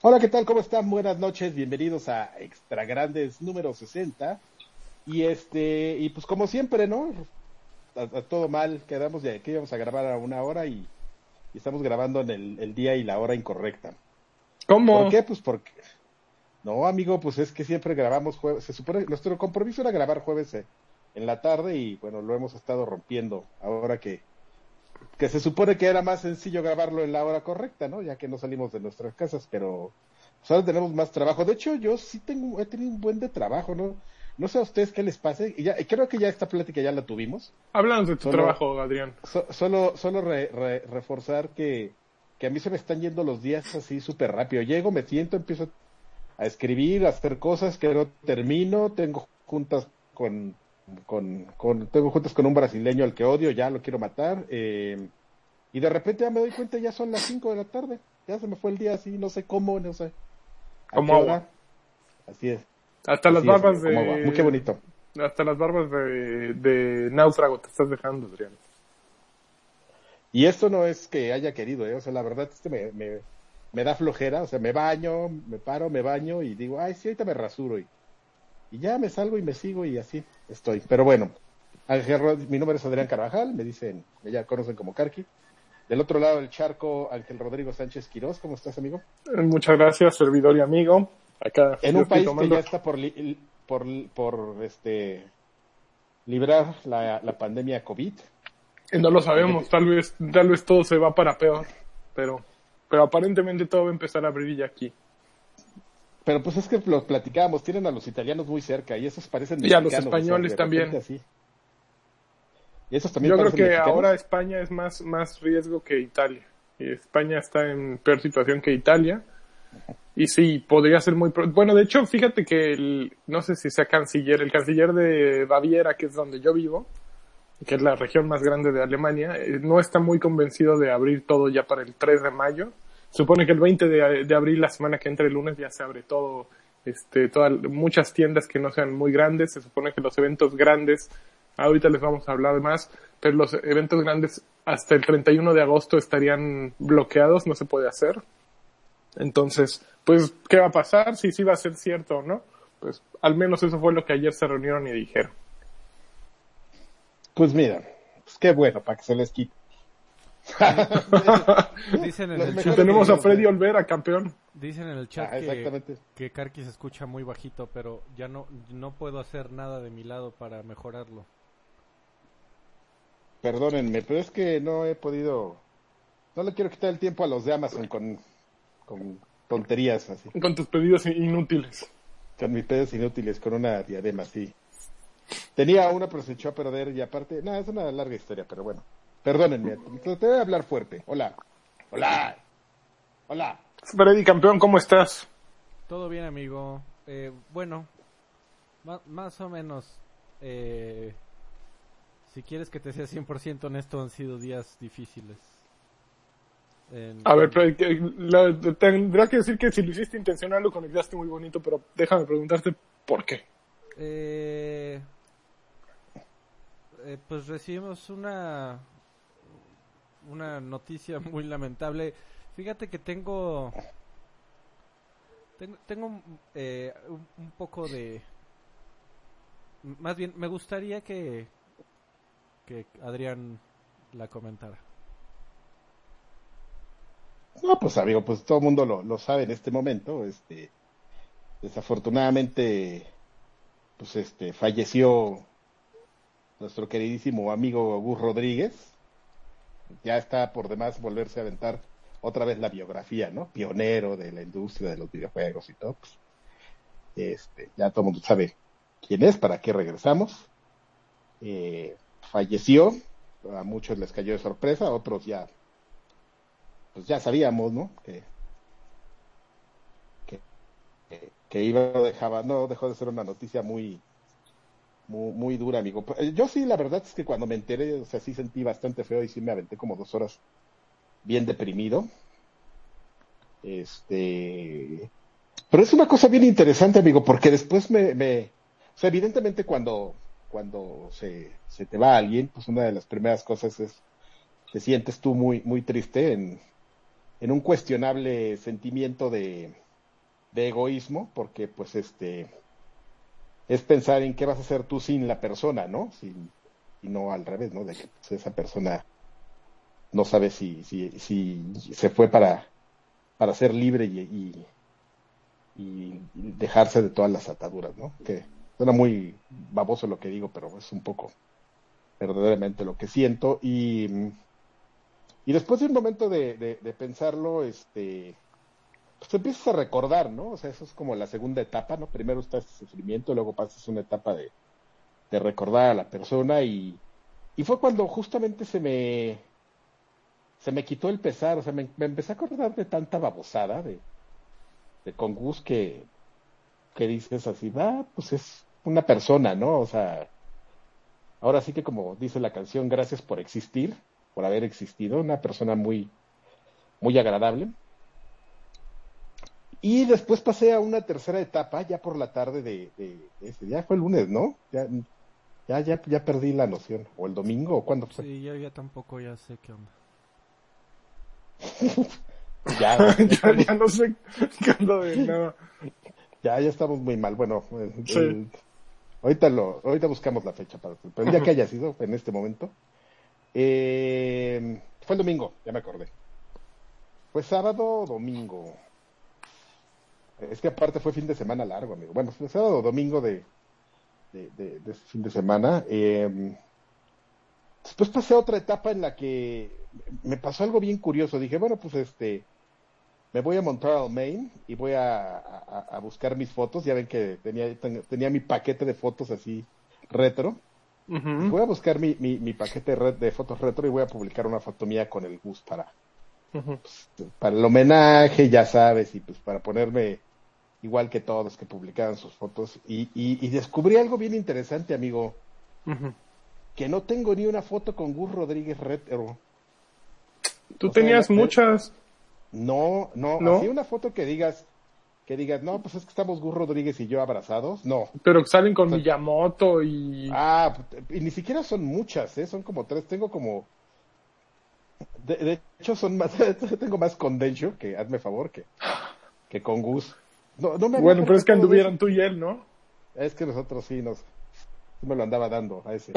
Hola, ¿qué tal? ¿Cómo están? Buenas noches, bienvenidos a Extra Grandes número 60. Y este, y pues como siempre, ¿no? A, todo mal, quedamos de que íbamos a grabar a una hora y, estamos grabando en el, día y la hora incorrecta. ¿Cómo? ¿Por qué? Pues porque... No, amigo, pues es que siempre grabamos jueves. Se supone nuestro compromiso era grabar jueves eh, en la tarde y bueno, lo hemos estado rompiendo ahora que, que se supone que era más sencillo grabarlo en la hora correcta, ¿no? Ya que no salimos de nuestras casas, pero pues ahora tenemos más trabajo. De hecho, yo sí tengo, he tenido un buen de trabajo, ¿no? No sé a ustedes qué les pase. Y ya, creo que ya esta plática ya la tuvimos. Háblanos de tu trabajo, Adrián. solo solo reforzar que, que a mí se me están yendo los días así súper rápido. Llego, me siento, empiezo a escribir, a hacer cosas que no termino. Tengo juntas con con, con, tengo juntas con un brasileño al que odio, ya lo quiero matar, eh, y de repente ya me doy cuenta, ya son las 5 de la tarde, ya se me fue el día así, no sé cómo, no sé. Como agua. Así es. Hasta las barbas de... Muy qué bonito. Hasta las barbas de, de náufrago te estás dejando, Adrián. Y esto no es que haya querido, ¿eh? o sea, la verdad es que me, me, me da flojera, o sea, me baño, me paro, me baño y digo, ay, sí, ahorita me rasuro y y ya me salgo y me sigo y así estoy. Pero bueno, Ángel, mi nombre es Adrián Carvajal, me dicen, me ya conocen como Carqui. Del otro lado del charco, Ángel Rodrigo Sánchez Quirós, ¿cómo estás, amigo? Eh, muchas gracias, servidor y amigo. Acá en un país que ya está por, por, por este librar la, la pandemia COVID. Eh, no lo sabemos, tal vez, tal vez todo se va para peor, pero, pero aparentemente todo va a empezar a abrir ya aquí. Pero pues es que los platicábamos, tienen a los italianos muy cerca y esos parecen Y a los españoles también. Y esos también Yo creo que ahora España es más, más riesgo que Italia. Y España está en peor situación que Italia. Y sí, podría ser muy... Bueno, de hecho, fíjate que el, no sé si sea canciller, el canciller de Baviera, que es donde yo vivo, que es la región más grande de Alemania, eh, no está muy convencido de abrir todo ya para el 3 de mayo supone que el 20 de, abril, la semana que entra el lunes, ya se abre todo, este, todas, muchas tiendas que no sean muy grandes. Se supone que los eventos grandes, ahorita les vamos a hablar más, pero los eventos grandes hasta el 31 de agosto estarían bloqueados, no se puede hacer. Entonces, pues, ¿qué va a pasar? Si sí va a ser cierto o no. Pues, al menos eso fue lo que ayer se reunieron y dijeron. Pues mira, pues qué bueno, para que se les quite. Dicen en el chat tenemos a Freddy Olvera, campeón. Dicen en el chat ah, que, que Karki se escucha muy bajito, pero ya no, no puedo hacer nada de mi lado para mejorarlo. Perdónenme, pero es que no he podido. No le quiero quitar el tiempo a los de Amazon con, con tonterías así. Con tus pedidos inútiles. Con mis pedidos inútiles, con una diadema así. Tenía una, pero se echó a perder y aparte. Nada, es una larga historia, pero bueno. Perdónenme, te voy a hablar fuerte. Hola. Hola. Hola. Freddy, campeón, ¿cómo estás? Todo bien, amigo. Eh, bueno, más o menos. Eh, si quieres que te sea 100% honesto, han sido días difíciles. a ver, tendrás que decir que si lo hiciste intencional lo conectaste muy bonito, pero déjame preguntarte por qué. Eh, eh pues recibimos una una noticia muy lamentable. Fíjate que tengo tengo, eh, un, poco de más bien me gustaría que que Adrián la comentara. No, pues amigo, pues todo el mundo lo, lo sabe en este momento. Este, desafortunadamente, pues este, falleció nuestro queridísimo amigo Gus Rodríguez, ya está por demás volverse a aventar otra vez la biografía, ¿no? Pionero de la industria de los videojuegos y todo. Pues, este, ya todo el mundo sabe quién es, para qué regresamos. Eh, falleció, a muchos les cayó de sorpresa, a otros ya, pues ya sabíamos, ¿no? Que, que, que iba, dejaba, no, dejó de ser una noticia muy, muy, muy dura, amigo. Eh, yo sí, la verdad es que cuando me enteré, o sea, sí sentí bastante feo y sí me aventé como dos horas bien deprimido. Este, pero es una cosa bien interesante, amigo, porque después me, me o sea, evidentemente cuando, cuando se, se te va alguien, pues una de las primeras cosas es, te sientes tú muy, muy triste en, en un cuestionable sentimiento de, de egoísmo, porque pues este es pensar en qué vas a hacer tú sin la persona, ¿no? Sin, y no al revés, ¿no? De que pues, esa persona no sabe si, si, si se fue para, para ser libre y, y, y dejarse de todas las ataduras, ¿no? Que suena muy baboso lo que digo, pero es un poco verdaderamente lo que siento. Y, y después de un momento de, de, de pensarlo, este, pues empiezas a recordar, ¿no? O sea, eso es como la segunda etapa, ¿no? Primero está ese sufrimiento, luego pasas una etapa de, de recordar a la persona y, y fue cuando justamente se me se me quitó el pesar, o sea, me, me empecé a acordar de tanta babosada de, de con Gus que, que dices así, va, pues es una persona, ¿no? O sea, ahora sí que como dice la canción, gracias por existir, por haber existido, una persona muy, muy agradable. Y después pasé a una tercera etapa, ya por la tarde de, de, de ese, ya fue el lunes, ¿no? Ya, ya, ya, ya perdí la noción. ¿O el domingo o cuándo fue? Sí, yo ya tampoco ya sé qué onda. ya, ya, ya no sé qué ando de nada. ya, ya estamos muy mal. Bueno, el- Sí. ahorita lo, ahorita buscamos la fecha para pero el día que haya sido en este momento. Eh, fue el domingo, ya me acordé. Fue sábado o domingo. Es que aparte fue fin de semana largo, amigo. Bueno, fue sábado domingo de, de, de- de ese fin de semana. Eh, después pasé a otra etapa en la que me pasó algo bien curioso. Dije, bueno, pues este, me voy a montar al main y voy a, a- a buscar mis fotos. Ya ven que tenía, ten- tenía mi paquete de fotos así retro. Voy a buscar mi, mi, mi paquete de, re- de fotos retro y voy a publicar una foto mía con el Gus para, ujú. para el homenaje, ya sabes, y pues para ponerme igual que todos que publicaban sus fotos. Y, y, y descubrí algo bien interesante, amigo, que no tengo ni una foto con Gus Rodríguez retro. Tú O tenías muchas. No, no, ¿No? así una foto que digas, que digas, no, pues es que estamos Gus Rodríguez y yo abrazados. No. Pero salen con Pues- Miyamoto y... Ah, y ni siquiera son muchas, ¿eh? Son como tres. Tengo como. De, de hecho, son más. tengo más con Densho, que hazme favor, que, que con Gus. No, no me bueno, pero es que anduvieron tú y él, ¿no? Es que nosotros sí nos. sí me lo andaba dando a ese.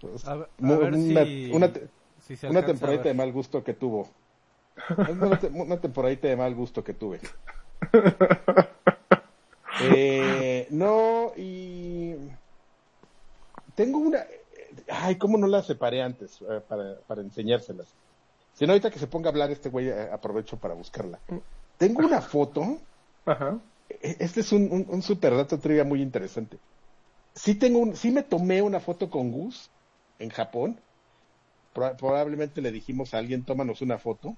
Pues, A ver, a mu- ver una, si, una te- si se una alcanza a temporadita de mal gusto que tuvo. Una, te- una temporadita de mal gusto que tuve. Eh, no, y tengo una... Ay, ¿cómo no la separé antes eh, para, para enseñárselas? Si no, ahorita que se ponga a hablar este güey, eh, aprovecho para buscarla. Tengo una foto, Ajá. e- este es un, un, un super dato trivia muy interesante. Sí, tengo un, sí me tomé una foto con Gus en Japón. Proba- probablemente le dijimos a alguien, tómanos una foto.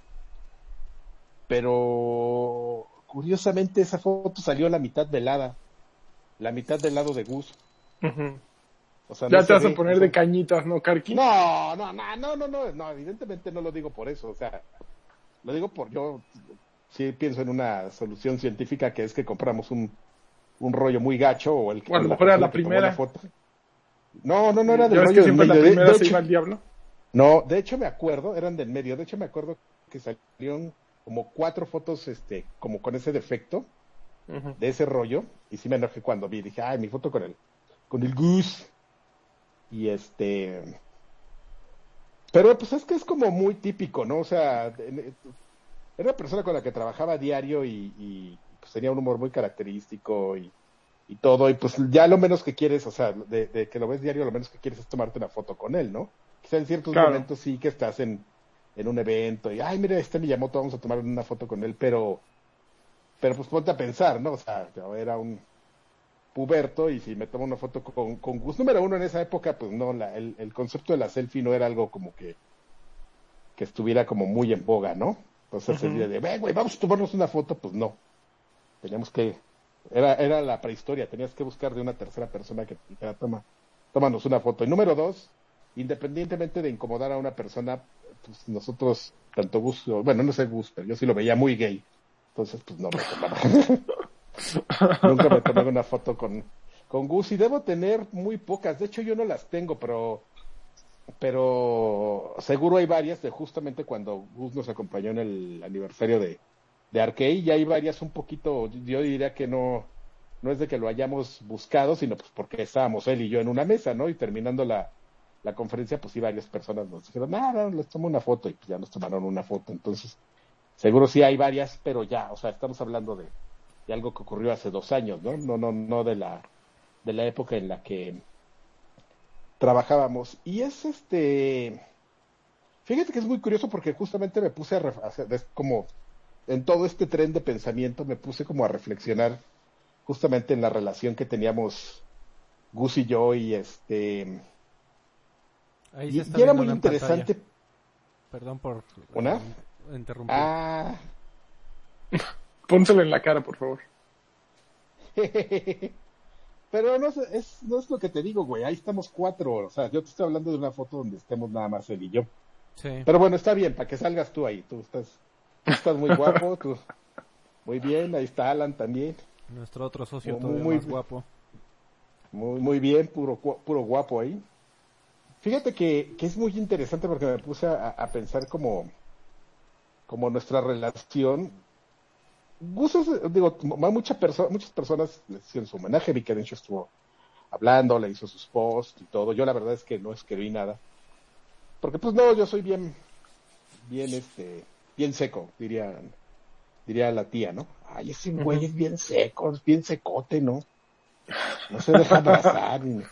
Pero curiosamente esa foto salió a la mitad velada. La mitad del lado de Gus. Ujú. O sea, Ya te vas a poner o sea, de cañitas, ¿no, Karki? No, no, no, no, no, no, no, evidentemente no lo digo por eso. O sea, lo digo por yo sí pienso en una solución científica que es que compramos un, un rollo muy gacho o el que O a lo o mejor era la primera. foto. No, no, no era del ¿Ya ves rollo que del siempre la medio. De- primera de se hecho- iba al diablo? no, de hecho me acuerdo, eran del medio. De hecho me acuerdo que salieron como cuatro fotos, este, como con ese defecto de ese rollo. Y sí me enojé cuando vi, dije, ay, mi foto con el, con el Gus. Y este, pero pues es que es como muy típico, ¿no? O sea, en- era una persona con la que trabajaba a diario y, y, pues tenía un humor muy característico y, y todo. Y pues ya lo menos que quieres, o sea, de, de que lo ves diario, lo menos que quieres es tomarte una foto con él, ¿no? Quizá en ciertos Claro. momentos sí que estás en, en un evento y, ay, mira, este Miyamoto, vamos a tomar una foto con él, pero, pero pues ponte a pensar, ¿no? O sea, era un puberto y si me tomo una foto con, con Gus, número uno en esa época, pues no, la, el, el concepto de la selfie no era algo como que, que estuviera como muy en boga, ¿no? Entonces Ujú. día de, "Ven, güey, vamos a tomarnos una foto, pues no. Teníamos que, era, era la prehistoria, tenías que buscar de una tercera persona que te dijera, toma, tómanos una foto. Y número dos, independientemente de incomodar a una persona, pues nosotros, tanto Gus, bueno, no sé Gus, pero yo sí lo veía muy gay. Entonces, pues no me tomaba. Nunca me tomé una foto con, con Gus y debo tener muy pocas. De hecho, yo no las tengo, pero pero seguro hay varias de justamente cuando Gus nos acompañó en el aniversario de, de Arcade, y hay varias un poquito, yo diría que no, no es de que lo hayamos buscado, sino pues porque estábamos él y yo en una mesa, ¿no? Y terminando la, la conferencia, pues sí, varias personas nos dijeron, nada, les tomo una foto y pues ya nos tomaron una foto. Entonces, seguro sí hay varias, pero ya, o sea, estamos hablando de, de algo que ocurrió hace dos años, ¿no? No, no, no de la, de la época en la que trabajábamos. Y es este, fíjate que es muy curioso porque justamente me puse a, hacer, como en todo este tren de pensamiento, me puse como a reflexionar justamente en la relación que teníamos Gus y yo y este Ahí y, se está y era muy interesante pantalla. Perdón por ¿Una? interrumpir. ah Pónselo en la cara, por favor. pero no es, es- no es lo que te digo güey ahí estamos cuatro o sea yo te estoy hablando de una foto donde estemos nada más él y yo Sí. pero bueno está bien para que salgas tú ahí tú estás tú estás muy guapo tú muy bien ahí está Alan también Nuestro otro socio Muy- todavía muy- más guapo. Muy, muy bien, puro, puro guapo ahí. Fíjate que, que es muy interesante porque me puse a, a pensar como, como nuestra relación. Gus es, digo, m- mucha perso- muchas personas le hicieron su homenaje, vi que Dencho estuvo hablando, le hizo sus posts y todo. Yo la verdad es que no escribí nada. Porque pues no, yo soy bien, bien este, bien seco, diría, diría la tía, ¿no? Ay, ese güey es bien seco, es bien secote, ¿no? No se deja abrazar. ni-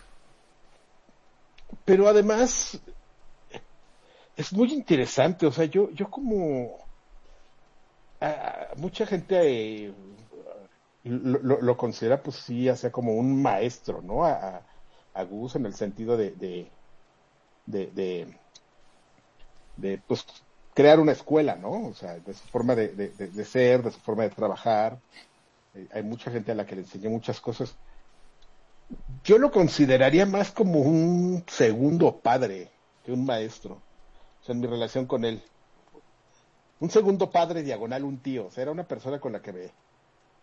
Pero además, es muy interesante, o sea, yo, yo como, ah, mucha gente eh, lo, lo- considera pues sí, o sea, como un maestro, ¿no? A, a- Gus en el sentido de, de, de, de, pues crear una escuela, ¿no? O sea, de su forma de, de- ser, de su forma de trabajar. Eh, hay mucha gente a la que le enseñé muchas cosas. Yo lo consideraría más como un segundo padre que un maestro. O sea, en mi relación con él. Un segundo padre diagonal, un tío. O sea, era una persona con la que me,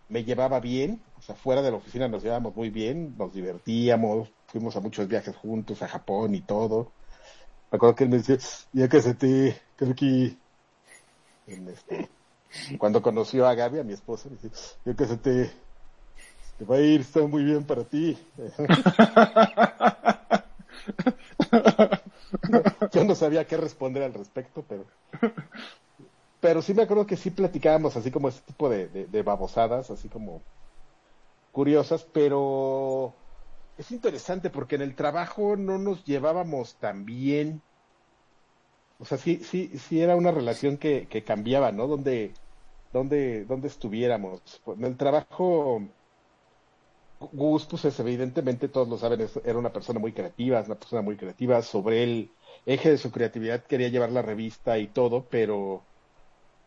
me llevaba bien. O sea, fuera de la oficina nos llevábamos muy bien, nos divertíamos, fuimos a muchos viajes juntos, a Japón y todo. Me acuerdo que él me decía, ya que se te, creo que en este, cuando conoció a Gaby, a mi esposa, me dice, ya que se te, te va a ir, está muy bien para ti. Yo no sabía qué responder al respecto, pero pero sí me acuerdo que sí platicábamos así como ese tipo de, de, babosadas, así como curiosas, pero es interesante porque en el trabajo no nos llevábamos tan bien. O sea, sí, sí, sí era una relación que, que cambiaba, ¿no? Donde, donde, donde estuviéramos. En el trabajo, Gus, pues es, evidentemente todos lo saben, era una persona muy creativa, es una persona muy creativa. Sobre el eje de su creatividad quería llevar la revista y todo, pero,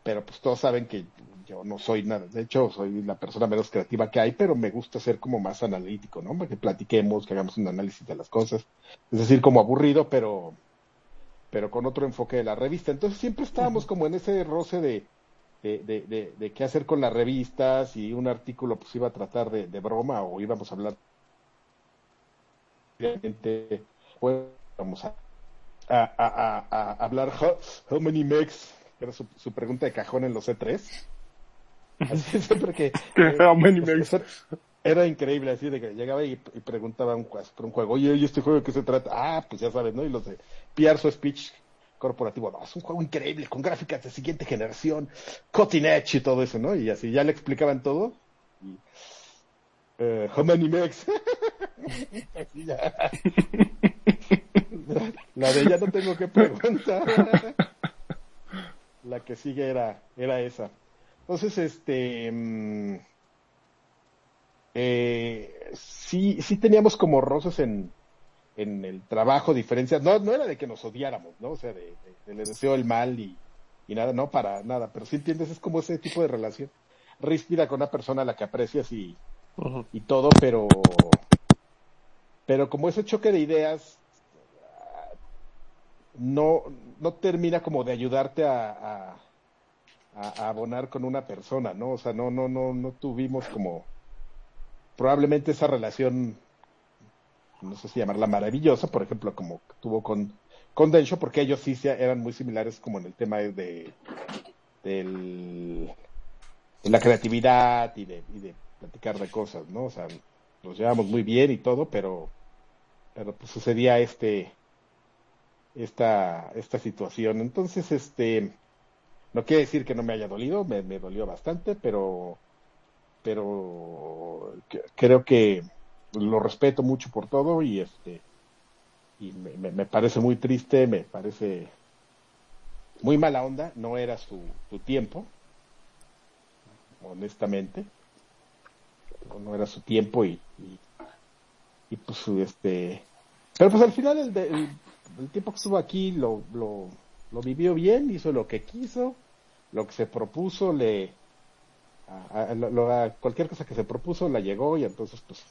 pero pues todos saben que yo no soy nada. De hecho, soy la persona menos creativa que hay, pero me gusta ser como más analítico, ¿no? Que platiquemos, que hagamos un análisis de las cosas. Es decir, como aburrido, pero, pero con otro enfoque de la revista. Entonces siempre estábamos como en ese roce de, de, de, de, de qué hacer con las revistas y un artículo pues iba a tratar de, de broma o íbamos a hablar realmente pues, vamos a, a, a, a- a hablar how, how many megs era su, su pregunta de cajón en los E3 así siempre que eh, many megs? eso era increíble así de que llegaba y, y preguntaba un, por un juego oye ¿y este juego de qué se trata? ah pues ya sabes ¿no? y los de PR su speech corporativo, no, es un juego increíble, con gráficas de siguiente generación, cutting edge y todo eso, ¿no? Y así ya le explicaban todo. Y, eh, how many megs? Así ya. La de ya no tengo que preguntar. La que sigue era, era esa. Entonces, este, mm, eh, sí, sí teníamos como roces en, en el trabajo, diferencias. No, no era de que nos odiáramos, ¿no? O sea, de, de- de le deseo el mal y, y nada, no para nada. Pero sí entiendes, es como ese tipo de relación ríspida con una persona a la que aprecias y, y todo, pero, pero como ese choque de ideas no, no termina como de ayudarte a, a, abonar con una persona, ¿no? O sea, no, no, no, no tuvimos como probablemente esa relación, no sé si llamarla maravillosa, por ejemplo, como tuvo con, con Densho porque ellos sí eran muy similares como en el tema de, del, de la creatividad y de, y de platicar de cosas, ¿no? O sea, nos llevamos muy bien y todo, pero, pero pues sucedía este, esta, esta situación. Entonces, este, no quiere decir que no me haya dolido, me, me dolió bastante, pero, pero creo que lo respeto mucho por todo y este, y me, me, parece muy triste, me parece muy mala onda, no era su, su tiempo, honestamente, no era su tiempo y, y, pues este, pero pues al final el, el, tiempo que estuvo aquí lo, lo, lo vivió bien, hizo lo que quiso, lo que se propuso, le, a, cualquier cosa que se propuso la llegó y entonces pues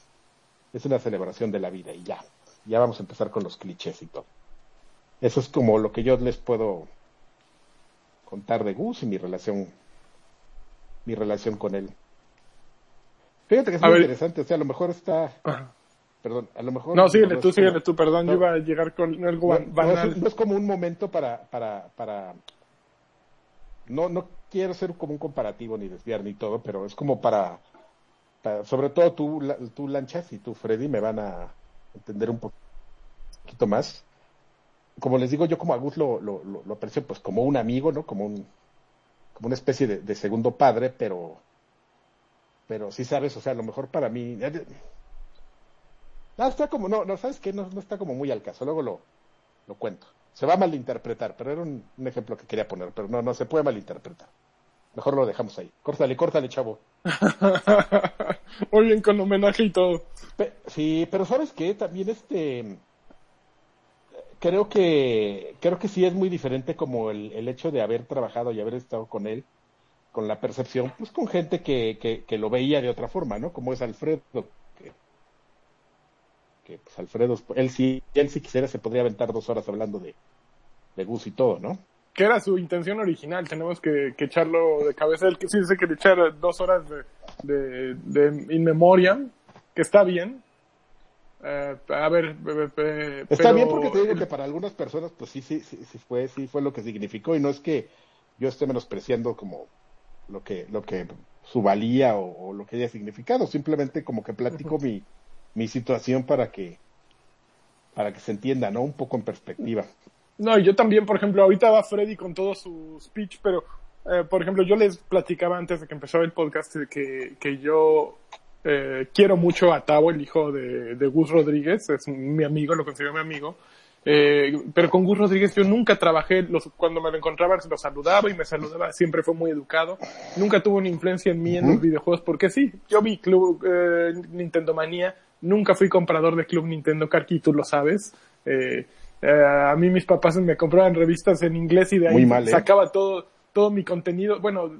es una celebración de la vida y ya ya vamos a empezar con los clichés y todo. Eso es como lo que yo les puedo contar de Gus y mi relación, mi relación con él. Fíjate que es muy interesante, o sea, a lo mejor está, perdón, a lo mejor. No, síguele tú, síguele tú, perdón, yo iba a llegar con algo banal. No, es, como un momento para, para, para, no, no quiero ser como un comparativo ni desviar ni todo, pero es como para, sobre todo tú, tú Lanchas y tú Freddy me van a, entender un poquito más. Como les digo, yo como a Gus lo, lo, lo, aprecio pues como un amigo, ¿no? Como un como una especie de, segundo padre, pero pero sí sabes, o sea, a lo mejor para mí no, está como, no, no, ¿sabes qué? No, no está como muy al caso, luego lo, lo cuento. Se va a malinterpretar, pero era un, un, ejemplo que quería poner, pero no, no se puede malinterpretar. Mejor lo dejamos ahí. Córtale, córtale, chavo. Muy bien, con homenaje y todo. sí, pero ¿sabes qué? También este... Creo que, creo que sí es muy diferente como el, el hecho de haber trabajado y haber estado con él, con la percepción, pues con gente que, que, que lo veía de otra forma, ¿no? Como es Alfredo, que, que pues Alfredo, él sí, él si quisiera se podría aventar dos horas hablando de, de Gus y todo, ¿no? que era su intención original, tenemos que, echarlo de cabeza. Él que sí dice que le echar dos horas de, de, in memoriam, que está bien. Eh, a ver, está bien porque te digo que para algunas personas, pues sí, sí, sí, sí, fue, sí fue lo que significó y no es que yo esté menospreciando como lo que, lo que su valía o, lo que haya significado, simplemente como que platico mi, mi situación para que, para que se entienda, ¿no? Un poco en perspectiva. No, yo también, por ejemplo, ahorita va Freddy con todo su speech, pero, eh, por ejemplo, yo les platicaba antes de que empezara el podcast que, que yo eh, quiero mucho a Tavo, el hijo de, de Gus Rodríguez, es mi amigo, lo considero mi amigo. Eh, pero con Gus Rodríguez yo nunca trabajé, los, cuando me lo encontraba lo saludaba y me saludaba, siempre fue muy educado. Nunca tuvo una influencia en mí en los videojuegos, porque sí, yo vi Club eh, Nintendo Manía, nunca fui comprador de Club Nintendo Carqui, tú lo sabes. Eh, eh, a mí mis papás me compraban revistas en inglés y de ahí ¿eh? sacaba todo, todo mi contenido. Bueno,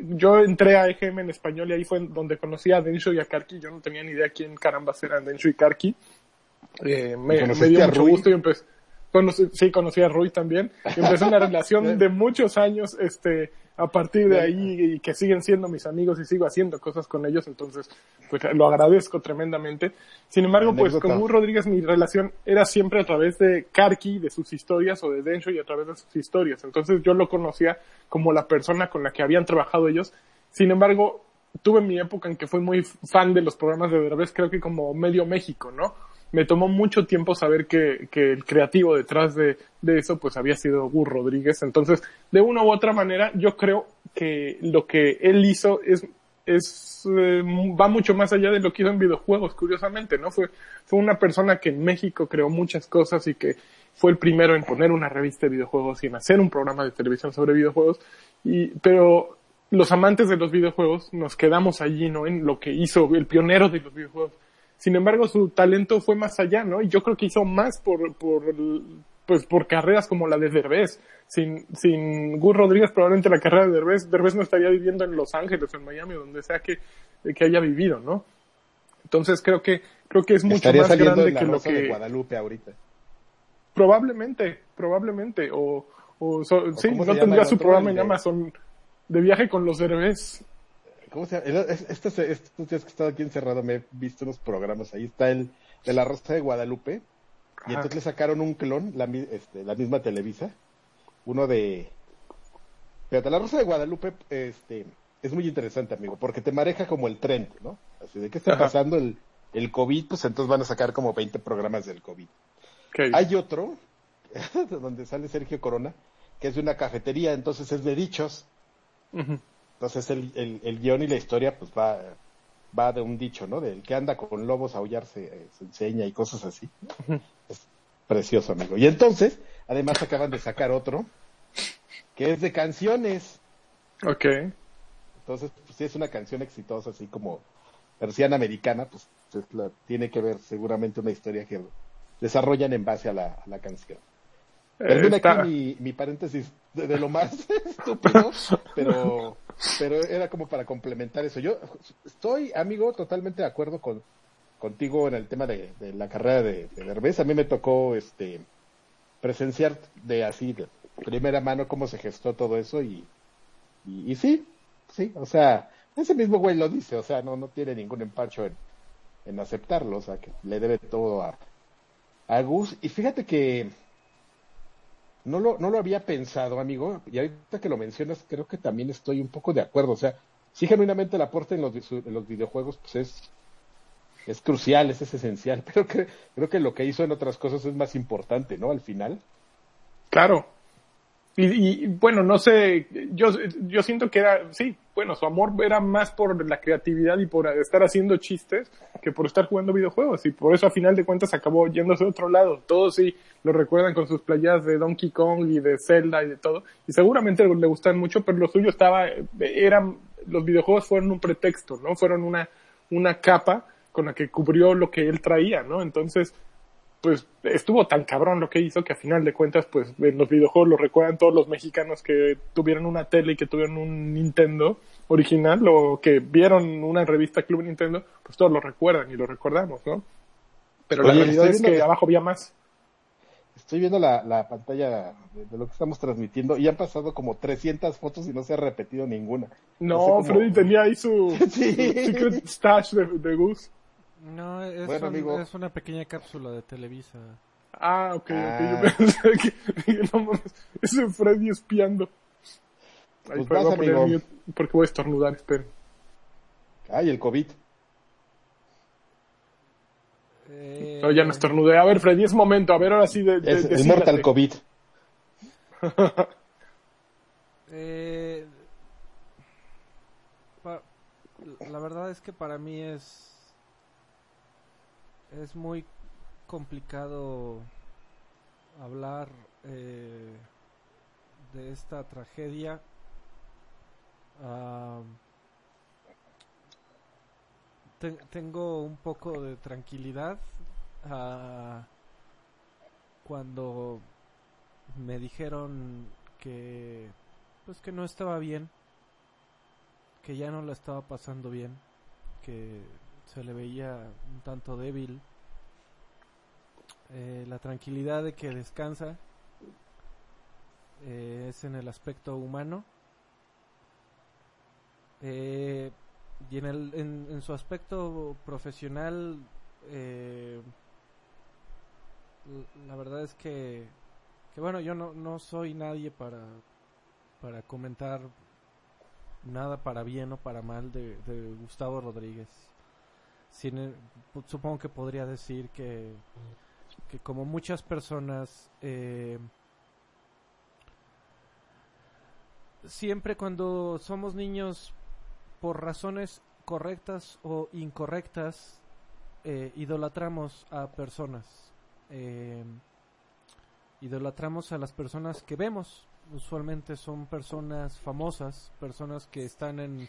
yo entré a EGM en español y ahí fue donde conocí a Densho y a Karki. Yo no tenía ni idea quién caramba eran Densho y Karki. Eh, me, me, dio mucho gusto y empecé, sí, conocí a Rui también. Y empecé una relación de muchos años, este, a partir de ahí y que siguen siendo mis amigos y sigo haciendo cosas con ellos, entonces pues lo agradezco tremendamente. Sin embargo, pues con Gus Rodríguez mi relación era siempre a través de Karki, de sus historias o de Densho y a través de sus historias. Entonces yo lo conocía como la persona con la que habían trabajado ellos. Sin embargo, tuve mi época en que fui muy fan de los programas de Derbez, creo que como medio México, ¿no? Me tomó mucho tiempo saber que, que el creativo detrás de, de, eso pues había sido Gus Rodríguez. Entonces, de una u otra manera, yo creo que lo que él hizo es, es eh, va mucho más allá de lo que hizo en videojuegos, curiosamente, ¿no? Fue, fue una persona que en México creó muchas cosas y que fue el primero en poner una revista de videojuegos y en hacer un programa de televisión sobre videojuegos. Y, pero los amantes de los videojuegos nos quedamos allí, ¿no? En lo que hizo el pionero de los videojuegos sin embargo, su talento fue más allá, ¿no? Y yo creo que hizo más por, por, pues por carreras como la de Derbez. Sin, sin Gus Rodríguez, probablemente la carrera de Derbez, Derbez no estaría viviendo en Los Ángeles o en Miami, donde sea que, que haya vivido, ¿no? Entonces creo que, creo que es mucho más grande que lo que... De Guadalupe ahorita. Probablemente, probablemente, o, o, sí, no tendría su programa en Amazon de viaje con los Derbez. ¿Cómo se llama? Estos, estos días que he estado aquí encerrado me he visto unos programas. Ahí está el de la Rosa de Guadalupe. Y entonces le sacaron un clon, la, este, la misma Televisa, uno de... Pero la Rosa de Guadalupe, este, es muy interesante, amigo, porque te maneja como el trend, ¿no? Así de que está pasando el, el COVID, pues entonces van a sacar como 20 programas del COVID. Hay otro, donde sale Sergio Corona, que es de una cafetería, entonces es de dichos. Entonces el, el, el, guion y la historia pues va, va de un dicho, ¿no? Del que anda con lobos a aullar se, enseña y cosas así. Es precioso, amigo. Y entonces, además acaban de sacar otro, que es de canciones. Ok. Entonces, pues si es una canción exitosa, así como persiana americana, pues, tiene que ver seguramente una historia que desarrollan en base a la, a la canción. Perdón aquí mi, paréntesis de, lo más estúpido, pero, pero era como para complementar eso. Yo estoy, amigo, totalmente de acuerdo con, contigo en el tema de, la carrera de, de A mí me tocó este presenciar de así, de primera mano, cómo se gestó todo eso y, y, sí, sí, o sea, ese mismo güey lo dice, o sea, no, no tiene ningún empacho en, en aceptarlo, o sea, que le debe todo a, a Gus. Y fíjate que no lo, no lo había pensado, amigo, y ahorita que lo mencionas, creo que también estoy un poco de acuerdo. O sea, sí, genuinamente el aporte en los, en los videojuegos, pues es, es crucial, es, esencial, pero que, creo que lo que hizo en otras cosas es más importante, ¿no? Al final. Claro, y, bueno, no sé, yo, yo siento que era, sí, bueno, su amor era más por la creatividad y por estar haciendo chistes que por estar jugando videojuegos. Y por eso a final de cuentas acabó yéndose a otro lado. Todos sí lo recuerdan con sus playas de Donkey Kong y de Zelda y de todo. Y seguramente le gustan mucho, pero lo suyo estaba, eran, los videojuegos fueron un pretexto, ¿no? Fueron una, una capa con la que cubrió lo que él traía, ¿no? Entonces, pues estuvo tan cabrón lo que hizo que a final de cuentas, pues en los videojuegos lo recuerdan todos los mexicanos que tuvieron una tele y que tuvieron un Nintendo original o que vieron una revista Club Nintendo, pues todos lo recuerdan y lo recordamos, ¿no? Pero la realidad es que abajo había más. Estoy viendo la, pantalla de, lo que estamos transmitiendo y han pasado como 300 fotos y no se ha repetido ninguna. No, Freddy tenía ahí su secret stash de, de Gus. No, es, es una pequeña cápsula de Televisa. Ah, ok, ok. Yo ah. pensé que, no mames, ese Freddy espiando. Ay, pues vas, amigo. porque voy a estornudar, esperen. Ay, el COVID. Eh... No, ya no estornudé. A ver, Freddy, es momento. A ver, ahora sí de, de Es, es Mortal COVID. eh, la verdad es que para mí es es muy complicado hablar eh, de esta tragedia. tengo un poco de tranquilidad ah, cuando me dijeron que pues que no estaba bien, que ya no la estaba pasando bien, que se le veía un tanto débil. Eh, la tranquilidad de que descansa eh, es en el aspecto humano. Eh, y en, el, en, su aspecto profesional, la verdad es que, que bueno, yo no, no soy nadie para, para comentar nada para bien o para mal de Gustavo Rodríguez supongo que podría decir que, que como muchas personas, eh, siempre cuando somos niños, por razones correctas o incorrectas, eh, idolatramos a personas. Eh, idolatramos a las personas que vemos. Usualmente son personas famosas, personas que están en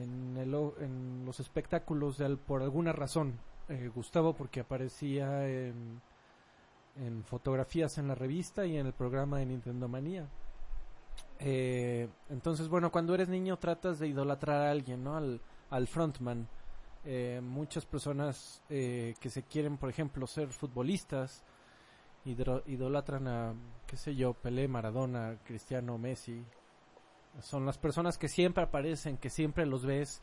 en, el, en los espectáculos de, por alguna razón. Eh, Gustavo porque aparecía en, fotografías en la revista y en el programa de Nintendo Manía. Eh, entonces, bueno, cuando eres niño tratas de idolatrar a alguien, ¿no? Al, al frontman. Eh, muchas personas que se quieren, por ejemplo, ser futbolistas, idolatran a, qué sé yo, Pelé, Maradona, Cristiano, Messi, son las personas que siempre aparecen, que siempre los ves,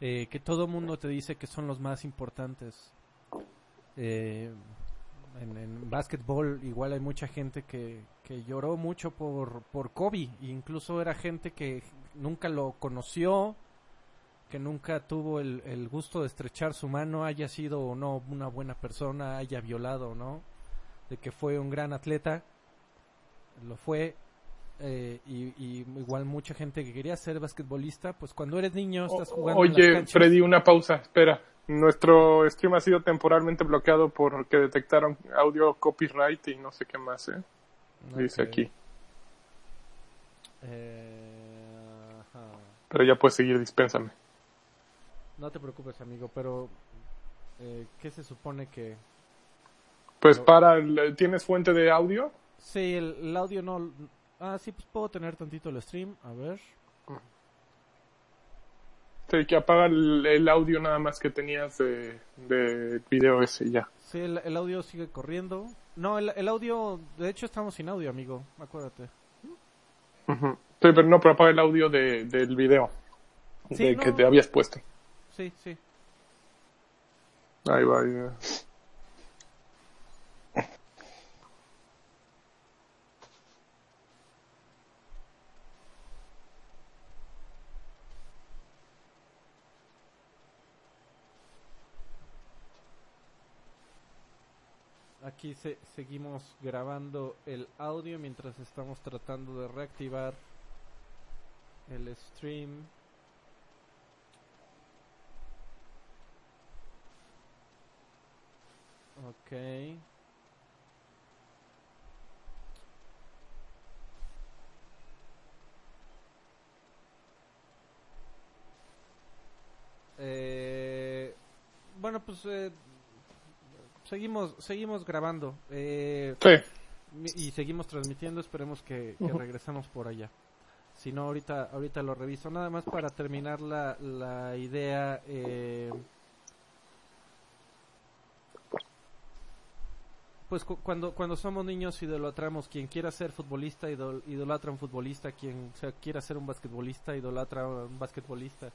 eh, que todo mundo te dice que son los más importantes. Eh, en, en básquetbol igual hay mucha gente que, que lloró mucho por, por Kobe. e Incluso era gente que nunca lo conoció, que nunca tuvo el, el gusto de estrechar su mano, haya sido o no una buena persona, haya violado o no, de que fue un gran atleta, lo fue. Eh, y, y igual mucha gente que quería ser basquetbolista, pues cuando eres niño estás jugando. en las Oye, canchas. Freddy, una pausa, espera. Nuestro stream ha sido temporalmente bloqueado porque detectaron audio copyright y no sé qué más, ¿eh? Dice aquí. Eh, ajá. Pero ya puedes seguir, dispénsame. No te preocupes, amigo, pero eh, ¿qué se supone que...? Pues para, ¿tienes fuente de audio? Sí, el, el audio no... Ah, sí, pues puedo tener tantito el stream, a ver. Sí, que apaga el, el audio nada más que tenías de, de video ese ya. Sí, el, el audio sigue corriendo. No, el, el audio... De hecho, estamos sin audio, amigo, acuérdate. Ujú. Sí, pero no, pero apaga el audio de, del video. Sí, de no. que te habías puesto. Sí, sí. Ahí va, ahí va. Aquí se, seguimos grabando el audio mientras estamos tratando de reactivar el stream. Ok. Eh, bueno, pues eh, seguimos seguimos grabando eh, Sí. y seguimos transmitiendo. Esperemos que, que regresamos por allá. Si no, ahorita ahorita lo reviso. Nada más para terminar la, la idea. eh, pues cu- cuando cuando somos niños idolatramos quien quiera ser futbolista idol- idolatra a un futbolista quien quiera ser un basquetbolista idolatra a un basquetbolista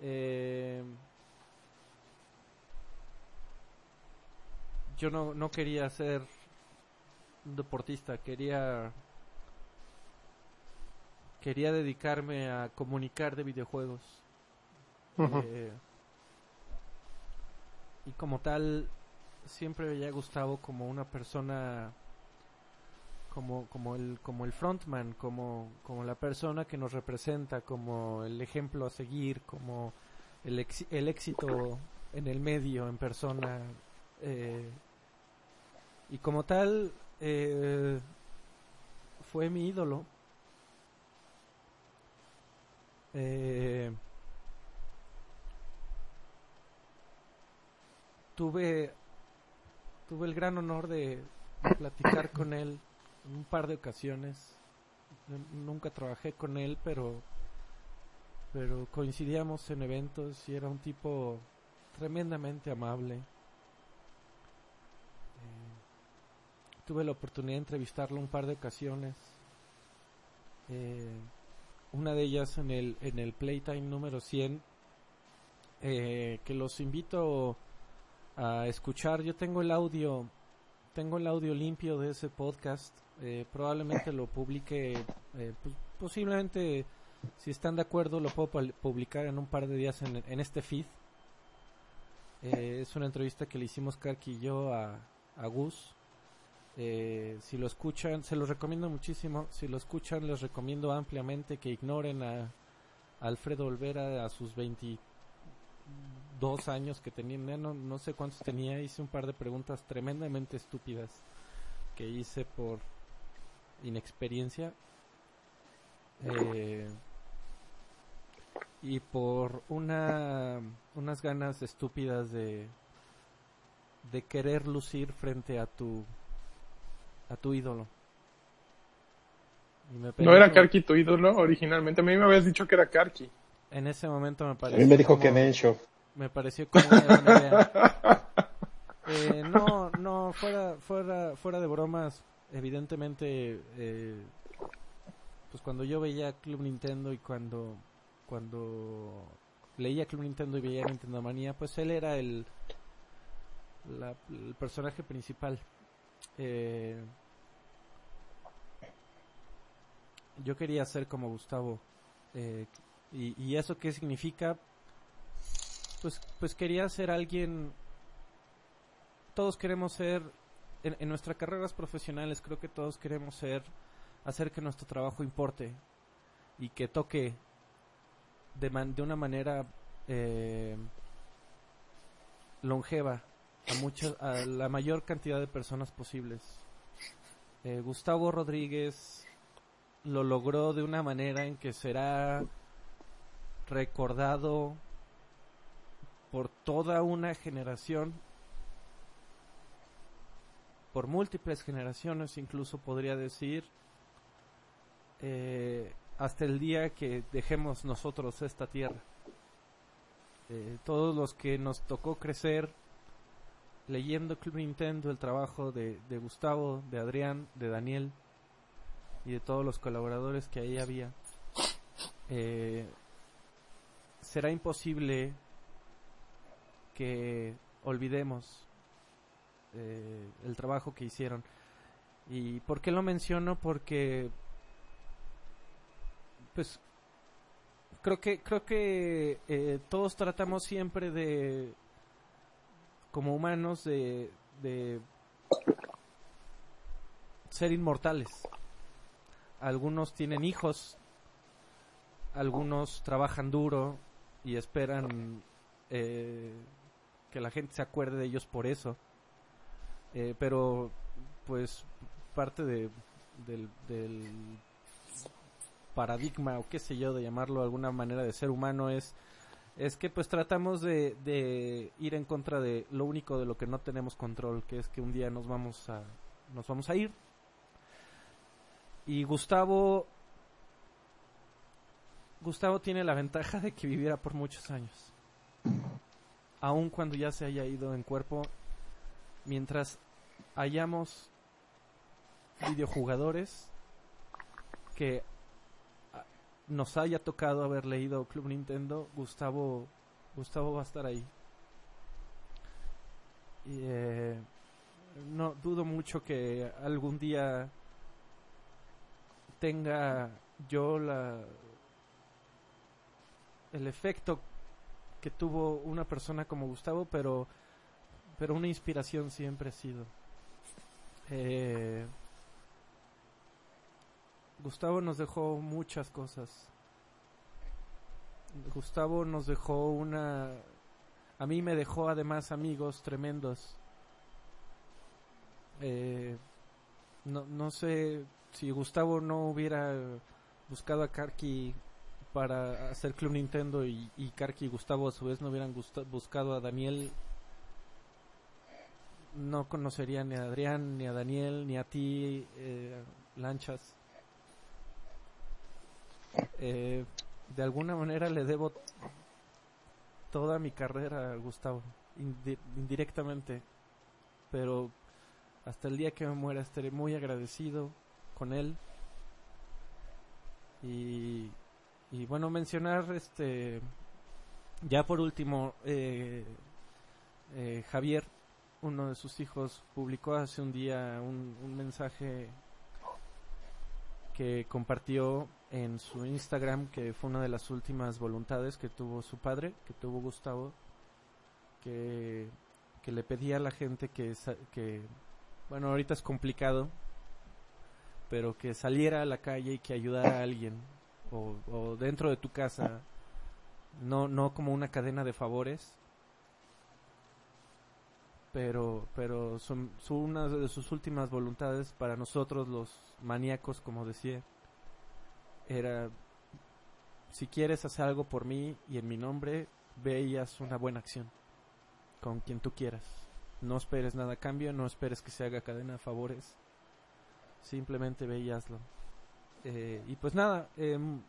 eh, yo no, no quería ser un deportista, quería quería dedicarme a comunicar de videojuegos. Eh, y como tal, siempre me había gustado como una persona como como el como el frontman como como la persona que nos representa como el ejemplo a seguir como el, ex- el éxito en el medio en persona eh, y como tal eh, fue mi ídolo Eh, tuve tuve el gran honor de, platicar con él en un par de ocasiones. Nunca trabajé con él, pero pero coincidíamos en eventos y era un tipo tremendamente amable. Tuve la oportunidad de entrevistarlo un par de ocasiones. Eh, una de ellas en el en el Playtime número 100 eh, que los invito a escuchar. Yo tengo el audio, tengo el audio limpio de ese podcast. eh, probablemente lo publique, eh, pues, posiblemente, si están de acuerdo, lo puedo publicar en un par de días en, en este feed. Es una entrevista que le hicimos Karki y yo a, a Gus. Eh, si lo escuchan, se los recomiendo muchísimo. Si lo escuchan, les recomiendo ampliamente que ignoren a, Alfredo Olvera a sus 22 años que tenía, no, no sé cuántos tenía. Hice un par de preguntas tremendamente estúpidas que hice por inexperiencia eh, y por una unas ganas estúpidas de querer lucir frente a tu a tu ídolo. Y me No era Karki tu ídolo originalmente. A mí me habías dicho que era Karki. En ese momento me A pareció mí me dijo como- que me pareció como una buena idea. Eh, no, no, fuera, fuera, fuera de bromas, evidentemente, eh, pues cuando yo veía Club Nintendo y cuando, cuando leía Club Nintendo y veía Nintendo Manía, pues él era el, la- el personaje principal. Eh, yo quería ser como Gustavo. eh, y, y eso qué significa? Pues, pues quería ser alguien... Todos queremos ser, en, en nuestras carreras profesionales creo que todos queremos ser, hacer que nuestro trabajo importe y que toque de, man- de una manera eh, longeva a muchas a la mayor cantidad de personas posibles. Eh, Gustavo Rodríguez lo logró de una manera en que será recordado por toda una generación, por múltiples generaciones incluso podría decir, eh, hasta el día que dejemos nosotros esta tierra. Eh, todos los que nos tocó crecer leyendo Club Nintendo, el trabajo de, de Gustavo, de Adrián, de Daniel y de todos los colaboradores que ahí había, eh, será imposible que olvidemos eh, el trabajo que hicieron. ¿Y por qué lo menciono? Porque pues creo que creo que eh, todos tratamos siempre de como humanos de, de ser inmortales algunos tienen hijos algunos trabajan duro y esperan eh, que la gente se acuerde de ellos por eso. Eh, pero pues parte de, del, paradigma o qué sé yo de llamarlo de alguna manera de ser humano es es que pues tratamos de, de ir en contra de lo único de lo que no tenemos control que es que un día nos vamos a nos vamos a ir y Gustavo Gustavo tiene la ventaja de que viviera por muchos años aun cuando ya se haya ido en cuerpo mientras hayamos videojugadores que nos haya tocado haber leído Club Nintendo, Gustavo, Gustavo va a estar ahí. Y, eh, no dudo mucho que algún día tenga yo la el efecto que tuvo una persona como Gustavo, pero pero una inspiración siempre ha sido. Eh, Gustavo nos dejó muchas cosas. Gustavo nos dejó una... A mí me dejó además amigos tremendos. Eh, no, no sé si Gustavo no hubiera buscado a Karki para hacer Club Nintendo y, y y Gustavo a su vez no hubieran buscado a Daniel no conocería ni a Adrián, ni a Daniel, ni a ti, eh, Lanchas. Eh, de alguna manera le debo toda mi carrera a Gustavo, indi- indirectamente, pero hasta el día que me muera estaré muy agradecido con él. Y, y bueno, mencionar este, ya por último, eh, eh, Javier, uno de sus hijos publicó hace un día un, un mensaje que compartió en su Instagram que fue una de las últimas voluntades que tuvo su padre, que tuvo Gustavo, que, que le pedía a la gente que, que, bueno, ahorita es complicado, pero que saliera a la calle y que ayudara a alguien, o, dentro de tu casa, no, no como una cadena de favores, pero pero son, son una de sus últimas voluntades para nosotros los maníacos como decía era si quieres hacer algo por mí y en mi nombre ve y haz una buena acción con quien tú quieras. No esperes nada a cambio no esperes que se haga cadena de favores simplemente ve y Eh, y pues nada em,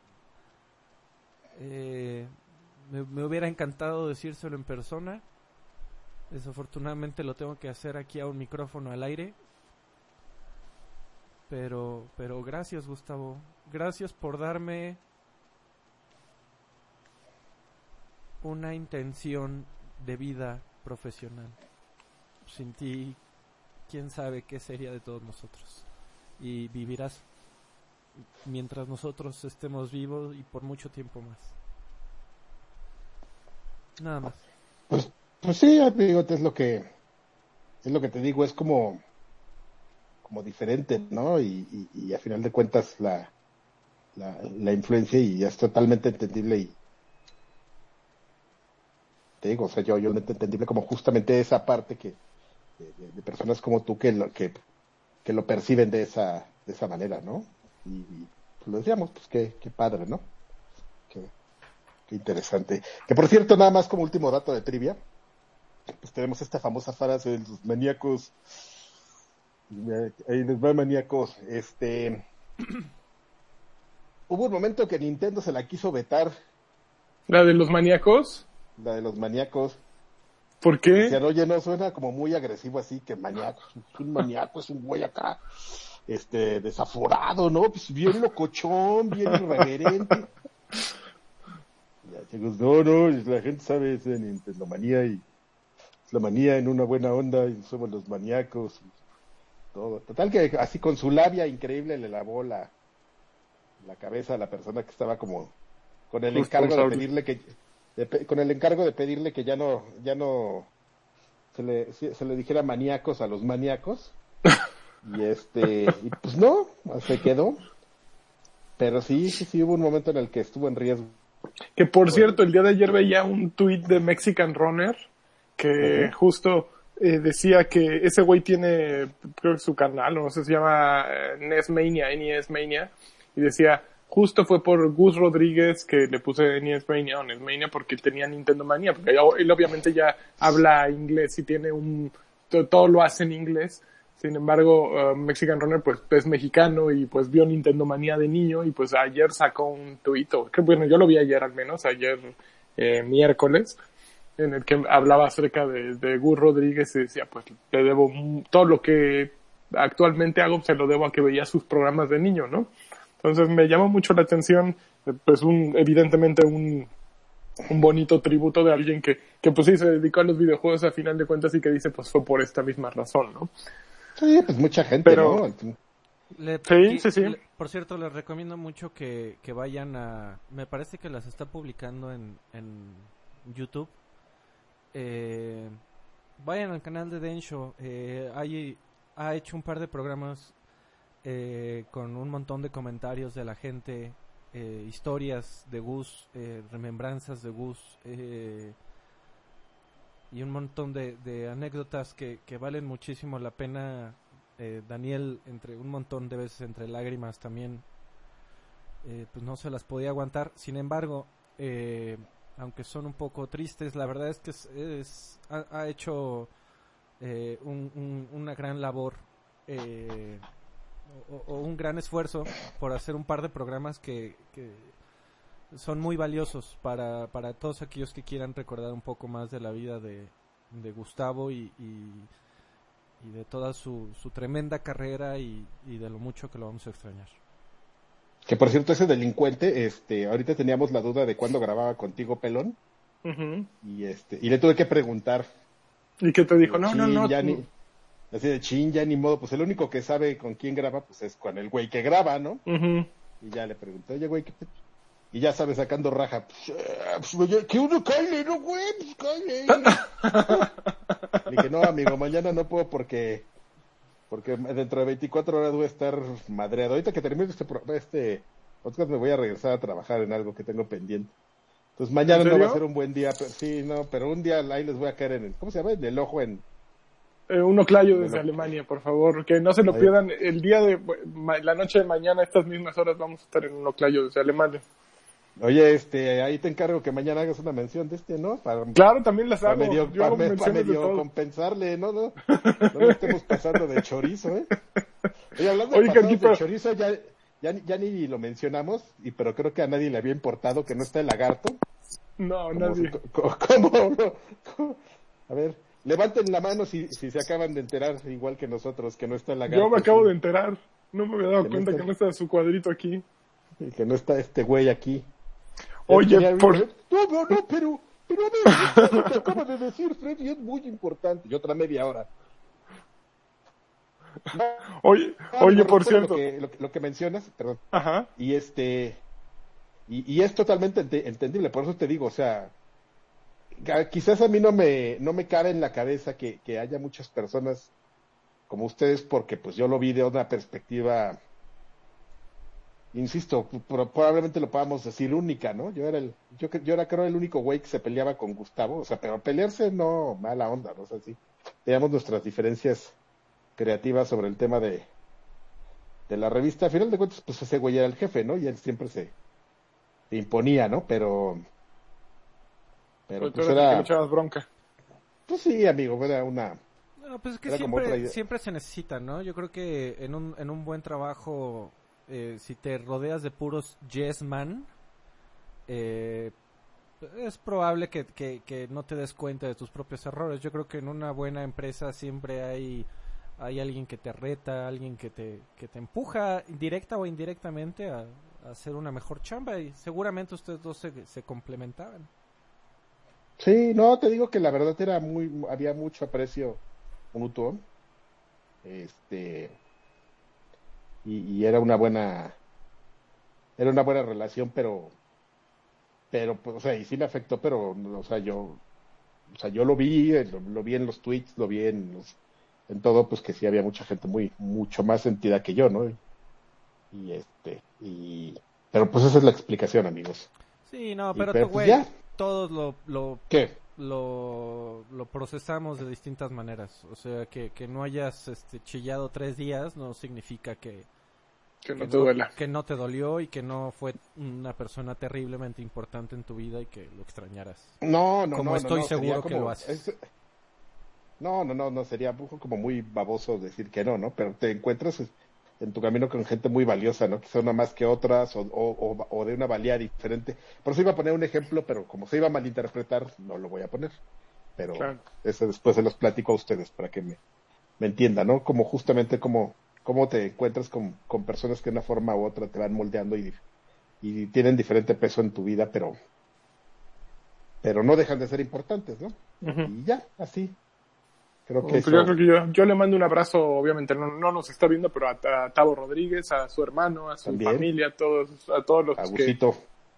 eh, me, me hubiera encantado decírselo en persona Desafortunadamente lo tengo que hacer aquí a un micrófono al aire. Pero, pero gracias Gustavo. Gracias por darme una intención de vida profesional. sin ti, quién sabe qué sería de todos nosotros. Y vivirás mientras nosotros estemos vivos y por mucho tiempo más. Nada más. Pues, pues sí, amigo, es lo que es lo que te digo, es como como diferente, ¿no? Y, y, y a final de cuentas la, la, la influencia y es totalmente entendible y te digo, o sea, yo, yo entendible como justamente esa parte que de, personas como tú que que, que lo perciben de esa, de esa manera, ¿no? Y, y pues lo decíamos, pues qué, qué padre, ¿no? Qué, qué interesante. Que por cierto, nada más como último dato de trivia, pues tenemos esta famosa frase de los maníacos, ahí les va maníacos, este, hubo un momento que Nintendo se la quiso vetar. ¿La de los maníacos? La de los maníacos. ¿Por qué? Decían, oye, no suena como muy agresivo así, que maníaco. Un maníaco es un güey acá, este, desaforado, ¿no? Pues bien locochón, bien irreverente. Ya, chicos, no, no, la gente sabe es de Nintendo manía y es la manía en una buena onda y somos los maníacos. Todo. Total que así con su labia increíble le lavó la, la cabeza a la persona que estaba como con el encargo de pedirle que de, con el encargo de pedirle que ya no ya no se le se le dijera maníacos a los maníacos y este y pues no se quedó pero sí sí sí hubo un momento en el que estuvo en riesgo que por bueno. cierto el día de ayer veía un tweet de Mexican Runner que uh -huh. justo eh, decía que ese güey tiene creo que su canal no sé se llama eh, Nesmania NES Mania y decía justo fue por Gus Rodríguez que le puse NES Mania o Nesmania porque él tenía Nintendo Manía, porque él obviamente ya habla inglés y tiene un, todo lo hace en inglés. Sin embargo, uh, Mexican Runner pues es mexicano y pues vio Nintendo Manía de niño y pues ayer sacó un tuito, que bueno, yo lo vi ayer al menos, ayer eh, miércoles, en el que hablaba acerca de, de Gus Rodríguez y decía pues le debo todo lo que actualmente hago se lo debo a que veía sus programas de niño, ¿no? Entonces me llama mucho la atención, pues un, evidentemente un, un bonito tributo de alguien que, que pues sí se dedicó a los videojuegos a final de cuentas y que dice pues fue por esta misma razón, ¿no? Sí, pues mucha gente, Pero, ¿no? Le, sí, sí, sí. Le, por cierto, les recomiendo mucho que, que vayan a... Me parece que las está publicando en, en YouTube. Eh, vayan al canal de Densho. Eh, hay, ha hecho un par de programas eh, con un montón de comentarios de la gente, eh, historias de Gus, eh, remembranzas de Gus y un montón de, anécdotas que, que, valen muchísimo la pena. Daniel, entre un montón de veces entre lágrimas también, pues no se las podía aguantar. Sin embargo, aunque son un poco tristes, la verdad es que es, ha, hecho un, un, una gran labor. Eh, o, o, un gran esfuerzo por hacer un par de programas que, que son muy valiosos para, para, todos aquellos que quieran recordar un poco más de la vida de, de Gustavo y, y, y, de toda su, su tremenda carrera y, y, de lo mucho que lo vamos a extrañar. Que por cierto, ese delincuente, este, ahorita teníamos la duda de cuándo grababa contigo Pelón. Uh -huh. Y este, y le tuve que preguntar. ¿Y qué te dijo? No, no, no. Ya ni, así de chin, ya ni modo, pues el único que sabe con quién graba, pues es con el güey que graba, ¿no? Uh -huh. Y ya le pregunté, oye, güey, ¿qué te... Y ya sabe, sacando raja, pues, pues que uno cae, ¿no, güey? Pues que no, amigo, mañana no puedo porque, porque dentro de 24 horas voy a estar madreado. Ahorita que termine este, este podcast me voy a regresar a trabajar en algo que tengo pendiente. Entonces mañana no va a ser un buen día, pero, sí, no, pero un día ahí les voy a caer en el, ¿cómo se llama? En el ojo en, eh, un oclayo desde bueno, Alemania, por favor, que no se lo pierdan. El día de la noche de mañana, a estas mismas horas, vamos a estar en un oclayo desde Alemania. Oye, este, ahí te encargo que mañana hagas una mención de este, ¿no? Para, claro, también las hago. Para medio, Yo hago para, para medio compensarle, ¿no? No, no lo estemos pasando de chorizo, ¿eh? Oye, hablando Oye, de, aquí, de chorizo, ya, ya, ya ni lo mencionamos, y pero creo que a nadie le había importado que no está el lagarto. No, ¿Cómo, nadie. ¿cómo, cómo, A ver, Levanten la mano si, si se acaban de enterar, igual que nosotros, que no está el lagarto. Yo me acabo de enterar. No me había dado que cuenta no está... que no está su cuadrito aquí. Y que no está este güey aquí. Oye, por... No, no, no, pero... Pero a ver, lo que acaba de decir Freddy es muy importante. Y otra media hora. oye, No, oye, por cierto. Lo que, lo que- lo que mencionas, perdón. Ajá. Y este. Y, y es totalmente ente- entendible, por eso te digo, o sea. Quizás a mí no me, no me cabe en la cabeza que, que haya muchas personas como ustedes, porque pues yo lo vi de una perspectiva. Insisto, pro- probablemente lo podamos decir única, ¿no? Yo era el, yo, yo era creo el único güey que se peleaba con Gustavo, o sea, pero pelearse no mala onda, ¿no? O sea, sí, teníamos nuestras diferencias creativas sobre el tema de, de la revista. A final de cuentas, pues ese güey era el jefe, ¿no? Y él siempre se imponía, ¿no? Pero, pero pues era, echabas bronca. pues sí, amigo, era una, No, pues es que siempre, se necesita, ¿no? Yo creo que en un, en un buen trabajo, eh, si te rodeas de puros yes man, eh, es probable que, que, que no te des cuenta de tus propios errores. Yo creo que en una buena empresa siempre hay, hay alguien que te reta, alguien que te, que te empuja, directa o indirectamente, a, a hacer una mejor chamba y seguramente ustedes dos se, se complementaban. Sí, no, te digo que la verdad era muy, había mucho aprecio mutuo. Este, y, y era una buena, era una buena relación, pero, pero, pues, o sea, y sí me afectó, pero, o sea, yo, o sea, yo lo vi, eh, lo, lo vi en los tweets, lo vi en los, en todo, pues que sí había mucha gente muy, mucho más sentida que yo, ¿no? Y, y este, y, pero pues esa es la explicación, amigos. Sí, no, pero, pero, tú, pues, güey. Todos lo, lo ¿Qué? lo, lo procesamos de distintas maneras. O sea, que, que no hayas este, chillado tres días no significa que, Que no que te duela. que no te dolió y que no fue una persona terriblemente importante en tu vida y que lo extrañaras. No, no, Como no, estoy no, no, seguro que lo haces. es- no, no, no, no, sería como muy baboso decir que no, ¿no? Pero te encuentras en tu camino con gente muy valiosa, ¿no? Quizá una más que otras o, o, de una valía diferente. Por eso iba a poner un ejemplo, pero como se iba a malinterpretar, no lo voy a poner. Pero Claro. eso después se los platico a ustedes para que me, me entiendan, ¿no? Como justamente como, cómo te encuentras con, con personas que de una forma u otra te van moldeando y, y tienen diferente peso en tu vida, pero pero no dejan de ser importantes, ¿no? Y ya, así. Creo que Pues eso- yo creo que yo, yo le mando un abrazo, obviamente no, no nos está viendo, pero a, a Tavo Rodríguez, a su hermano, a su También. familia, a todos, a todos los que, Agusito,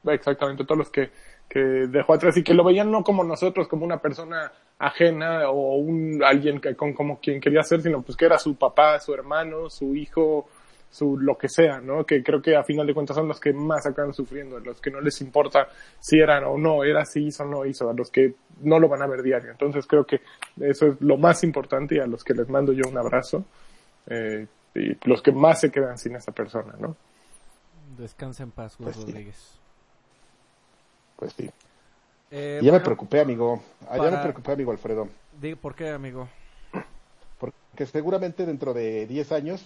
exactamente, todos los que, que dejó atrás y que lo veían no como nosotros, como una persona ajena o un alguien que con como quien quería ser, sino pues que era su papá, su hermano, su hijo, su lo que sea, ¿no? Que creo que a final de cuentas son los que más acaban sufriendo, los que no les importa si eran o no, era si hizo o no hizo, a los que no lo van a ver diario. Entonces creo que eso es lo más importante y a los que les mando yo un abrazo, eh, y los que más se quedan sin esa persona, ¿no? Descansa en paz, Pues sí. Rodríguez. pues sí. Eh, ya me preocupé, amigo. Ah, Ya para- me preocupé, amigo Alfredo. ¿Por qué, amigo? Porque seguramente dentro de 10 años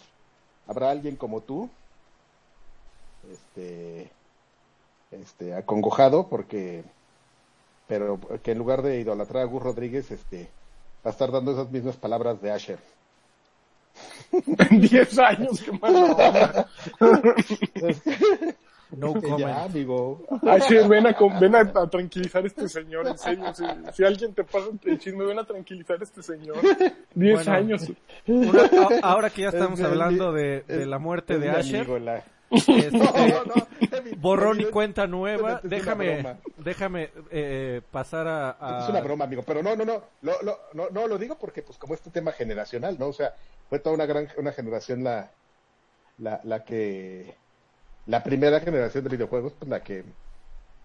habrá alguien como tú, este, este, acongojado, porque, pero que en lugar de idolatrar a Gus Rodríguez, este, va a estar dando esas mismas palabras de Asher. En 10 años, qué mala onda. No ya, amigo. Ay, sí, ven a, con- ven a, a tranquilizar a este señor, en serio. Si, si alguien te pasa el chisme, ven a tranquilizar a este señor. Diez Bueno. años. Una- a- ahora que ya estamos Es mi- hablando de, de la muerte de Asher, amigo, la- este, No, no, mi- borrón y cuenta nueva, déjame, déjame eh, pasar a, a- Es una broma, amigo, pero no, no, no, lo, lo, no, no, lo digo porque, pues, como este tema generacional, ¿no? O sea, fue toda una gran, una generación la, la, la que, la primera generación de videojuegos, pues, la que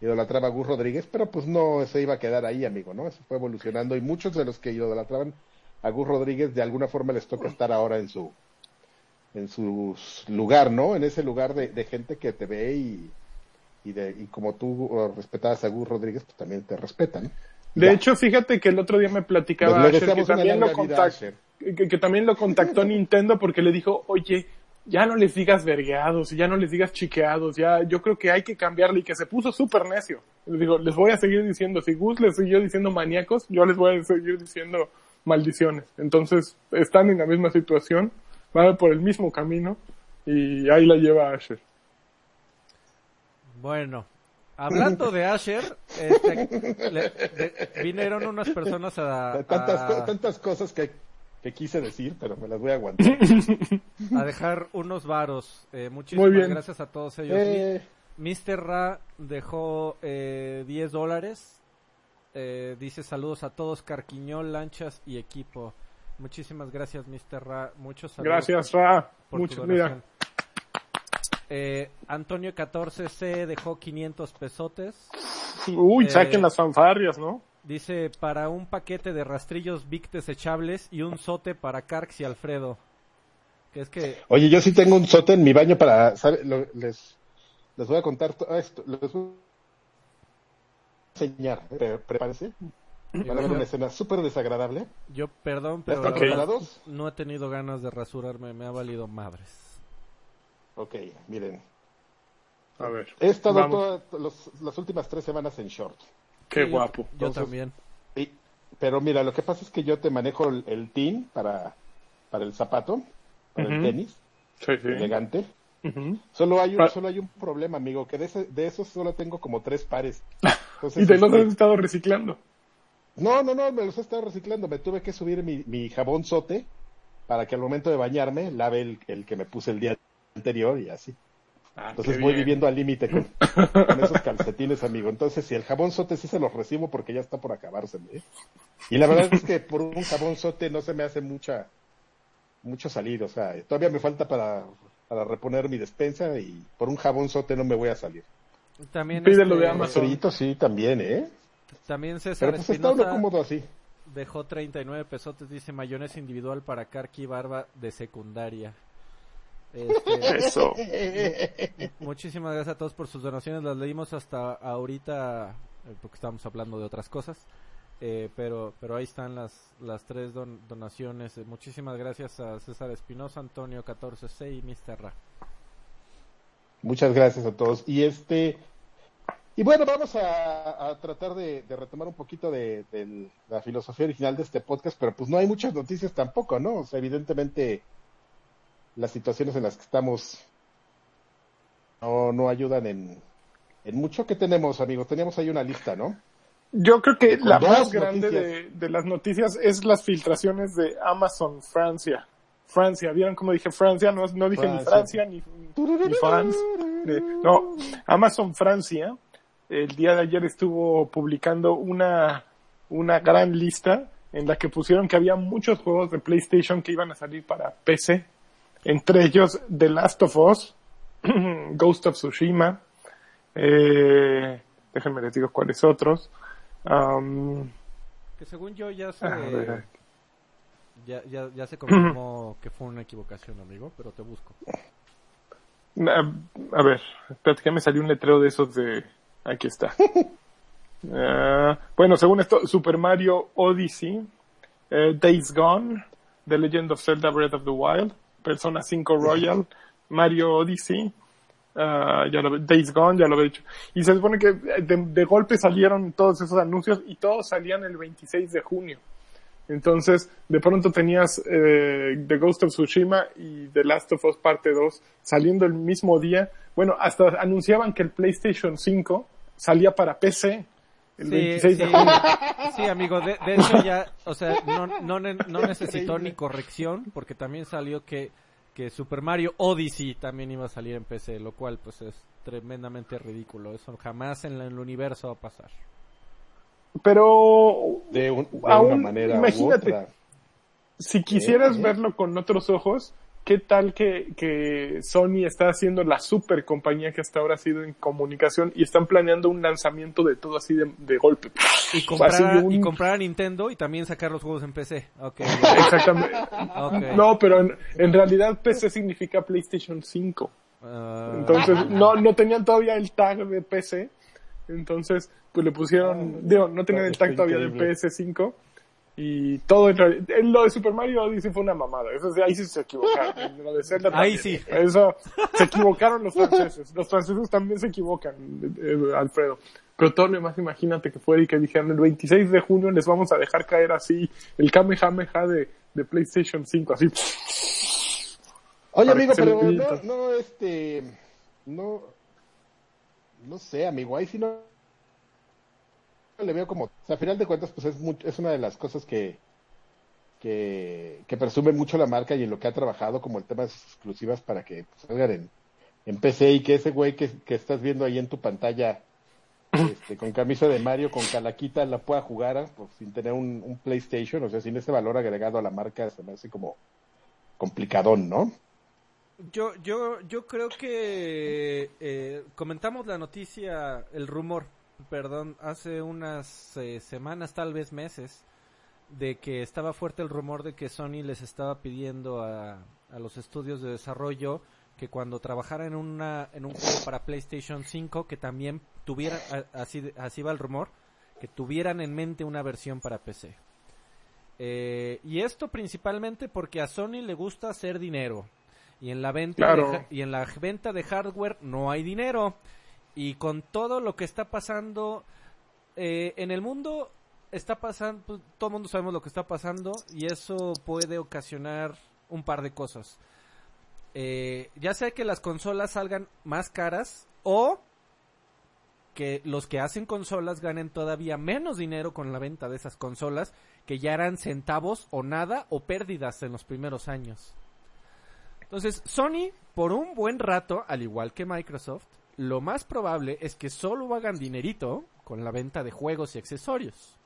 idolatraba a Gus Rodríguez, pero pues no se iba a quedar ahí, amigo, ¿no? Eso fue evolucionando y muchos de los que idolatraban a Gus Rodríguez, de alguna forma les toca estar ahora en su, en su lugar, ¿no? En ese lugar de, de gente que te ve y, y, de, y como tú respetabas a Gus Rodríguez, pues también te respetan. De Ya. hecho, fíjate que el otro día me platicaba Asher que deseamos una también, lo larga vida a contact- Asher. que, que también lo contactó Nintendo porque le dijo, oye, ya no les digas vergueados, ya no les digas chiqueados, ya yo creo que hay que cambiarle y que se puso súper necio. Les digo, les voy a seguir diciendo, si Gus les siguió diciendo maníacos, yo les voy a seguir diciendo maldiciones. Entonces, están en la misma situación, van por el mismo camino y ahí la lleva Asher. Bueno, hablando de Asher, este, le- de- vinieron unas personas a, tantas, a- co- tantas cosas que, que quise decir, pero me las voy a aguantar. A dejar unos varos. Eh, muchísimas Muy bien. gracias a todos ellos. Eh, Mr. Ra dejó eh, 10 dólares. Eh, dice saludos a todos, Carquiñol, Lanchas y equipo. Muchísimas gracias, Mr. Ra. Muchos saludos. Gracias, Ra. por tu Mucho, donación. mira. Eh, Antonio 14C dejó 500 pesotes. Uy, Eh, saquen las fanfarrias, ¿no? Dice para un paquete de rastrillos Vic desechables y un sote para Carx y Alfredo. Que es que Oye, yo sí tengo un sote en mi baño para, ¿sabe? Lo- les, les voy a contar todo esto, les voy a enseñar, Pre- prepárese, van a ver una escena súper desagradable. yo, perdón, ¿Ya pero no he tenido ganas de rasurarme, me ha valido madres. Ok, miren, A ver. he estado todas los- las últimas tres semanas en short. Qué Sí, guapo. Yo Entonces- también. Pero mira, lo que pasa es que yo te manejo el, el tin para, para el zapato, para el tenis, Sí, sí. elegante. Solo hay un, solo hay un problema, amigo, que de, ese- de esos solo tengo como tres pares. Entonces, Y de los este, has estado reciclando. No, no, no, me los he estado reciclando. Me tuve que subir mi, mi jabón sote para que al momento de bañarme lave el, el que me puse el día anterior y así. Ah, Entonces voy bien. viviendo al límite con, con esos calcetines, amigo. Entonces, si el jabón sote sí se los recibo porque ya está por acabárseme. ¿eh? Y la verdad es que por un jabón sote no se me hace mucha, mucho salir. O sea, todavía me falta para, para reponer mi despensa y por un jabón sote no me voy a salir. También Pídelo de este, Amazon. Frillito sí, también, ¿eh? También Pero César pues está uno cómodo así. dejó 39 pesotes, dice mayonesa individual para Carqui Barba de secundaria. Este, Eso. muchísimas gracias a todos por sus donaciones, las leímos hasta ahorita eh, porque estábamos hablando de otras cosas. Eh, pero pero ahí están las las tres don- donaciones. Eh, muchísimas gracias a César Espinosa, Antonio 14C y Mr. Ra. Muchas gracias a todos. Y este, y bueno, vamos a, a tratar de, de retomar un poquito de, de la filosofía original de este podcast, pero pues no hay muchas noticias tampoco, ¿no? O sea, evidentemente las situaciones en las que estamos no, no ayudan en, en mucho. ¿Qué tenemos, amigos? Teníamos ahí una lista, ¿no? Yo creo que Con la más grande de, de las noticias es las filtraciones de Amazon Francia. Francia, ¿vieron cómo dije Francia? No, no dije ni Francia. Francia ni, ni France. Eh, No, Amazon Francia el día de ayer estuvo publicando una, una gran lista en la que pusieron que había muchos juegos de PlayStation que iban a salir para PC, entre ellos The Last of Us, Ghost of Tsushima, eh, déjenme les digo cuáles otros. Um, Que según yo ya se ya, ya, ya se confirmó que fue una equivocación, amigo, pero te busco. a, a ver, espérate que me salió un letrero de esos de... Aquí está. Ah, bueno, según esto, Super Mario Odyssey, eh, Days Gone, The Legend of Zelda Breath of the Wild, Persona 5 Royal, Mario Odyssey, ah, ya lo, Days Gone, ya lo había dicho. Y se supone que de, de golpe salieron todos esos anuncios y todos salían el 26 de junio. Entonces, de pronto tenías eh, The Ghost of Tsushima y The Last of Us Parte 2 saliendo el mismo día. Bueno, hasta anunciaban que el PlayStation 5 salía para PC el 26 de sí, junio. sí, amigo, de, de hecho ya, o sea, no, no, no necesitó ni corrección porque también salió que, que Super Mario Odyssey también iba a salir en PC, lo cual pues es tremendamente ridículo. Eso jamás en la- en el universo va a pasar. Pero De, un- de Aún, una manera imagínate. u otra. si quisieras Eh, eh. verlo con otros ojos, ¿qué tal que, que Sony está haciendo la super compañía que hasta ahora ha sido en comunicación y están planeando un lanzamiento de todo así de, de golpe? Y comprar, un- y comprar a Nintendo y también sacar los juegos en PC. Ok, Exactamente. No, pero en, en realidad PC significa PlayStation 5. Ah, Entonces, no, no tenían todavía el tag de PC. Entonces, pues le pusieron, digo, no tenían el tag todavía de increíble. PS5. Y todo en realidad, en lo de Super Mario Odyssey fue una mamada. Eso ahí sí se equivocaron. Lo de Zelda Ahí también. sí. Eso, se equivocaron los franceses. Los franceses también se equivocan, eh, Alfredo. Pero todo lo demás, imagínate que fuera y que dijeran el 26 de junio les vamos a dejar caer así el Kamehameha de, de PlayStation 5, así. Oye, amigo, pero no, no, este, no, no sé, amigo, ahí sí no le veo como, o sea, a final de cuentas, pues es, mucho- es una de las cosas que, que, que presume mucho la marca y en lo que ha trabajado como el tema de sus exclusivas para que pues, salgan en, en PC y que ese güey que, que estás viendo ahí en tu pantalla este, con camisa de Mario, con calaquita, la pueda jugar pues, sin tener un, un, PlayStation, o sea, sin ese valor agregado a la marca, se me hace como complicadón, ¿no? Yo, yo, yo creo que eh, comentamos la noticia, el rumor, perdón, hace unas eh, semanas, tal vez meses, de que estaba fuerte el rumor de que Sony les estaba pidiendo a, a los estudios de desarrollo que cuando trabajara en una en un juego para PlayStation 5 que también tuvieran así así va el rumor que tuvieran en mente una versión para PC eh, y esto principalmente porque a Sony le gusta hacer dinero y en la venta Claro. de, y en la venta de hardware no hay dinero y con todo lo que está pasando eh, en el mundo está pasando pues, todo el mundo sabemos lo que está pasando y eso puede ocasionar un par de cosas eh, ya sea que las consolas salgan más caras o que los que hacen consolas ganen todavía menos dinero con la venta de esas consolas que ya eran centavos o nada o pérdidas en los primeros años. Entonces, Sony, por un buen rato, al igual que Microsoft, lo más probable es que solo hagan dinerito con la venta de juegos y accesorios.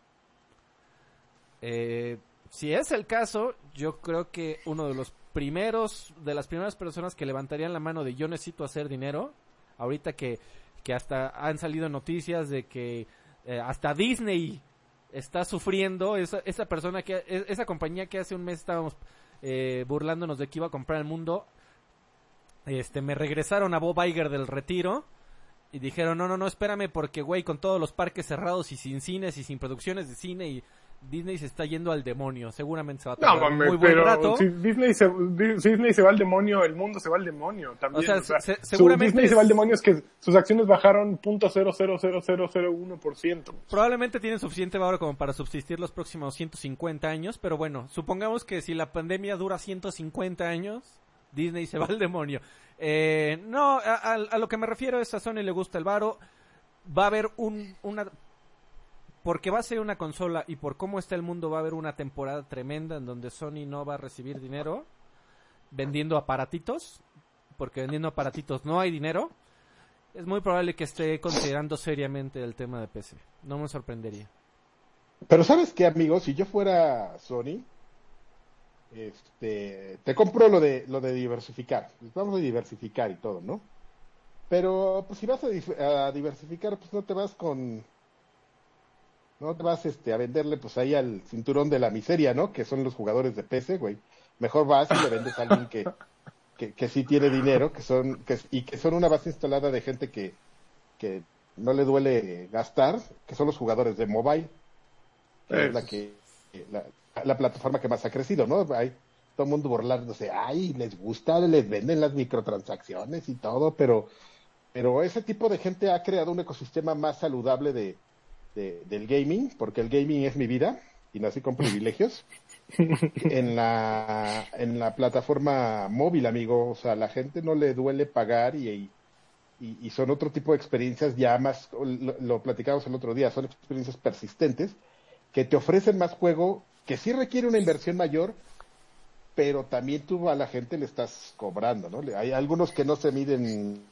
Eh, si es el caso, yo creo que uno de los primeros, de las primeras personas que levantarían la mano de yo necesito hacer dinero, ahorita que, que hasta han salido noticias de que eh, hasta Disney está sufriendo, esa, esa persona que, e- esa compañía que hace un mes estábamos eh, burlándonos de que iba a comprar el mundo, este, me regresaron a Bob Iger del retiro y dijeron, no, no, no, espérame porque, güey, con todos los parques cerrados y sin cines y sin producciones de cine y Disney se está yendo al demonio, seguramente se va a No, tardar mames, muy buen pero rato. si Disney se, Disney se va al demonio, el mundo se va al demonio también. O sea, o sea, se- su seguramente Disney es- se va al demonio es que sus acciones bajaron .0000001%. Probablemente tienen suficiente valor como para subsistir los próximos 150 años, pero bueno, supongamos que si la pandemia dura 150 años, Disney se va al demonio. Eh, no, a, lo que me refiero es a Sony le gusta el varo, va a haber un, una... Porque va a ser una consola y por cómo está el mundo va a haber una temporada tremenda en donde Sony no va a recibir dinero vendiendo aparatitos, porque vendiendo aparatitos no hay dinero. Es muy probable que esté considerando seriamente el tema de PC. No me sorprendería. Pero ¿sabes qué, amigo? Si yo fuera Sony, este, te compro lo de lo de diversificar. Pues Vamos a diversificar y todo, ¿no? Pero pues si vas a, diversificar, pues no te vas con no te vas este a venderle pues ahí al cinturón de la miseria, ¿no? Que son los jugadores de PC, güey. Mejor vas y le vendes a alguien que que, que sí tiene dinero, que son que, y que son una base instalada de gente que que no le duele gastar, que son los jugadores de mobile que es la que la, la plataforma que más ha crecido, ¿no? Hay todo el mundo burlándose, ay, les gusta, les venden las microtransacciones y todo, pero pero ese tipo de gente ha creado un ecosistema más saludable de, de- del gaming, porque el gaming es mi vida y nací con privilegios. en la en la plataforma móvil, amigo, o sea, a la gente no le duele pagar y, y, y son otro tipo de experiencias ya más, lo, lo platicamos el otro día, son experiencias persistentes que te ofrecen más juego, que sí requiere una inversión mayor, pero también tú a la gente le estás cobrando, ¿no? Hay algunos que no se miden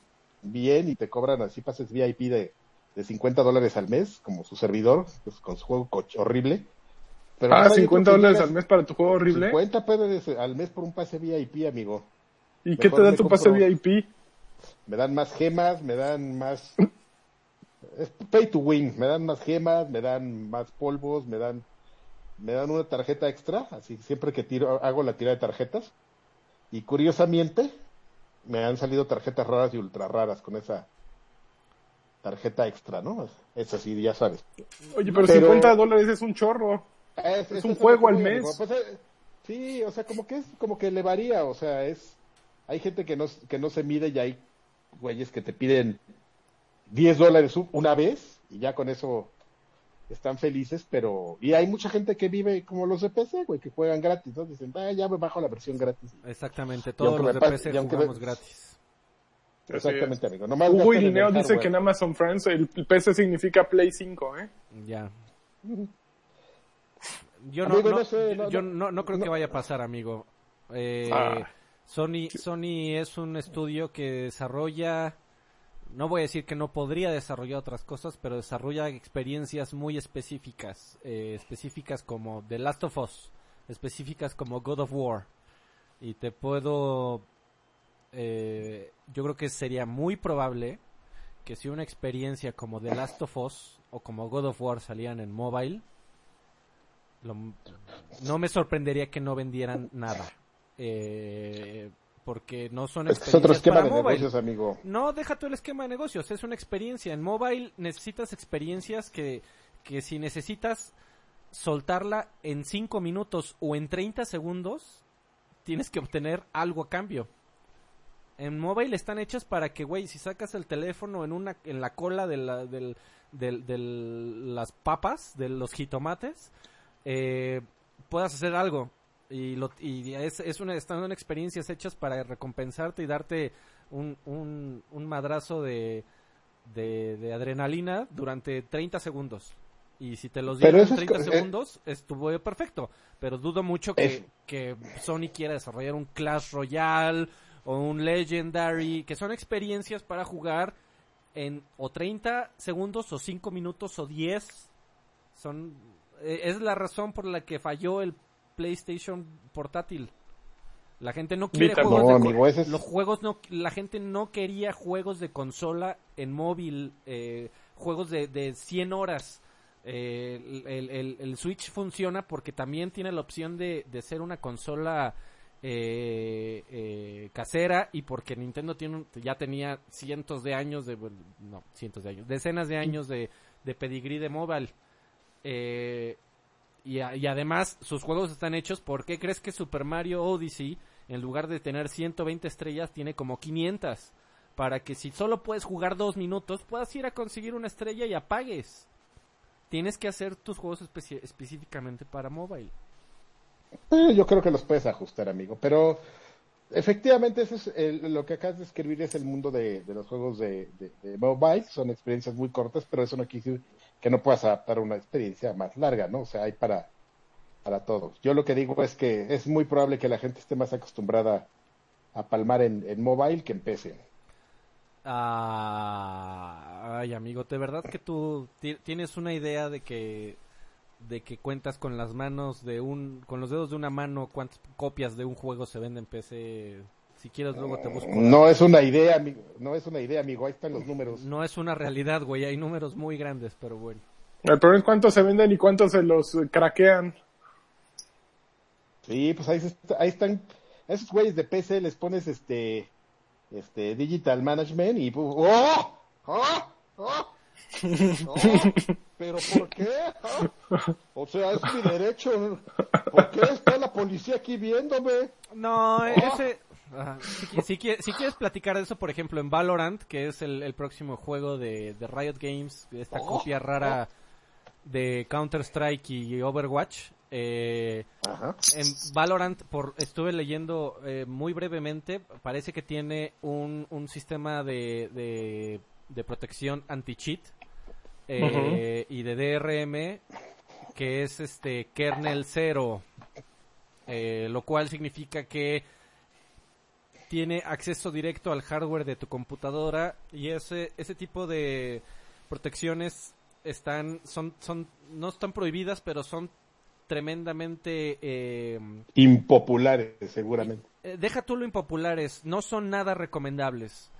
bien y te cobran así pases VIP de, de 50 dólares al mes, como su servidor, pues, con su juego horrible. Pero Ah, hay otro 50 que dólares al mes para tu juego horrible. 50 pesos al mes por un pase VIP, amigo. ¿Y qué te Mejor da tu pase VIP? Me dan más gemas, me dan más... Es pay to win, me dan más gemas, me dan más polvos, me dan me dan una tarjeta extra, así siempre que tiro hago la tira de tarjetas. Y curiosamente me han salido tarjetas raras y ultra raras con esa tarjeta extra, ¿no? Es así, ya sabes. Oye, pero, Pero- 50 dólares es un chorro. Es, un juego al mes. Pues, eh, sí, o sea, como que es, como que le varía, o sea, es, hay gente que no, que no se mide y hay güeyes que te piden 10 dólares una vez y ya con eso están felices, pero, y hay mucha gente que vive como los de PC, güey, que juegan gratis, ¿no? Dicen, ah, ya me bajo la versión gratis. Exactamente, Y todos los de PC y me- jugamos gratis. Exactamente, amigo. Nomás Hugo Irineo dice que en Amazon France el el PC significa Play 5, ¿eh? Ya. Yo no, Amigo, no, no sé, no- yo no- no, no creo que vaya a pasar, amigo. Eh, Ah. Sony, Sony es un estudio que desarrolla, no voy a decir que no podría desarrollar otras cosas, pero desarrolla experiencias muy específicas, eh, específicas como The Last of Us, específicas como God of War. Y te puedo, eh, yo creo que sería muy probable que si una experiencia como The Last of Us o como God of War salían en mobile, no me sorprendería que no vendieran nada. Eh, porque no son Es que es otro experiencias esquema para de mobile. negocios, amigo. No, deja tú el esquema de negocios, es una experiencia. En mobile necesitas experiencias que, que si necesitas soltarla en 5 minutos o en 30 segundos, tienes que obtener algo a cambio. En mobile están hechas para que, güey, si sacas el teléfono en una en la cola de, la, del, del- del- las papas, de los jitomates, eh, puedas hacer algo. Y, lo, y es, es una, están experiencias hechas para recompensarte y darte un, un, un madrazo de, de, de adrenalina durante 30 segundos. Y si te los dieron en eso es 30 co- eh, segundos, estuvo perfecto. Pero dudo mucho que, Es- que Sony quiera desarrollar un Clash Royale o un Legendary, que son experiencias para jugar en o 30 segundos o 5 minutos o 10. Son, eh, es la razón por la que falló el PlayStation portátil. La gente no quiere Vita, juegos no, de co- amigo, ese es- los juegos no la gente no quería juegos de consola en móvil, eh, juegos de, de 100 horas. Eh, el, el- el Switch funciona porque también tiene la opción de, de ser una consola eh, eh, casera y porque Nintendo tiene ya tenía cientos de años de bueno, no cientos de años decenas de años de, de pedigrí de mobile Eh, y, a- y además sus juegos están hechos ¿por qué crees que Super Mario Odyssey en lugar de tener 120 estrellas tiene como 500 para que si solo puedes jugar dos minutos puedas ir a conseguir una estrella y apagues tienes que hacer tus juegos específicamente para mobile Eh, yo creo que los puedes ajustar, amigo. Pero efectivamente, eso es el- lo que acabas de escribir es el mundo de, los juegos de, de- mobile. Son experiencias muy cortas, pero eso no quiere que no puedas adaptar una experiencia más larga, ¿no? O sea, hay para, para todos. Yo lo que digo es que es muy probable que la gente esté más acostumbrada a palmar en, en mobile que en PC. Ah, ay, amigo, de verdad que tú ti- tienes una idea de que de que cuentas con las manos de un con los dedos de una mano cuántas copias de un juego se venden en PC. Si quieres luego te busco. No es una idea, amigo. No es una idea, amigo. Ahí están los números. No es una realidad, güey, hay números muy grandes, pero bueno. El problema es cuántos se venden y cuántos se los craquean. Sí, pues ahí, ahí están. A esos güeyes de PC les pones este. Este, Digital Management y. ¡Oh! ¡Oh! ¡Oh! ¡Oh! ¿Pero por qué? ¿Ah? O sea, es mi derecho. ¿Por qué está la policía aquí viéndome? No, ese ajá, si, si si quieres platicar de eso, por ejemplo, en Valorant, que es el, el próximo juego de, de Riot Games, esta Oh, copia rara de Counter Strike y Overwatch, eh, Ajá. En Valorant, por, estuve leyendo eh, muy brevemente, parece que tiene un, un sistema de, de, de protección anti-cheat eh, y de DRM que es este kernel 0, eh, lo cual significa que tiene acceso directo al hardware de tu computadora y ese, ese tipo de protecciones están, son, son, no están prohibidas, pero son tremendamente eh, Impopulares, seguramente. eh, deja tú lo impopulares, no son nada recomendables.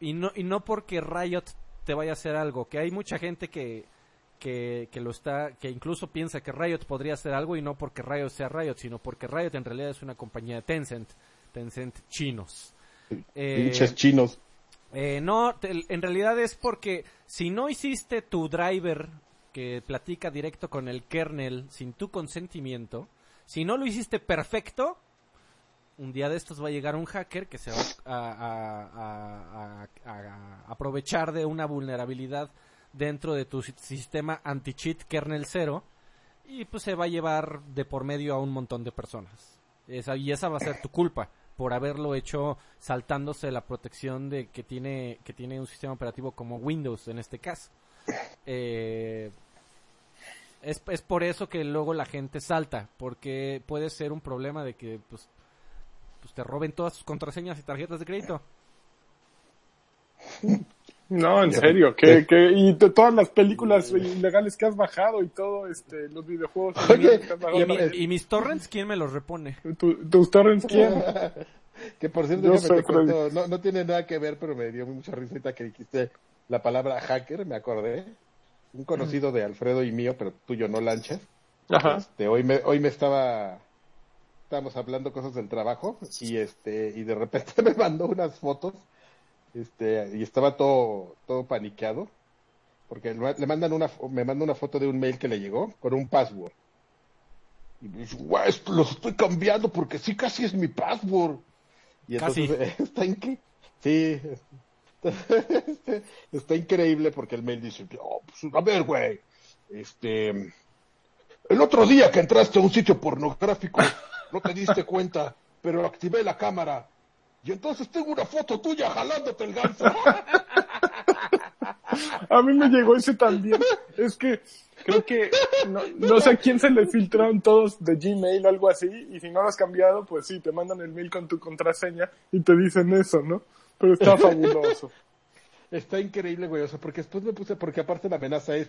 Y no, y no porque Riot te vaya a hacer algo, que hay mucha gente que, que, que lo está, que incluso piensa que Riot podría hacer algo y no porque Riot sea Riot, sino porque Riot en realidad es una compañía de Tencent, Tencent chinos. Eh, Pinches chinos. eh, no, te- en realidad es porque si no hiciste tu driver que platica directo con el kernel sin tu consentimiento, si no lo hiciste perfecto, un día de estos va a llegar un hacker que se va a, a- a- a- a aprovechar de una vulnerabilidad dentro de tu si- sistema anti-cheat kernel 0 y pues se va a llevar de por medio a un montón de personas. Esa, y esa va a ser tu culpa por haberlo hecho saltándose la protección de que tiene que tiene un sistema operativo como Windows en este caso. Eh, es, es por eso que luego la gente salta, porque puede ser un problema de que pues, pues te roben todas sus contraseñas y tarjetas de crédito. No, en serio, que, que, y todas las películas ilegales que has bajado y todo, este, los videojuegos Oye, ilegales que has bajado, ¿Y, mi- y mis torrents quién me los repone? tu- tus torrents, ¿quién? Que por cierto, cuento, no, no tiene nada que ver, pero me dio mucha risa ahorita que dijiste la palabra hacker, me acordé. Un conocido de Alfredo y mío, pero tuyo no lanchas. Ajá. Este, hoy me, hoy me estaba, estábamos hablando cosas del trabajo y este, y de repente me mandó unas fotos, este, y estaba todo, todo paniqueado, porque le mandan una, me manda una foto de un mail que le llegó con un password. Y me dice, "Guau, esto los estoy cambiando porque sí casi es mi password. Y Casi. entonces, está increíble. Sí. está increíble porque el mail dice, "Oh, pues, a ver, güey, este, el otro día que entraste a un sitio pornográfico, no te diste cuenta, pero activé la cámara. Y entonces tengo una foto tuya jalándote el ganso. A mí me llegó ese también. Es que creo que no, no sé a quién se le filtraron todos de Gmail o algo así. Y si no lo has cambiado, pues sí, te mandan el mail con tu contraseña y te dicen eso, ¿no? Pero está fabuloso. Está increíble, güey. O sea, porque después me puse, porque aparte la amenaza es,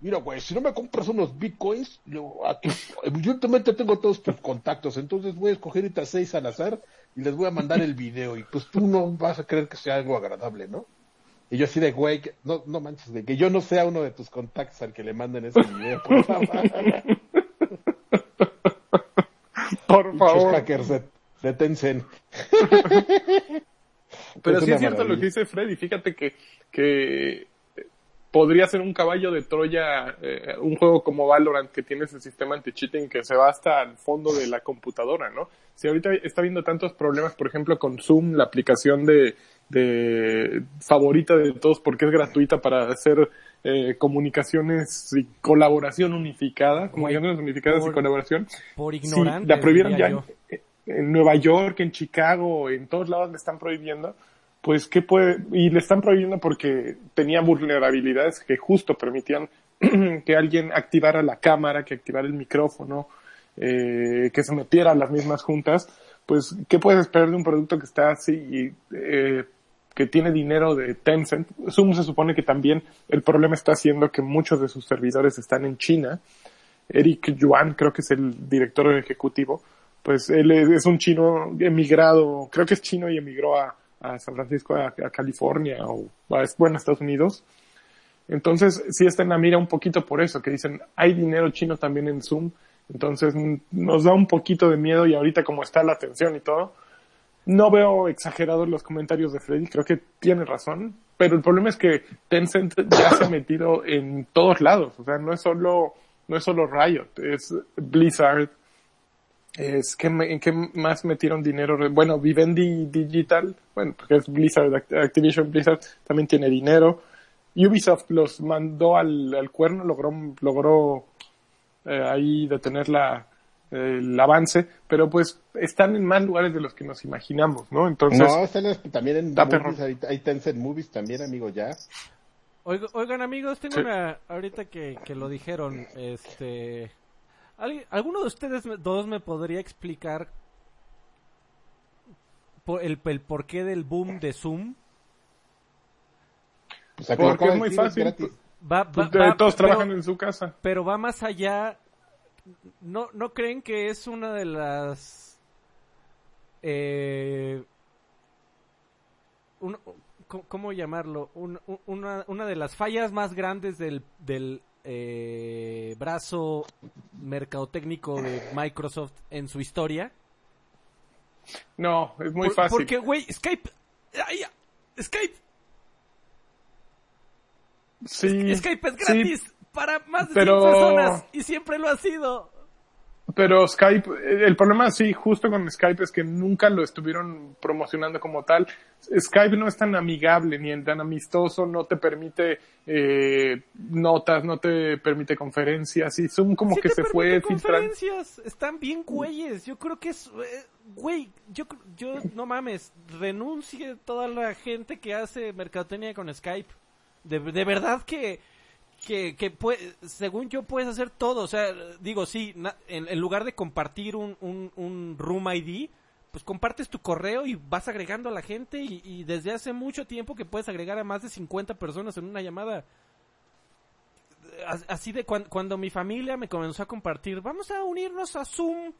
mira, güey, si no me compras unos bitcoins, tu- evidentemente tengo todos tus contactos, entonces voy a escoger ahorita seis al azar y les voy a mandar el video y pues tú no vas a creer que sea algo agradable, ¿no? Y yo así de, güey, que- no, no manches, güey, que yo no sea uno de tus contactos al que le manden ese video, por favor. Por favor. hackers de, de Tencent. Pero Es sí es cierto lo que dice Freddy. Fíjate que, que podría ser un caballo de Troya, eh, un juego como Valorant que tiene ese sistema anti-cheating que se va hasta el fondo de la computadora, ¿no? Si ahorita está viendo tantos problemas, por ejemplo, con Zoom, la aplicación de, de favorita de todos porque es gratuita para hacer eh, comunicaciones y colaboración unificada, comunicaciones unificadas y colaboración. Por Sí, ignorante. la prohibieron ya en, en Nueva York, en Chicago, en todos lados le están prohibiendo. Pues, ¿qué puede? Y le están prohibiendo porque tenía vulnerabilidades que justo permitían que alguien activara la cámara, que activara el micrófono, eh, que se metiera a las mismas juntas. Pues, ¿qué puedes esperar de un producto que está así y, eh, que tiene dinero de Tencent? Zoom se supone que también el problema está siendo que muchos de sus servidores están en China. Eric Yuan, creo que es el director ejecutivo, pues él es, un chino emigrado, creo que es chino y emigró a, San Francisco, a, a California o a, bueno, a Estados Unidos. Entonces, sí está en la mira un poquito por eso, que dicen, hay dinero chino también en Zoom, entonces nos da un poquito de miedo y ahorita como está la atención y todo, no veo exagerados los comentarios de Freddy, creo que tiene razón, pero el problema es que Tencent ya se ha metido en todos lados, o sea, no es solo, no es solo Riot, es Blizzard, es que en qué más metieron dinero, bueno, Vivendi Digital, bueno, porque es Blizzard, Act- Activision Blizzard también tiene dinero, Ubisoft los mandó al, al cuerno, logró, logró eh, ahí detener la, el avance, pero pues están en más lugares de los que nos imaginamos, ¿no? Entonces, no, están en- también en movies, hay Tencent Movies también, amigo, ya. Oiga- Oigan amigos, tengo Sí. una, ahorita que, que lo dijeron, este, ¿alguien- ¿alguno de ustedes dos me podría explicar por el, el porqué del boom de Zoom? Pues acá Porque es muy fácil. gratis. Va, va- pues, va- todos pero- trabajan en su casa. pero va más allá. ¿No, no creen que es una de las... Eh, un- ¿cómo, llamarlo? Un- una, una de las fallas más grandes del, del eh, brazo mercadotécnico de Microsoft en su historia. No, es muy Por- fácil. Porque, güey, Skype... ay, Skype, Sí, Skype es sí, gratis para más de pero- 100 personas y siempre lo ha sido. Pero Skype, eh, el problema sí, justo con Skype es que nunca lo estuvieron promocionando como tal. Skype no es tan amigable ni tan amistoso, no te permite eh, notas, no te permite conferencias y Zoom como Sí que se fue filtrando. conferencias, están bien güeyes. Yo creo que es, eh, güey, yo, yo no mames, renuncie toda la gente que hace mercadotecnia con Skype. De, de verdad que, que, que según yo puedes hacer todo. O sea, digo, sí, na- en, en lugar de compartir un, un, un Room ID, pues compartes tu correo y vas agregando a la gente y, y desde hace mucho tiempo que puedes agregar a más de 50 personas en una llamada. As- Así de cuan- cuando mi familia me comenzó a compartir, vamos a unirnos a Zoom.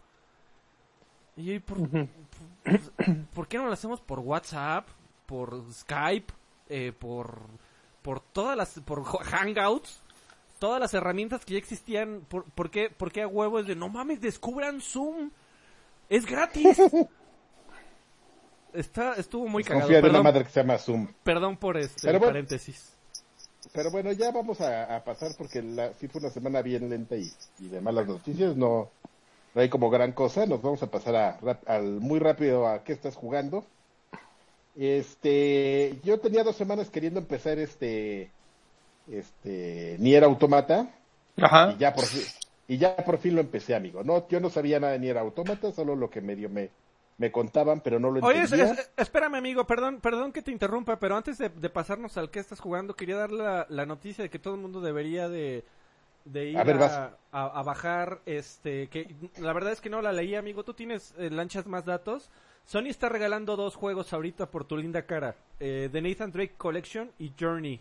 Y yo, ¿por, por, por qué no lo hacemos por WhatsApp, por Skype, eh, por, por todas las, por Hangouts? Todas las herramientas que ya existían, ¿por, por qué, por qué a huevo es de, no mames, descubran Zoom? Es gratis. Está, estuvo muy cagado. Confía de una Perdón, madre que se llama Zoom. perdón por este Pero bueno. paréntesis. Pero bueno, ya vamos a, a pasar porque la, sí fue una semana bien lenta y, y de malas noticias. No, no hay como gran cosa. Nos vamos a pasar a, al muy rápido a qué estás jugando. Este, yo tenía dos semanas queriendo empezar este, este, Nier Automata Ajá. y ya por fin, y ya por fin lo empecé, amigo. No, yo no sabía nada de Nier Automata, solo lo que medio me, me contaban, pero no lo Oye, entendía. es- espérame, amigo, perdón, perdón que te interrumpa, pero antes de, de pasarnos al que estás jugando, quería dar la, la noticia de que todo el mundo debería de, de ir ver, a- a bajar, este, que la verdad es que no la leí, amigo, tú tienes eh, lanchas más datos. Sony está regalando dos juegos ahorita por tu linda cara, eh, The Nathan Drake Collection y Journey,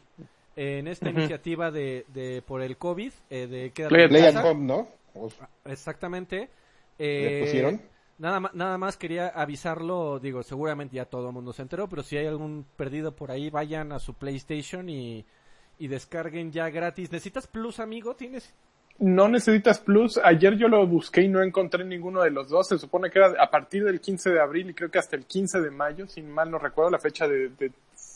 eh, en esta iniciativa de, de por el COVID, eh, de Play en Play casa. at Home, ¿no? Exactamente. ¿Le Eh, pusieron? Nada, nada más quería avisarlo, digo, seguramente ya todo el mundo se enteró, pero si hay algún perdido por ahí, vayan a su PlayStation y, y descarguen ya gratis. ¿Necesitas Plus, amigo? ¿Tienes? No necesitas Plus. Ayer yo lo busqué y no encontré ninguno de los dos. Se supone que era a partir del 15 de abril y creo que hasta el 15 de mayo, sin mal no recuerdo. La fecha de, de,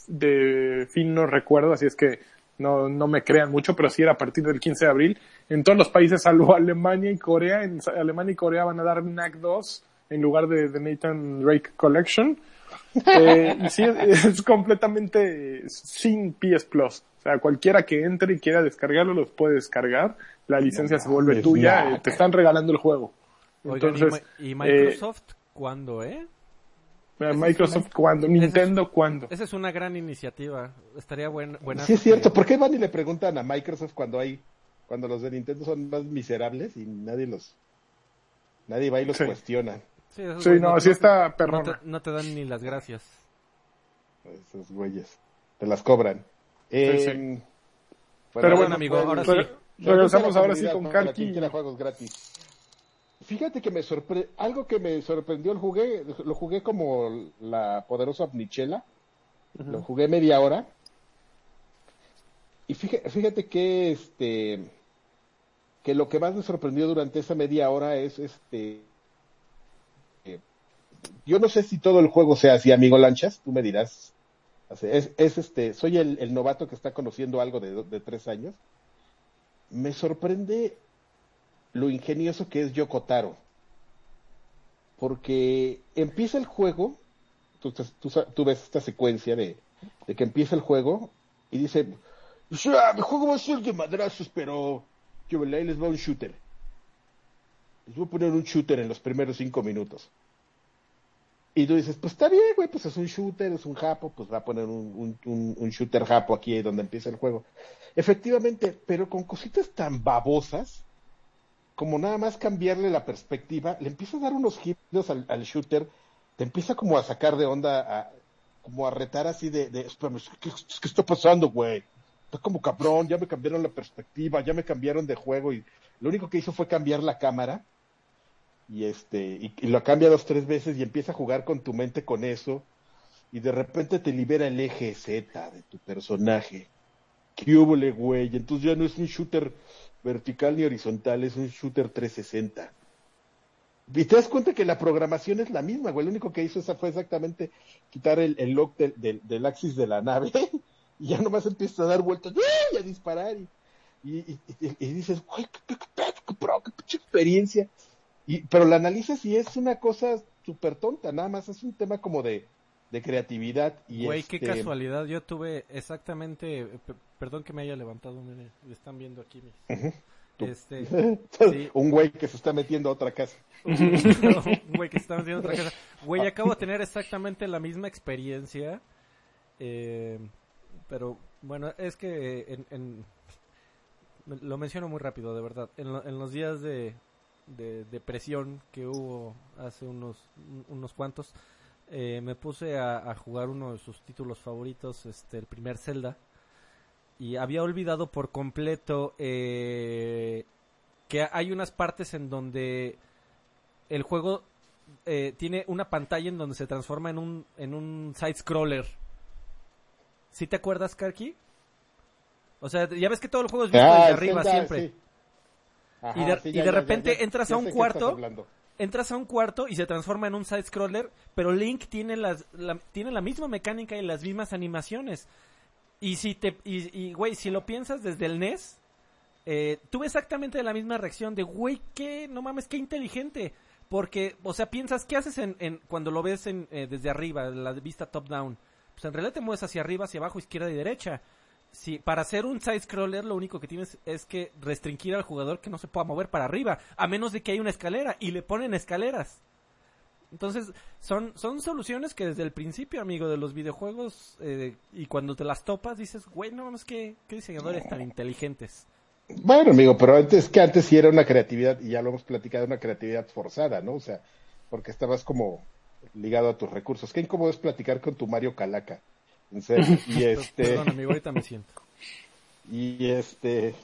de fin no recuerdo, así es que no, no me crean mucho, pero sí era a partir del 15 de abril. En todos los países, salvo Alemania y Corea, en Alemania y Corea van a dar NAC 2 en lugar de, de Nathan Drake Collection. Eh, y sí, es, es completamente sin PS Plus. O sea, cualquiera que entre y quiera descargarlo los puede descargar. La licencia se vuelve mames, tuya. Eh, te están regalando el juego. Oigan, ¿y Entonces, ¿y, Microsoft cuándo, eh? eh, Microsoft cuando, Nintendo cuando. Esa es una gran iniciativa. Estaría buen, buena. Sí es cierto, ¿por qué van y le preguntan a Microsoft cuando hay, cuando los de Nintendo son más miserables y nadie los, nadie va y los Sí. cuestiona? Sí, no, sí está no te, no te dan ni las gracias. Esos güeyes, te las cobran. Eh, sí. bueno, Pero bueno, amigo, pues, ahora sí. Regresamos ahora sí con Karki. quien quiera juegos gratis. Fíjate que me sorpre algo que me sorprendió el jugué, lo jugué como la poderosa Omnichela, lo jugué media hora. Y fíjate, fíjate que este que lo que más me sorprendió durante esa media hora es este eh, yo no sé si todo el juego sea así, amigo Lanchas, tú me dirás. Es, es este, soy el, el novato que está conociendo algo de tres años. Me sorprende lo ingenioso que es Yoko Taro. Porque empieza el juego, tú, ves esta secuencia de, que empieza el juego y dice, mi juego va a ser de madrazos, pero yo ahí les va un shooter. Les voy a poner un shooter en los primeros cinco minutos. Y tú dices, pues está bien, güey, pues es un shooter, es un japo, pues va a poner un, un, un, un shooter japo aquí donde empieza el juego. Efectivamente, pero con cositas tan babosas, como nada más cambiarle la perspectiva, le empieza a dar unos giros al, shooter, te empieza como a sacar de onda, a, como a retar así de, de ¿qué, ¿qué está pasando, güey? Está como cabrón, ya me cambiaron la perspectiva, ya me cambiaron de juego y lo único que hizo fue cambiar la cámara y este y lo cambia dos tres veces y empieza a jugar con tu mente con eso y de repente te libera el eje Z de tu personaje. ¿Qué hubo, güey? Entonces ya no es un shooter vertical ni horizontal, es un shooter 360. Y te das cuenta que la programación es la misma, güey. Lo único que hizo esa fue exactamente quitar el, el lock del, del, del axis de la nave y ya nomás empiezas a dar vueltas y a disparar y, y, y, y- dices, güey, qué, qué, experiencia. Y, pero la analizas y es una cosa súper tonta, nada más es un tema como de, de creatividad. Y Güey, qué este, casualidad. Yo tuve exactamente. Perdón que me haya levantado. Mire, me están viendo aquí. mis-. Este. Sí. un güey que se está metiendo a otra casa. un güey que se está metiendo en otra casa. Güey, acabo de tener exactamente la misma experiencia. eh, pero bueno, es que en, en- lo menciono muy rápido, de verdad. En, en los días de, de depresión que hubo hace unos, unos cuantos, eh, me puse a, jugar uno de sus títulos favoritos, este, el primer Zelda, y había olvidado por completo eh, que hay unas partes en donde el juego eh, tiene una pantalla en donde se transforma en un, en un side scroller. ¿Sí te acuerdas, Karki? O sea, ya ves que todo el juego es visto ah, desde arriba siempre. y de, y de repente entras a un cuarto entras a un cuarto y se transforma en un side scroller, pero Link tiene las la, tiene la misma mecánica y las mismas animaciones. Y si te y güey, si lo piensas desde el NES, eh, tuve exactamente la misma reacción de güey, qué no mames, qué inteligente. Porque, o sea, piensas, ¿qué haces en, en cuando lo ves en, eh, desde arriba, la vista top down? Pues en realidad te mueves hacia arriba, hacia abajo, izquierda y derecha si para hacer un side scroller lo único que tienes es que restringir al jugador que no se pueda mover para arriba, a menos de que haya una escalera y le ponen escaleras. Entonces, son, son soluciones que desde el principio, amigo, de los videojuegos, eh, y cuando te las topas, dices, güey, no mames, qué, qué diseñadores tan inteligentes. Bueno, amigo, pero antes que antes sí era una creatividad, y ya lo hemos platicado, una creatividad forzada, ¿no? O sea, porque estabas como ligado a tus recursos. Qué incómodo es platicar con tu Mario Calaca. Y este. Perdón, amigo, ahorita me siento. Y este.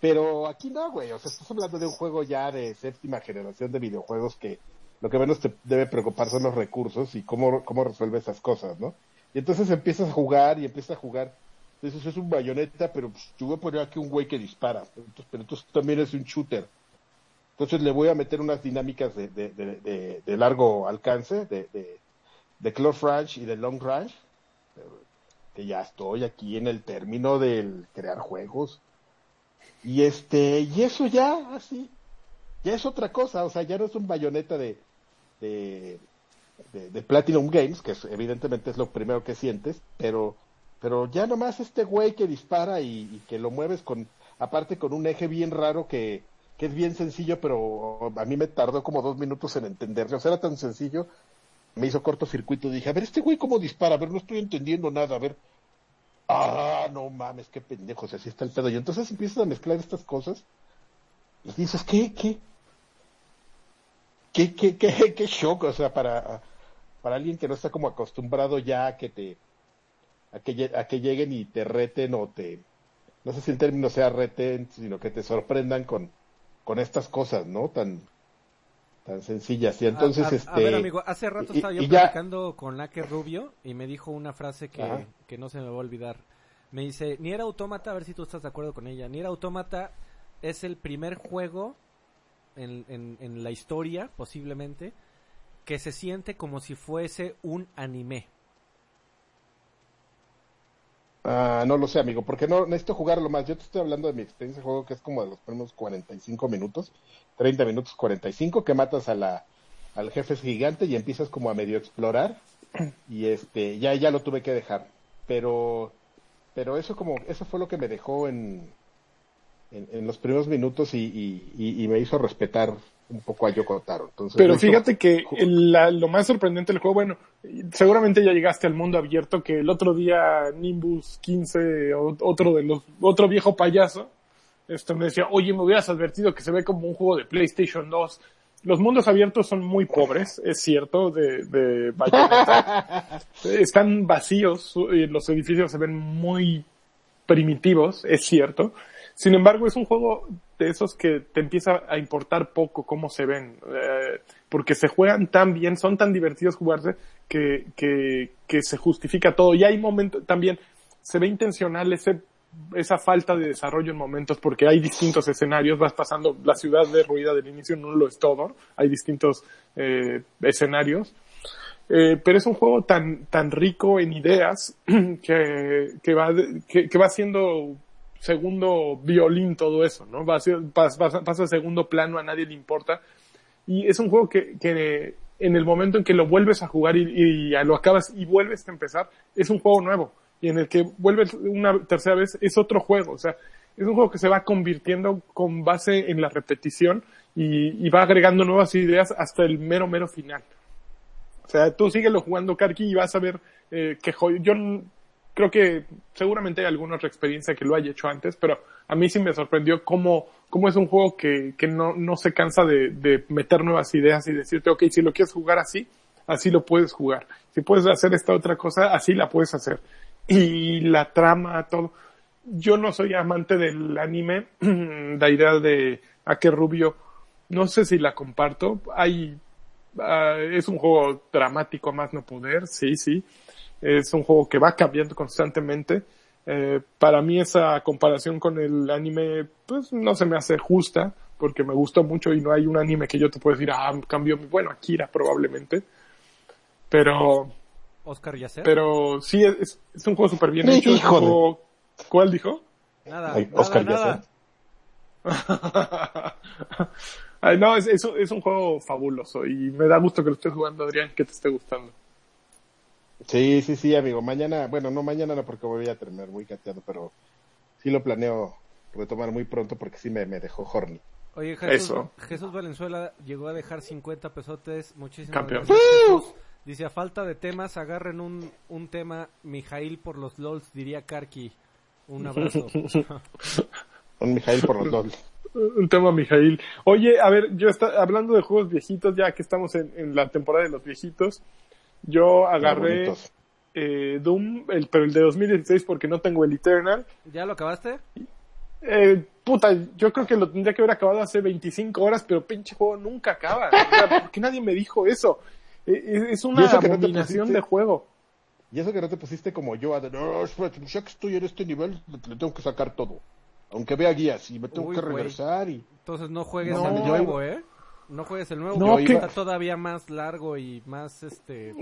Pero aquí no, güey. O sea, estás hablando de un juego ya de séptima generación de videojuegos que lo que menos te debe preocupar son los recursos y cómo, cómo resuelve esas cosas, ¿no? Y entonces empiezas a jugar y empiezas a jugar. Entonces es un bayoneta, pero pues, yo voy a poner aquí un güey que dispara. Entonces, pero entonces también es un shooter. Entonces le voy a meter unas dinámicas de, de, de, de largo alcance, de, de, de close range y de long range, que ya estoy aquí en el término del crear juegos. Y este, y eso ya, así, ya es otra cosa, o sea, ya no es un bayoneta de, de, de, Platinum Games, que evidentemente es lo primero que sientes, pero, pero ya nomás este güey que dispara y, que lo mueves con, aparte con un eje bien raro que, que es bien sencillo, pero a mí me tardó como dos minutos en entenderlo. O sea, era tan sencillo me hizo cortocircuito. Dije, a ver, este güey cómo dispara, a ver, no estoy entendiendo nada, a ver. Ah, no mames, qué pendejo, así está el pedo. Y entonces empiezas a mezclar estas cosas y dices, ¿qué, qué? ¿Qué, qué, qué, qué shock? O sea, para, para alguien que no está como acostumbrado ya a que te, a que, a que lleguen y te reten o te, no sé si el término sea reten, sino que te sorprendan con, con estas cosas, ¿no? Tan, tan sencillas. Y entonces, este. A ver, amigo, hace rato estaba yo platicando con Laque Rubio y me dijo una frase que, que, no se me va a olvidar. Me dice, Nier Automata, a ver si tú estás de acuerdo con ella. Nier Automata es el primer juego en, en, en la historia, posiblemente, que se siente como si fuese un anime. Ah, no lo sé, amigo, porque no necesito jugarlo más. Yo te estoy hablando de mi experiencia de juego, que es como de los primeros 45 minutos, 30 minutos 45, que matas a la, al jefe gigante y empiezas como a medio explorar. Y este, ya, ya lo tuve que dejar. Pero, pero eso como, eso fue lo que me dejó en, en, los primeros minutos y, y, me hizo respetar un poco a Yoko Taro. Entonces, Pero fíjate que lo más sorprendente del juego, bueno, seguramente ya llegaste al mundo abierto que el otro día Nimbus 15, otro de los, otro viejo payaso, esto me decía, oye, me hubieras advertido que se ve como un juego de PlayStation 2. Los mundos abiertos son muy pobres, es cierto, de, de Están vacíos, los edificios se ven muy primitivos, es cierto. Sin embargo, es un juego de esos que te empieza a importar poco cómo se ven, eh, porque se juegan tan bien, son tan divertidos jugarse que, que, se justifica todo. Y hay momentos también, se ve intencional ese, esa falta de desarrollo en momentos porque hay distintos escenarios, vas pasando la ciudad derruida del inicio, no lo es todo, hay distintos eh, escenarios. Eh, pero es un juego tan, tan rico en ideas que, que va, que, que va siendo segundo violín todo eso, ¿no? Va pasa, a segundo plano, a nadie le importa. Y es un juego que, que en el momento en que lo vuelves a jugar y, lo acabas y vuelves a empezar, es un juego nuevo. Y en el que vuelves una tercera vez, es otro juego. O sea, es un juego que se va convirtiendo con base en la repetición y, va agregando nuevas ideas hasta el mero, mero final. O sea, tú síguelo jugando, Karki, y vas a ver eh, que yo creo que seguramente hay alguna otra experiencia que lo haya hecho antes, pero a mí sí me sorprendió cómo, cómo es un juego que, que no, no se cansa de, de meter nuevas ideas y decirte, ok, si lo quieres jugar así, así lo puedes jugar. Si puedes hacer esta otra cosa, así la puedes hacer. Y la trama, todo. Yo no soy amante del anime, la idea de Ake Rubio, no sé si la comparto. Hay, ah, es un juego dramático a más no poder, sí, sí. Es un juego que va cambiando constantemente. Eh, para mí esa comparación con el anime, pues no se me hace justa, porque me gustó mucho y no hay un anime que yo te pueda decir, ah, cambió, bueno, Akira probablemente. Pero, Oscar Yacer. pero sí, es, es un juego súper bien hecho. es un juego- ¿Cuál dijo? Nada, Ay, nada, Oscar nada. Yacer. Ay, no, es, es, es un juego fabuloso y me da gusto que lo estés jugando, Adrián, que te esté gustando. Sí, sí, sí, amigo. Mañana, bueno, no mañana no porque voy a terminar muy cateado, pero sí lo planeo retomar muy pronto porque sí me, me dejó horny. Oye, Jesús, Eso. Jesús Valenzuela llegó a dejar 50 pesotes. Muchísimas Campeón. gracias. Jesús. Dice, a falta de temas, agarren un, un tema. Mijail por los LOLs, diría Karki. Un abrazo. Un Mijail por los dos. Un tema, Mijail. Oye, a ver, yo está, hablando de juegos viejitos, ya que estamos en, en la temporada de los viejitos, yo agarré eh, Doom, el, pero el de 2016 porque no tengo el Eternal. ¿Ya lo acabaste? Eh, puta, yo creo que lo tendría que haber acabado hace 25 horas, pero pinche juego nunca acaba. O sea, ¿Por qué nadie me dijo eso? Eh, es, es una no abominación de juego. Y eso que no te pusiste como yo a de, no, espérate, ya que estoy en este nivel, le, tengo que sacar todo. Aunque vea guías y me tengo Uy, que regresar y... Entonces no juegues No, yo nuevo, ¿eh? No juegues el nuevo, No, que- está todavía más largo y más, este...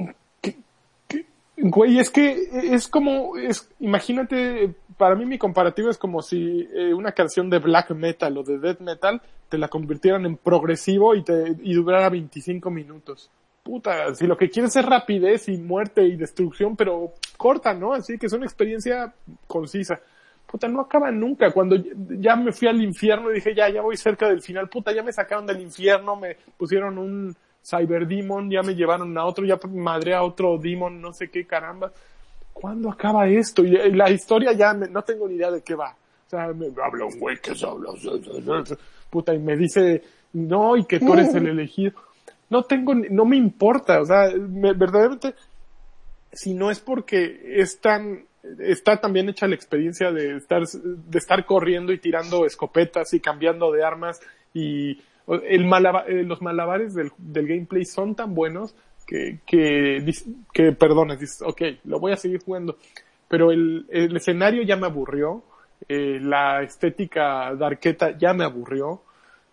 Güey, es que es como, es, imagínate, para mí mi comparativo es como si eh, una canción de black metal o de death metal te la convirtieran en progresivo y te y durara 25 minutos. Puta, si lo que quieres es rapidez y muerte y destrucción, pero corta, ¿no? Así que es una experiencia concisa. Puta, no acaba nunca. Cuando ya me fui al infierno y dije, ya, ya voy cerca del final. Puta, ya me sacaron del infierno, me pusieron un Cyberdemon, ya me llevaron a otro, ya madré a otro Demon, no sé qué caramba. ¿Cuándo acaba esto? Y, la historia ya me- no tengo ni idea de qué va. O sea, me habla un güey que se habla, puta, y me dice, no, y que tú eres el elegido. No tengo, no me importa, o sea, me- verdaderamente, si no es porque es tan, está también hecha la experiencia de estar, de estar corriendo y tirando escopetas y cambiando de armas y el malaba- eh, los malabares del, del gameplay son tan buenos que, que, que perdones, dices, ok, lo voy a seguir jugando. Pero el, el escenario ya me aburrió, eh, la estética darketa ya me aburrió,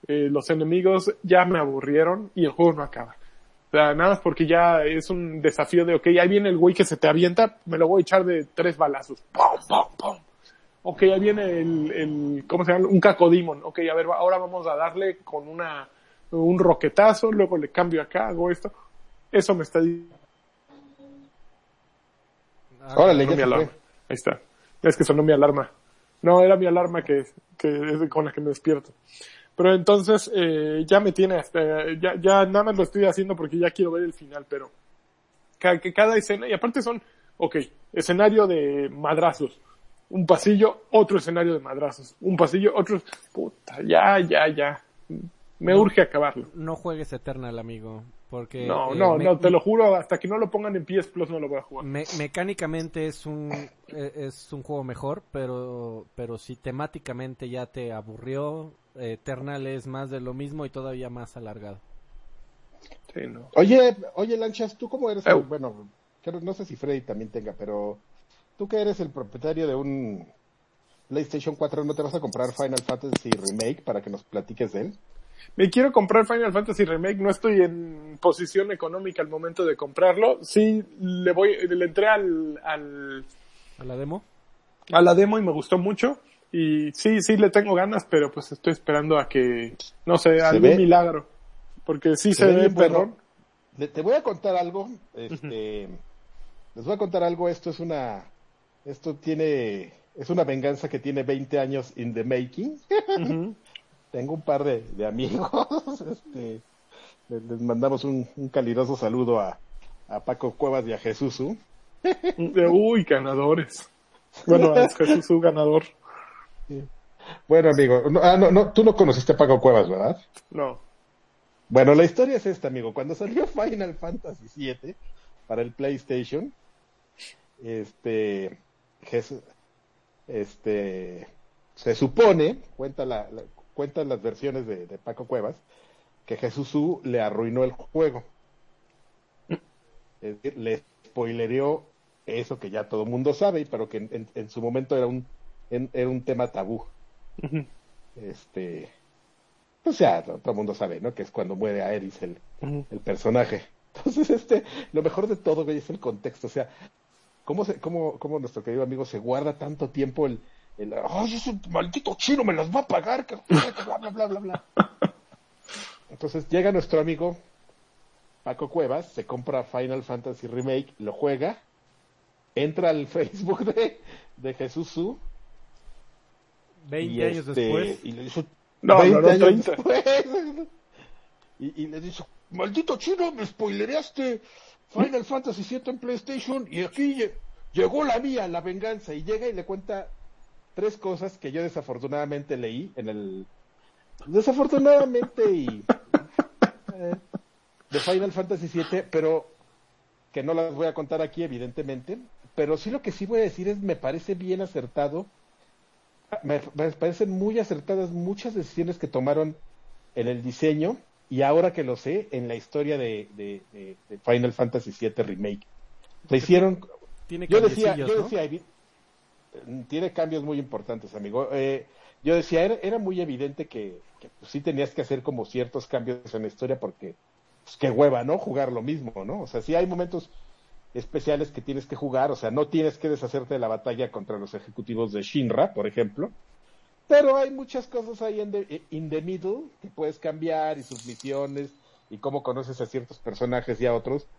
eh, los enemigos ya me aburrieron y el juego no acaba. O sea, nada más porque ya es un desafío de, ok, ahí viene el güey que se te avienta, me lo voy a echar de tres balazos. ¡Pum, pum, pum! Ok, ahí viene el, el ¿cómo se llama? Un cacodemon. Ok, a ver, ahora vamos a darle con una, un roquetazo, luego le cambio acá, hago esto. Eso me está diciendo Ah, Órale, mi ya alarma. fue. Ahí está. Es que sonó mi alarma. No, era mi alarma que, que es con la que me despierto. Pero entonces, eh, ya me tiene hasta, ya, ya nada más lo estoy haciendo porque ya quiero ver el final, pero ca- que cada escena, y aparte son, ok, escenario de madrazos, un pasillo, otro escenario de madrazos, un pasillo, otro, puta, ya, ya, ya. Me No. urge acabarlo. No juegues Eternal, amigo. Porque... No, eh, no, me- no, te lo juro, hasta que no lo pongan en PS Plus no lo voy a jugar. me- mecánicamente es un eh, es un juego mejor, pero pero si temáticamente ya te aburrió, Eternal es más de lo mismo y todavía más alargado. Sí, no. Oye, oye, Lanchas, ¿tú cómo eres? el- bueno, no sé si Freddy también tenga, pero tú que eres el propietario de un PlayStation 4, ¿no te vas a comprar Final Fantasy Remake para que nos platiques de él? Me quiero comprar Final Fantasy Remake, no estoy en posición económica al momento de comprarlo. Sí, le voy, le entré al, al, ¿A la demo? a la demo y me gustó mucho. Y sí, sí le tengo ganas, pero pues estoy esperando a que, no sé, algún ve- milagro. Porque sí se, ve ve bueno. perrón. Te voy a contar algo, este, les voy a contar algo, esto es una, esto tiene, es una venganza que tiene 20 años in the making. Tengo un par de, de amigos, este, les, les mandamos un, un caluroso saludo a, a Paco Cuevas y a Jesús. De, uy, ganadores. Bueno, es Jesús su Bueno, amigo, no, ah, no, no, tú no conociste a Paco Cuevas, ¿verdad? No. Bueno, la historia es esta, amigo. Cuando salió Final Fantasy VII para el PlayStation, este, este, se supone, cuenta la, la- cuentan las versiones de, de Paco Cuevas, que Jesús Su le arruinó el juego. Es decir, le spoilereó eso que ya todo el mundo sabe, pero que en, en- en su momento era un, en- era un tema tabú. Este, o sea, to- todo el mundo sabe, ¿no? Que es cuando muere Aeris el, ujú. el personaje. Entonces, este, lo mejor de todo, güey, es el contexto. O sea, ¿cómo, se, cómo, cómo nuestro querido amigo se guarda tanto tiempo el, el ¡ay, ese maldito chino me las va a pagar! Que, que bla, bla, bla, bla, bla. Entonces, llega nuestro amigo Paco Cuevas, se compra Final Fantasy Remake, lo juega, entra al Facebook de, de Jesús Su 20 y, años este, después. y le dice, No, 20 no, no, años 30. después. Y, y le dice, maldito chino, me spoilereaste Final Fantasy VII en PlayStation y aquí lle- llegó la mía, la venganza. Y llega y le cuenta tres cosas que yo desafortunadamente leí en el... Desafortunadamente y... eh, de Final Fantasy VII, pero que no las voy a contar aquí, evidentemente. Pero sí lo que sí voy a decir es, me parece bien acertado me, me parecen muy acertadas muchas decisiones que tomaron en el diseño y ahora que lo sé, en la historia de, de- de- de Final Fantasy VII Remake. Se hicieron, Tiene yo decía, yo ¿no? decía, eh, tiene cambios muy importantes, amigo. Eh, yo decía, era, era muy evidente que, que, pues, sí tenías que hacer como ciertos cambios en la historia porque, pues qué hueva, ¿no? Jugar lo mismo, ¿no? O sea, sí hay momentos especiales que tienes que jugar, o sea, no tienes que deshacerte de la batalla contra los ejecutivos de Shinra, por ejemplo, pero hay muchas cosas ahí en the, in the middle que puedes cambiar y sus misiones y cómo conoces a ciertos personajes y a otros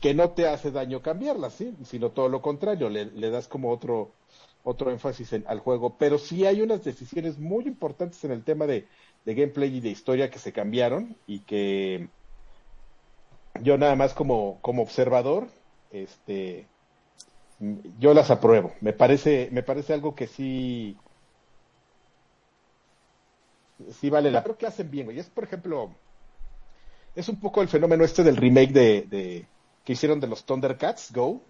que no te hace daño cambiarlas, ¿sí? sino todo lo contrario, le, le das como otro otro énfasis en- al juego, pero sí hay unas decisiones muy importantes en el tema de, de gameplay y de historia que se cambiaron y que yo nada más como, como observador, este, yo las apruebo. Me parece, me parece algo que sí, sí vale la. Creo que hacen bien, güey. Es, por ejemplo, es un poco el fenómeno este del remake de, de que hicieron de los Thundercats Go,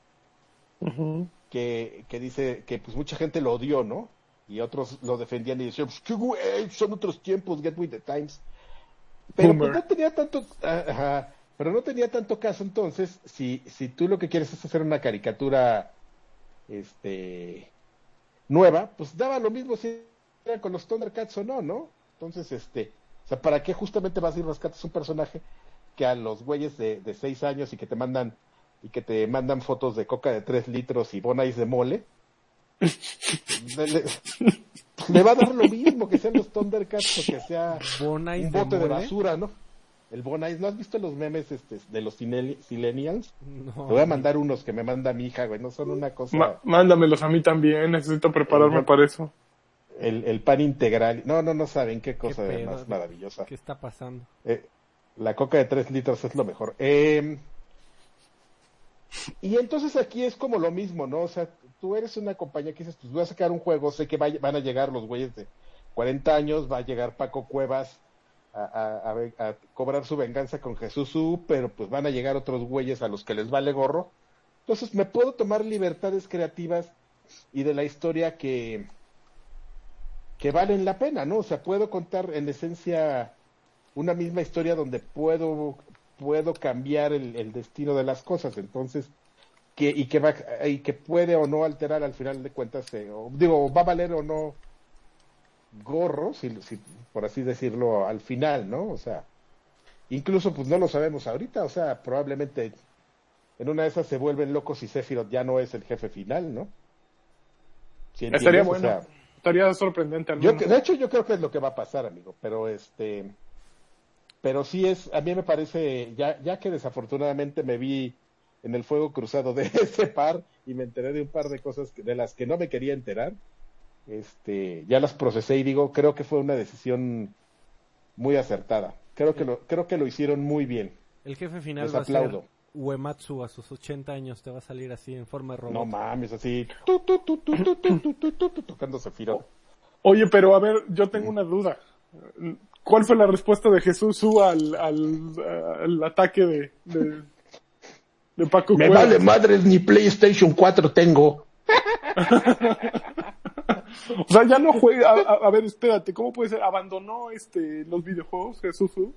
que, que dice que pues mucha gente lo odió, ¿no? Y otros lo defendían y decían, pues qué güey, son otros tiempos, get with the times. Pero pues, no tenía tanto, ah, ajá, pero no tenía tanto caso entonces, si, si tú lo que quieres es hacer una caricatura, este, nueva, pues daba lo mismo si era con los Thundercats o no, ¿no? Entonces, este, o sea, ¿para qué justamente vas a ir rescatas un personaje que a los güeyes de, de seis años y que te mandan y que te mandan fotos de coca de tres litros y bonais de mole? le, le- le va a dar lo mismo que sean los Thundercats o que sea Bonais un bote de, basura, ¿no? El Bonais, ¿no has visto los memes este, de los Silenials? No. Te voy a mandar unos que me manda mi hija, güey, no son una cosa... Ma- mándamelos a mí también, necesito prepararme El- para eso. el, el pan integral. No, no, no saben qué cosa Qué de pedo, más maravillosa. ¿Qué está pasando? Eh, la coca de tres litros es lo mejor. Eh, y entonces aquí es como lo mismo, ¿no? O sea, tú eres una compañía que dices, pues voy a sacar un juego, sé que van a llegar los güeyes de 40 años, va a llegar Paco Cuevas a, a- cobrar su venganza con Jesús U, pero pues van a llegar otros güeyes a los que les vale gorro. Entonces me puedo tomar libertades creativas y de la historia que, que valen la pena, ¿no? O sea, puedo contar en esencia una misma historia donde puedo puedo cambiar el, el destino de las cosas entonces que y que va y que puede o no alterar al final de cuentas eh, o, digo va a valer o no gorro si, si- por así decirlo al final no o sea incluso pues no lo sabemos ahorita o sea probablemente en una de esas se vuelven locos y Sephiroth ya no es el jefe final no ¿Sí Estaría? O bueno. sea, Estaría sorprendente al yo, de hecho, yo creo que es lo que va a pasar, amigo, pero este, pero sí es, a mí me parece, ya, ya que desafortunadamente me vi en el fuego cruzado de ese par y me enteré de un par de cosas de las que no me quería enterar, este, ya las procesé y digo, creo que fue una decisión muy acertada. Creo que lo, creo que lo hicieron muy bien. El jefe final Les aplaudo. a Uematsu a sus 80 años te va a salir así en forma de robot. No mames, así tu, tu, tu, tocando Zafiro. Oye, pero a ver, yo tengo una duda. ¿Cuál fue la respuesta de Jesús U al, al, ataque de, de, de Paco Me vale madres, ni PlayStation 4 tengo. O sea, ya no juega. A, ver, espérate, ¿cómo puede ser? ¿Abandonó este los videojuegos Jesús Su?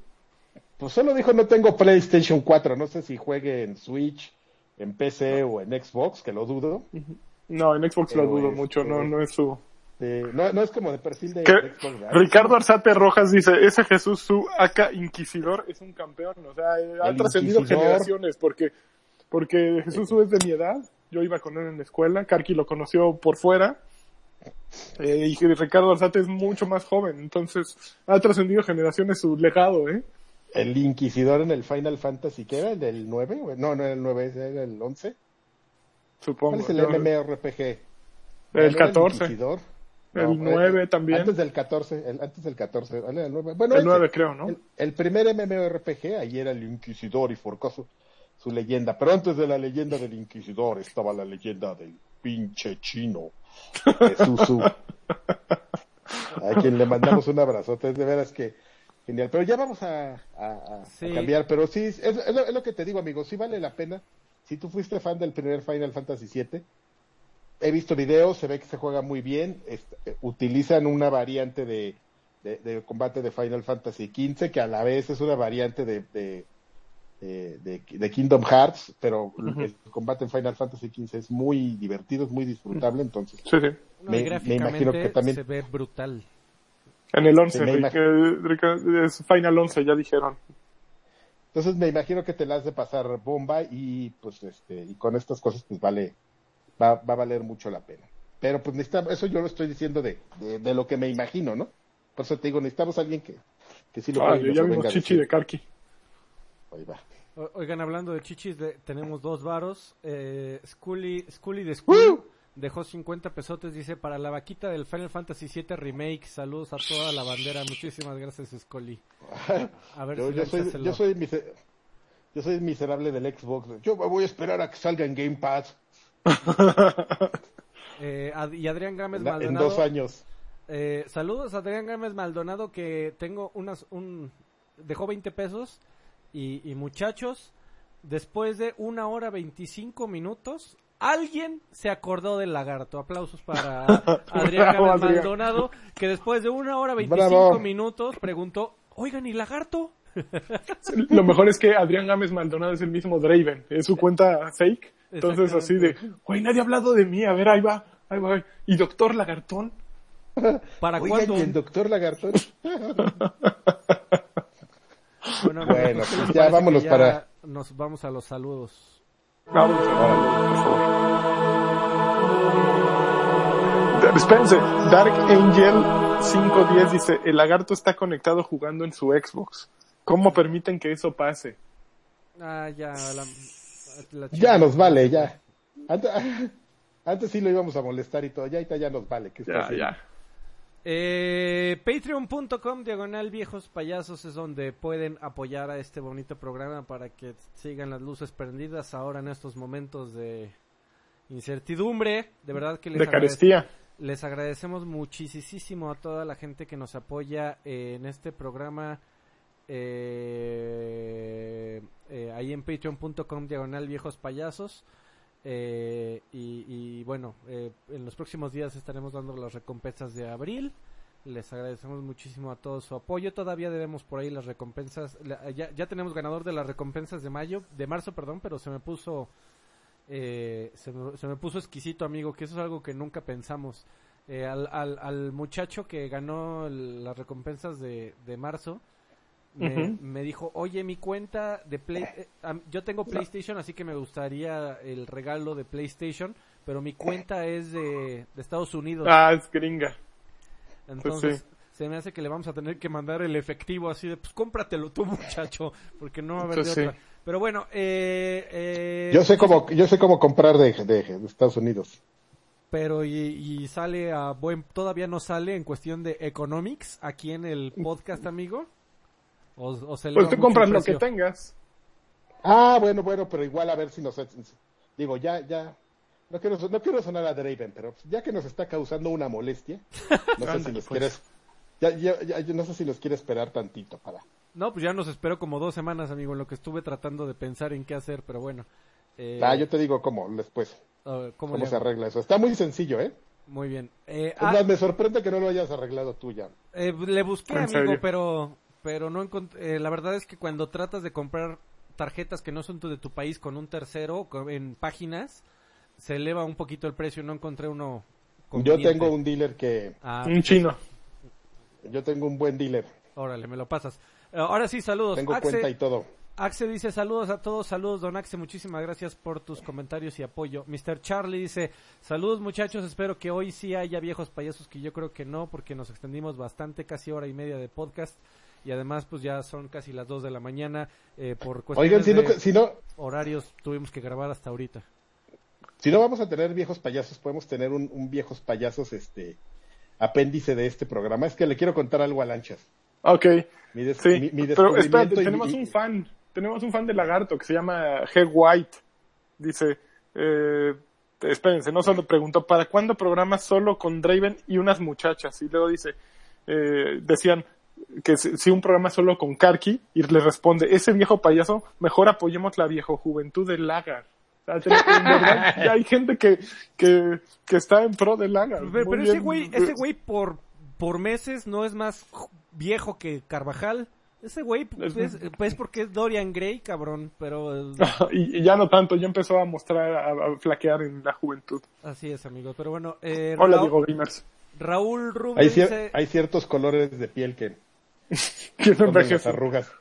Pues solo dijo no tengo PlayStation 4. No sé si juegue en Switch, en PC o en Xbox, que lo dudo. No, en Xbox lo dudo este, mucho, no, no es su. Eh, no, no es como de perfil de Que Xbox. Ricardo Arzate Rojas dice, ese Jesús Su, acá Inquisidor, es un campeón. O sea, eh, ha trascendido generaciones porque, porque Jesús Su es de mi edad. Yo iba con él en la escuela. Karki lo conoció por fuera. Eh, y Ricardo Arzate es mucho más joven. Entonces, ha trascendido generaciones su legado, ¿eh? El Inquisidor en el Final Fantasy, ¿qué era? ¿El del 9? No, no era el 9, era el 11. Supongo. ¿Cuál es el Yo- MMORPG? El ¿No era 14. Inquisidor? El No, 9 eh, también. Antes del 14, el, antes del 14, ¿vale? El 9. Bueno, El ese. 9 creo, ¿no? El, el primer MMORPG, ahí era el Inquisidor y forcó su, su leyenda. Pero antes de la leyenda del Inquisidor estaba la leyenda del pinche chino. A quien le mandamos un abrazote. Es de veras que genial. Pero ya vamos a, a- a- a Sí. cambiar. Pero sí, es, es lo, es lo que te digo, amigo. Sí vale la pena. Si tú fuiste fan del primer Final Fantasy VII, he visto videos, se ve que se juega muy bien. eh, utilizan una variante de, de, de combate de Final Fantasy XV, que a la vez es una variante de, de, de, de- de Kingdom Hearts, pero el combate en Final Fantasy XV es muy divertido, es muy disfrutable, entonces Sí, sí. No, me- me imagino que también- se ve brutal. En el 11, Sí, me Rick- eh, Rick- es Final 11, ya dijeron. Entonces me imagino que te la has de pasar bomba y pues este y con estas cosas pues vale va, va a valer mucho la pena. Pero pues necesitamos, eso yo lo estoy diciendo de, de, de lo que me imagino, ¿no? Por eso te digo, necesitamos a alguien que, que sí lo Ah, juegue y nos ya vimos chichi de Karki. Ahí va. O- Oigan, hablando de chichis, de- tenemos dos varos. Eh, Scully, Scully de School dejó 50 pesotes, dice, para la vaquita del Final Fantasy VII Remake. Saludos a toda la bandera. Muchísimas gracias, Scully. A ver Yo, si yo le soy, yo ojo. soy mise- yo soy miserable del Xbox. Yo voy a esperar a que salga en Game Pass Eh, Ad- y Adrián Gámez en, en Maldonado. dos años. Eh, saludos a Adrián Gámez Maldonado que tengo unas un dejó 20 pesos y, y muchachos después de una hora 25 minutos alguien se acordó del lagarto aplausos para Adrián Bravo, Adrián. Maldonado que después de una hora 25 Bravo. minutos preguntó oigan y lagarto Lo mejor es que Adrián Gámez Maldonado es el mismo Draven, es su cuenta fake. Entonces así de, güey, nadie ha hablado de mí, a ver, ahí va, ahí va. Y Doctor Lagartón, para Oigan, cuándo y el doctor Lagarto. bueno, Bueno, ¿qué pues ya vámonos que para- nos vamos a los saludos vamos a Espérense, Dark Angel 510 dice, el lagarto está conectado jugando en su Xbox. ¿Cómo permiten que eso pase? ah ya la, la Ya nos vale, ya. Antes, antes sí lo íbamos a molestar y todo, ya ya nos vale. ¿qué está Ya, haciendo? ya. Eh, Patreon.com diagonal viejos payasos es donde pueden apoyar a este bonito programa para que sigan las luces prendidas ahora en estos momentos de incertidumbre. De verdad que les, De carestía. les agradecemos muchísimo a toda la gente que nos apoya en este programa. eh, eh, ahí en patreon.com diagonal viejos payasos. Eh, y, bueno, eh, en los próximos días estaremos dando las recompensas de abril. Les agradecemos muchísimo a todo su apoyo. Todavía debemos por ahí las recompensas. ya, ya tenemos ganador de las recompensas de mayo, de marzo, perdón, pero se me puso, eh, se, se me puso exquisito, amigo, que eso es algo que nunca pensamos. Eh, al, al, al muchacho que ganó las recompensas de, de marzo, me, me dijo, oye, mi cuenta de Play... eh, yo tengo PlayStation, así que me gustaría el regalo de PlayStation, pero mi cuenta es de, de Estados Unidos. Ah, es gringa. Entonces, sí. se me hace que le vamos a tener que mandar el efectivo así de, pues cómpratelo tú, muchacho, porque no va a haber Pues de sí. otra. Pero bueno, eh, eh, Yo sé cómo, yo sé cómo comprar de, de- de Estados Unidos. Pero y, y sale a buen, todavía no sale en cuestión de economics aquí en el podcast, amigo. O, o se Pues tú compras lo que tengas. Ah, bueno, bueno, pero igual a ver si nos... Digo, ya, ya... No quiero, no quiero sonar a Draven, pero ya que nos está causando una molestia, no sé si nos pues. quieres... Ya, ya, ya, no sé si nos quiere esperar tantito para... No, pues ya nos esperó como dos semanas, amigo, en lo que estuve tratando de pensar en qué hacer, pero bueno. Eh, Ah, yo te digo cómo, después, ver, ¿cómo se arregla eso. Está muy sencillo, ¿eh? Muy bien. Eh, ah, más, me sorprende que no lo hayas arreglado tú ya. eh, le busqué, ¿En amigo, serio? pero pero no encontré. eh, la verdad es que cuando tratas de comprar tarjetas que no son tu- de tu país con un tercero en páginas, se eleva un poquito el precio. No encontré uno. Yo tengo un dealer que... Ah, Un chino. Yo tengo un buen dealer. órale, me lo pasas. Eh, ahora sí, saludos. Tengo Axe, cuenta y todo. Axe dice saludos a todos, saludos Don Axe, muchísimas gracias por tus comentarios y apoyo. Mr. Charlie dice saludos muchachos, espero que hoy sí haya viejos payasos, que yo creo que no, porque nos extendimos bastante, casi hora y media de podcast y además pues ya son casi las 2 de la mañana, eh, por cuestiones Oigan, si no, de si, no, horarios tuvimos que grabar hasta ahorita. si no vamos a tener viejos payasos, podemos tener un, un viejos payasos este apéndice de este programa. Es que le quiero contar algo a Lanchas. Ok, Mi, des- sí. mi- mi Pero espérate, tenemos y- un fan. Tenemos un fan de Lagarto que se llama G. White. Dice, eh, espérense, no solo preguntó, ¿para cuándo programas solo con Draven y unas muchachas? Y luego dice, eh, decían que si, un programa solo con Karki, y le responde, ese viejo payaso, mejor apoyemos la viejo juventud de Lagar. O sea, verdad, hay gente que, que, que está en pro de Lagar. Pero, ese güey, ese güey por, por meses no es más viejo que Carvajal. Ese güey Es- pues, pues porque es Dorian Gray, cabrón, pero... eh, y, y ya no tanto, ya empezó a mostrar, a, a flaquear en la juventud. Así es, amigos. Pero bueno, eh, Hola, Raúl, Diego Gamers. Raúl Rubio hay, cier- dice, hay ciertos colores de piel que Que no ponen las envejece. arrugas.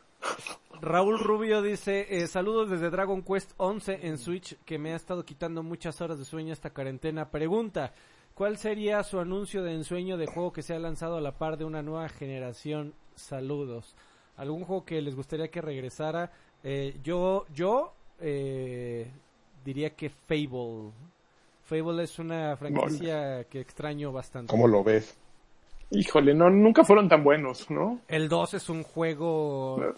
Raúl Rubio dice, eh, saludos desde Dragon Quest 11 en Switch, que me ha estado quitando muchas horas de sueño esta cuarentena. Pregunta, ¿cuál sería su anuncio de ensueño de juego que se ha lanzado a la par de una nueva generación? Saludos. ¿Algún juego que les gustaría que regresara? Eh, yo, yo eh, diría que Fable. Fable es una franquicia que extraño bastante. ¿Cómo lo ves? Híjole, no, nunca fueron tan buenos, ¿no? El 2 es un juego...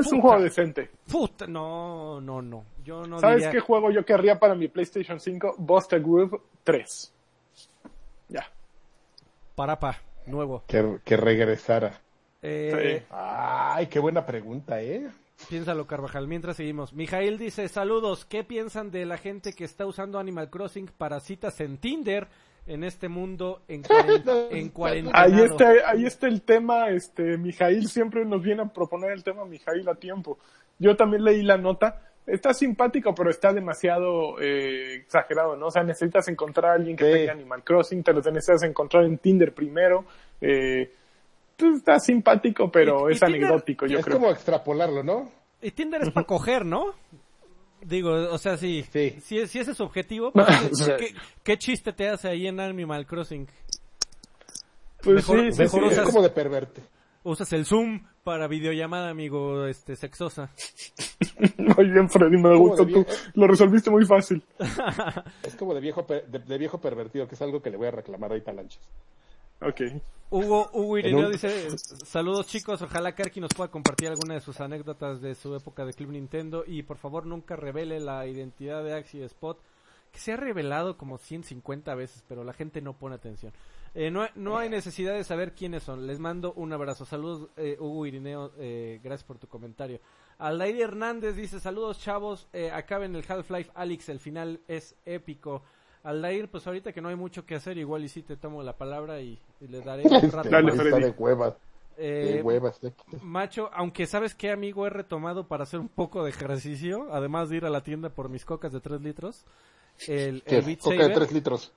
Es un juego decente. Puta, no, no, no. Yo no ¿Sabes diría... qué juego yo querría para mi PlayStation 5? Buster Groove 3. Ya. Parapa, nuevo. Que, que regresara. Eh, Ay, qué buena pregunta, ¿eh? Piénsalo, Carvajal. Mientras seguimos. Mijail dice, saludos. ¿Qué piensan de la gente que está usando Animal Crossing para citas en Tinder en este mundo en, en cuarentena? Ahí está, ahí está el tema, este, Mijail siempre nos viene a proponer el tema Mijail a tiempo. Yo también leí la nota. Está simpático, pero está demasiado eh, exagerado, ¿no? O sea, necesitas encontrar a alguien que Sí. tenga Animal Crossing, te lo necesitas encontrar en Tinder primero. Eh, pues está simpático, pero Y- y es Tinder- anecdótico, yo es creo. como extrapolarlo, ¿no? Y Tinder es para coger, ¿no? Digo, o sea, sí. Sí. Si, si ese es su objetivo, pues. ¿qué, qué chiste te hace ahí en Animal Crossing? Pues mejor- sí, sí, mejor sí. es usas- como de perverte. Usas el Zoom para videollamada, amigo, este, sexosa. Muy bien, Freddy, me ¿Cómo gustó. de Tú lo resolviste muy fácil. Es como de viejo, per- de, de viejo pervertido, que es algo que le voy a reclamar ahorita a Lanchas. Ok. Hugo, Hugo Irineo un- dice, saludos chicos, ojalá Karki nos pueda compartir alguna de sus anécdotas de su época de Club Nintendo y por favor nunca revele la identidad de Axie Spot, que se ha revelado como 150 veces, pero la gente no pone atención. Eh, no, no hay necesidad de saber quiénes son, les mando un abrazo. Saludos eh, Hugo Irineo, eh, gracias por tu comentario. Aldair Hernández dice, saludos chavos, eh, acaben el Half-Life Alyx, el final es épico. Aldair, pues ahorita que no hay mucho que hacer, igual y sí te tomo la palabra y, y le daré un Este, rato Dale, de huevas, Eh. Macho, aunque sabes que amigo he retomado para hacer un poco de ejercicio, además de ir a la tienda por mis cocas de 3 litros, el, ¿Qué? el Beat Coca de Saber, 3 litros.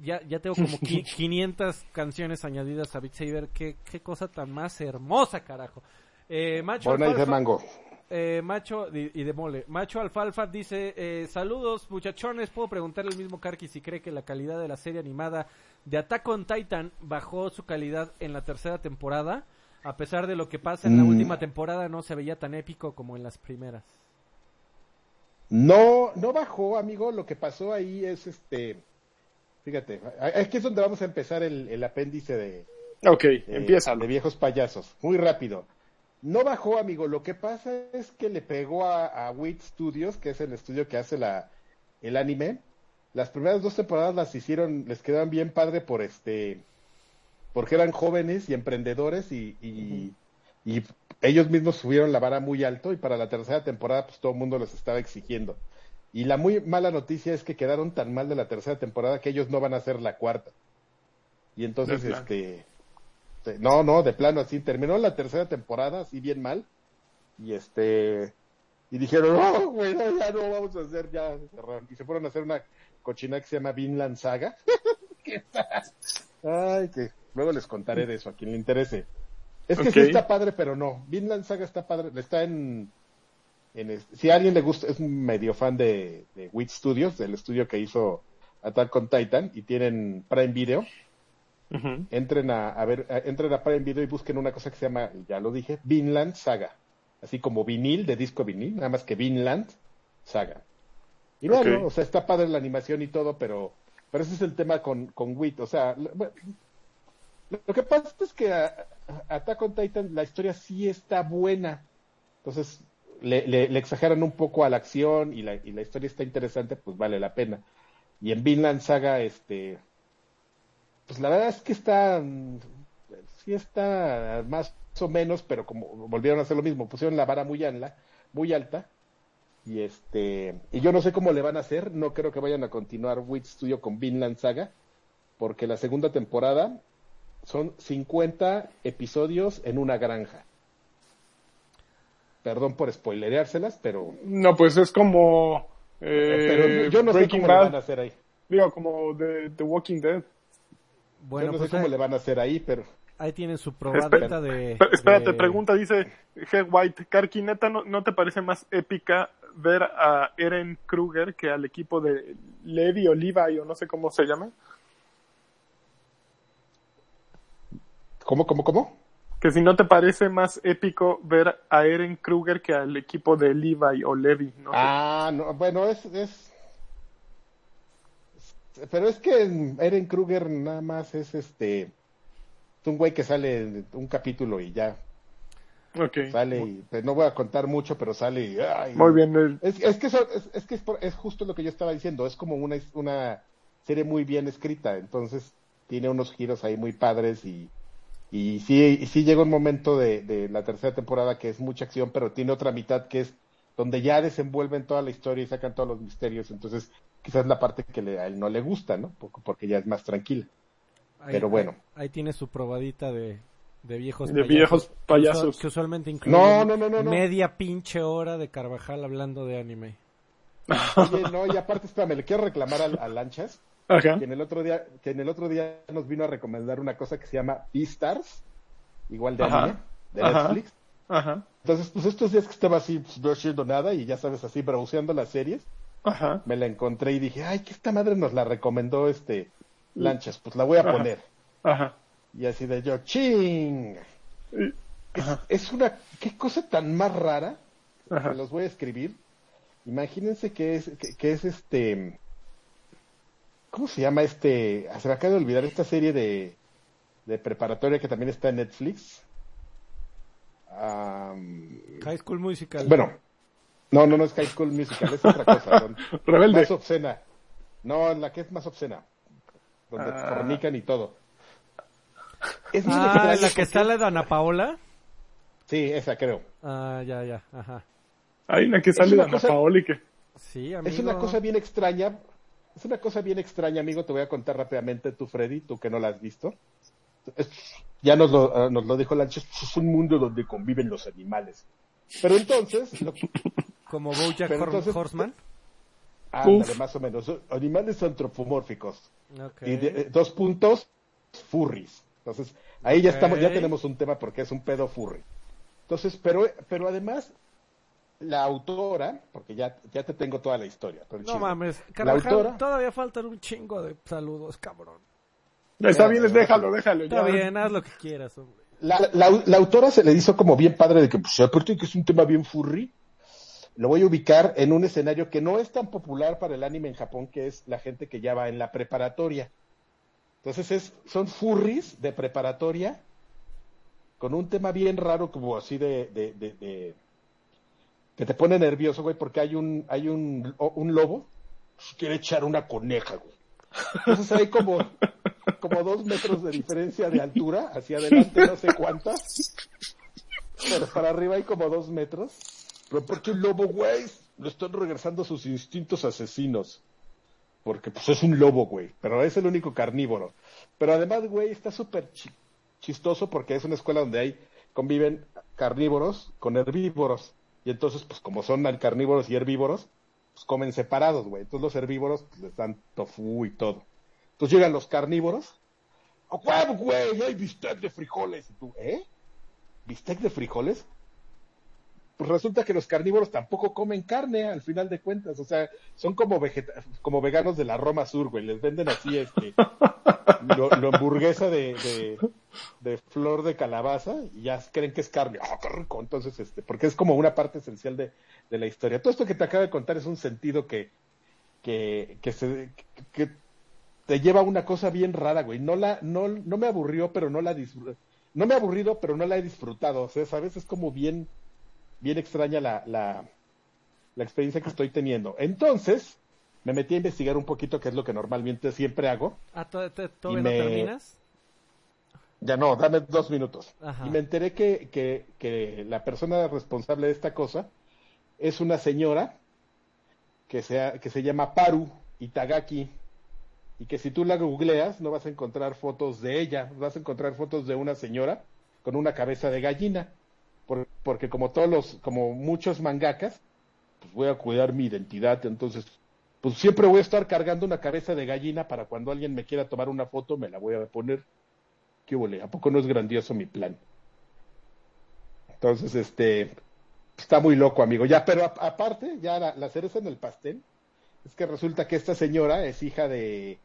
ya, ya tengo como qui- 500 canciones añadidas a Beat Saber, qué, qué cosa tan más hermosa, carajo. Eh, Macho de Alfalfa- mango. Eh, Macho y, y de mole. Macho Alfalfa dice, eh, saludos muchachones, puedo preguntarle al mismo Karki si cree que la calidad de la serie animada de Attack on Titan bajó su calidad en la tercera temporada, a pesar de lo que pasa en la Mm. última temporada no se veía tan épico como en las primeras. No, no bajó, amigo. Lo que pasó ahí es este. Fíjate, aquí es donde vamos a empezar el, el apéndice de, Ok, eh, empieza. de viejos payasos. Muy rápido. No bajó, amigo. Lo que pasa es que le pegó a, a WIT Studios, que es el estudio que hace la, el anime. Las primeras dos temporadas las hicieron, les quedaban bien padre por este, porque eran jóvenes y emprendedores y, y, y ellos mismos subieron la vara muy alto y para la tercera temporada pues todo el mundo les estaba exigiendo. Y la muy mala noticia es que quedaron tan mal de la tercera temporada que ellos no van a hacer la cuarta. Y entonces, este, este, no, no, de plano así, terminó la tercera temporada así bien mal. Y este, y dijeron, no, güey, no, ya no vamos a hacer, ya cerraron. Y se fueron a hacer una cochina que se llama Vinland Saga. ¿Qué tal? Ay, que luego les contaré de eso a quien le interese. Es que sí está padre, pero no. Vinland Saga está padre, está en, en si a alguien le gusta, es un medio fan de, de Wit Studios, del estudio que hizo Attack on Titan, y tienen Prime Video, Entren a, a ver, a- entren a Prime Video y busquen una cosa que se llama, ya lo dije, Vinland Saga. Así como vinil, de disco vinil, nada más que Vinland Saga. Y no, Ok. no, o sea, está padre la animación y todo, pero, pero ese es el tema con, con Wit. O sea, lo, bueno, lo que pasa es que a, a Attack on Titan la historia sí está buena. Entonces, le, le, le exageran un poco a la acción y la, y la historia está interesante, pues vale la pena. Y en Vinland Saga, este, pues la verdad es que está, sí está más o menos, pero como volvieron a hacer lo mismo, pusieron la vara muy alta, muy alta, y este, y yo no sé cómo le van a hacer, no creo que vayan a continuar Wit Studio con Vinland Saga, porque la segunda temporada son 50 episodios en una granja. Perdón por spoilereárselas, pero, No, pues es como eh, pero yo no sé Breaking cómo le van a hacer ahí. digo, como The, The Walking Dead. Bueno, yo no pues sé cómo ahí, le van a hacer ahí, pero ahí tienen su probadita de... Espera- Espérate, de- pregunta, dice Head White, Karki, ¿neta no, no te parece más épica ver a Eren Kruger que al equipo de Levi o Levi o no sé cómo se llama? ¿cómo, cómo, cómo? Que si no te parece más épico ver a Eren Kruger que al equipo de Levi o Levi, no. Ah, no, bueno, es, es... Pero es que Eren Kruger nada más es este... Es un güey que sale en un capítulo y ya Ok. sale y... pues, no voy a contar mucho, pero sale y... ay, Muy bien. Es, es que, eso- es, es que es, por- es justo lo que yo estaba diciendo, es como una, una serie muy bien escrita, entonces tiene unos giros ahí muy padres y, y sí, y sí llega un momento de, de la tercera temporada que es mucha acción, pero tiene otra mitad que es donde ya desenvuelven toda la historia y sacan todos los misterios, entonces quizás la parte que le- a él no le gusta, ¿no? Por- Porque ya es más tranquila. ahí- pero bueno. Ahí, ahí tiene su probadita de, de viejos De viejos que usual- payasos. Que usualmente incluye No, no, no, no, no. media pinche hora de Carvajal hablando de anime. Oye, no, y aparte, espérame, le quiero reclamar al- a Lanchas. Ajá. que en el otro día que en el otro día nos vino a recomendar una cosa que se llama Beastars igual de Ajá. anime de Ajá. Netflix Ajá. entonces pues estos días que estaba así pues, no haciendo nada y ya sabes así browseando las series Ajá. me la encontré y dije ay que esta madre nos la recomendó este Lanchas pues la voy a Ajá. poner Ajá. y así de yo ching es, es una qué cosa tan más rara Ajá. que los voy a escribir imagínense que es que, que es este ¿cómo se llama este? Ah, Se me acaba de olvidar esta serie de, de preparatoria que también está en Netflix. Am, High School Musical. bueno, no, no, no es High School Musical, es otra cosa, Rebelde. más obscena. No, la que es más obscena, donde Ah. fornican y todo. Es ah, extraño la que sale de Ana Paola. Sí, esa creo. Ah, ya, ya, ajá. Hay una que sale una de Ana cosa- Paola y que... Sí, amigo. Es una cosa bien extraña. Es una cosa bien extraña, amigo. Te voy a contar rápidamente tú, Freddy, tú que no la has visto. Es- ya nos lo, ah, nos lo dijo Lanches, es un mundo donde conviven los animales. Pero entonces, lo, Como Bojack entonces- Horseman. ándale, más o menos. Animales antropomórficos. Ok. Y de- eh, dos puntos, furries. Entonces, ahí ya estamos, ya tenemos un tema porque es un pedo furry. Entonces, pero, pero además, la autora, porque ya, ya te tengo toda la historia. todo No mames, La Carvajal, autora, todavía faltan un chingo de saludos, cabrón. Está bien, déjalo, déjalo. Está ya. bien, haz lo que quieras, hombre. La, la- autora se le hizo como bien padre de que, pues, aparte de que es un tema bien furry, lo voy a ubicar en un escenario que no es tan popular para el anime en Japón, que es la gente que ya va en la preparatoria. Entonces es, son furries de preparatoria con un tema bien raro, como así de, de, que te pone nervioso, güey, porque hay un, hay un, un lobo, pues, quiere echar una coneja, güey. Entonces hay como, como dos metros de diferencia de altura, hacia adelante no sé cuántas, pero para arriba hay como dos metros. Pero porque un lobo, güey, le están regresando sus instintos asesinos. Porque pues es un lobo, güey, pero es el único carnívoro. Pero además, güey, está súper chi- chistoso porque es una escuela donde hay, conviven carnívoros con herbívoros. Y entonces, pues como son carnívoros y herbívoros, pues comen separados, güey. Entonces los herbívoros pues, les dan tofu y todo. Entonces llegan los carnívoros. ¡A huevo, güey! ¡Hay bistec de frijoles! Tú, ¿eh? ¿Bistec de frijoles? Pues resulta que los carnívoros tampoco comen carne, al final de cuentas. O sea, son como como veganos de la Roma Sur, güey. Les venden así, este, lo, lo hamburguesa de, de, flor de calabaza y ya creen que es carne. ¡Ah, qué rico! Entonces, este, porque es como una parte esencial de, de la historia. Todo esto que te acabo de contar es un sentido que, que, que se, que te lleva a una cosa bien rara, güey. No la, no, no me aburrió, pero no la disfruté. No me ha aburrido, pero no la he disfrutado. O sea, ¿sabes? Es como bien, bien extraña la, la, la experiencia que estoy teniendo. Entonces, me metí a investigar un poquito, que es lo que normalmente siempre hago. Ah, ¿to- to- ¿todavía Y no terminas? Ya no, dame dos minutos. Ajá. Y me enteré que, que, que la persona responsable de esta cosa es una señora que, sea, que se llama Paru Itagaki. Y que si tú la googleas, no vas a encontrar fotos de ella, vas a encontrar fotos de una señora con una cabeza de gallina. Por- porque como todos los, como muchos mangakas, pues voy a cuidar mi identidad, entonces, pues siempre voy a estar cargando una cabeza de gallina para cuando alguien me quiera tomar una foto, me la voy a poner. ¿Qué huele? ¿A poco no es grandioso mi plan? Entonces, este, está muy loco, amigo. Ya, pero aparte, ya la, la cereza en el pastel, es que resulta que esta señora es hija de,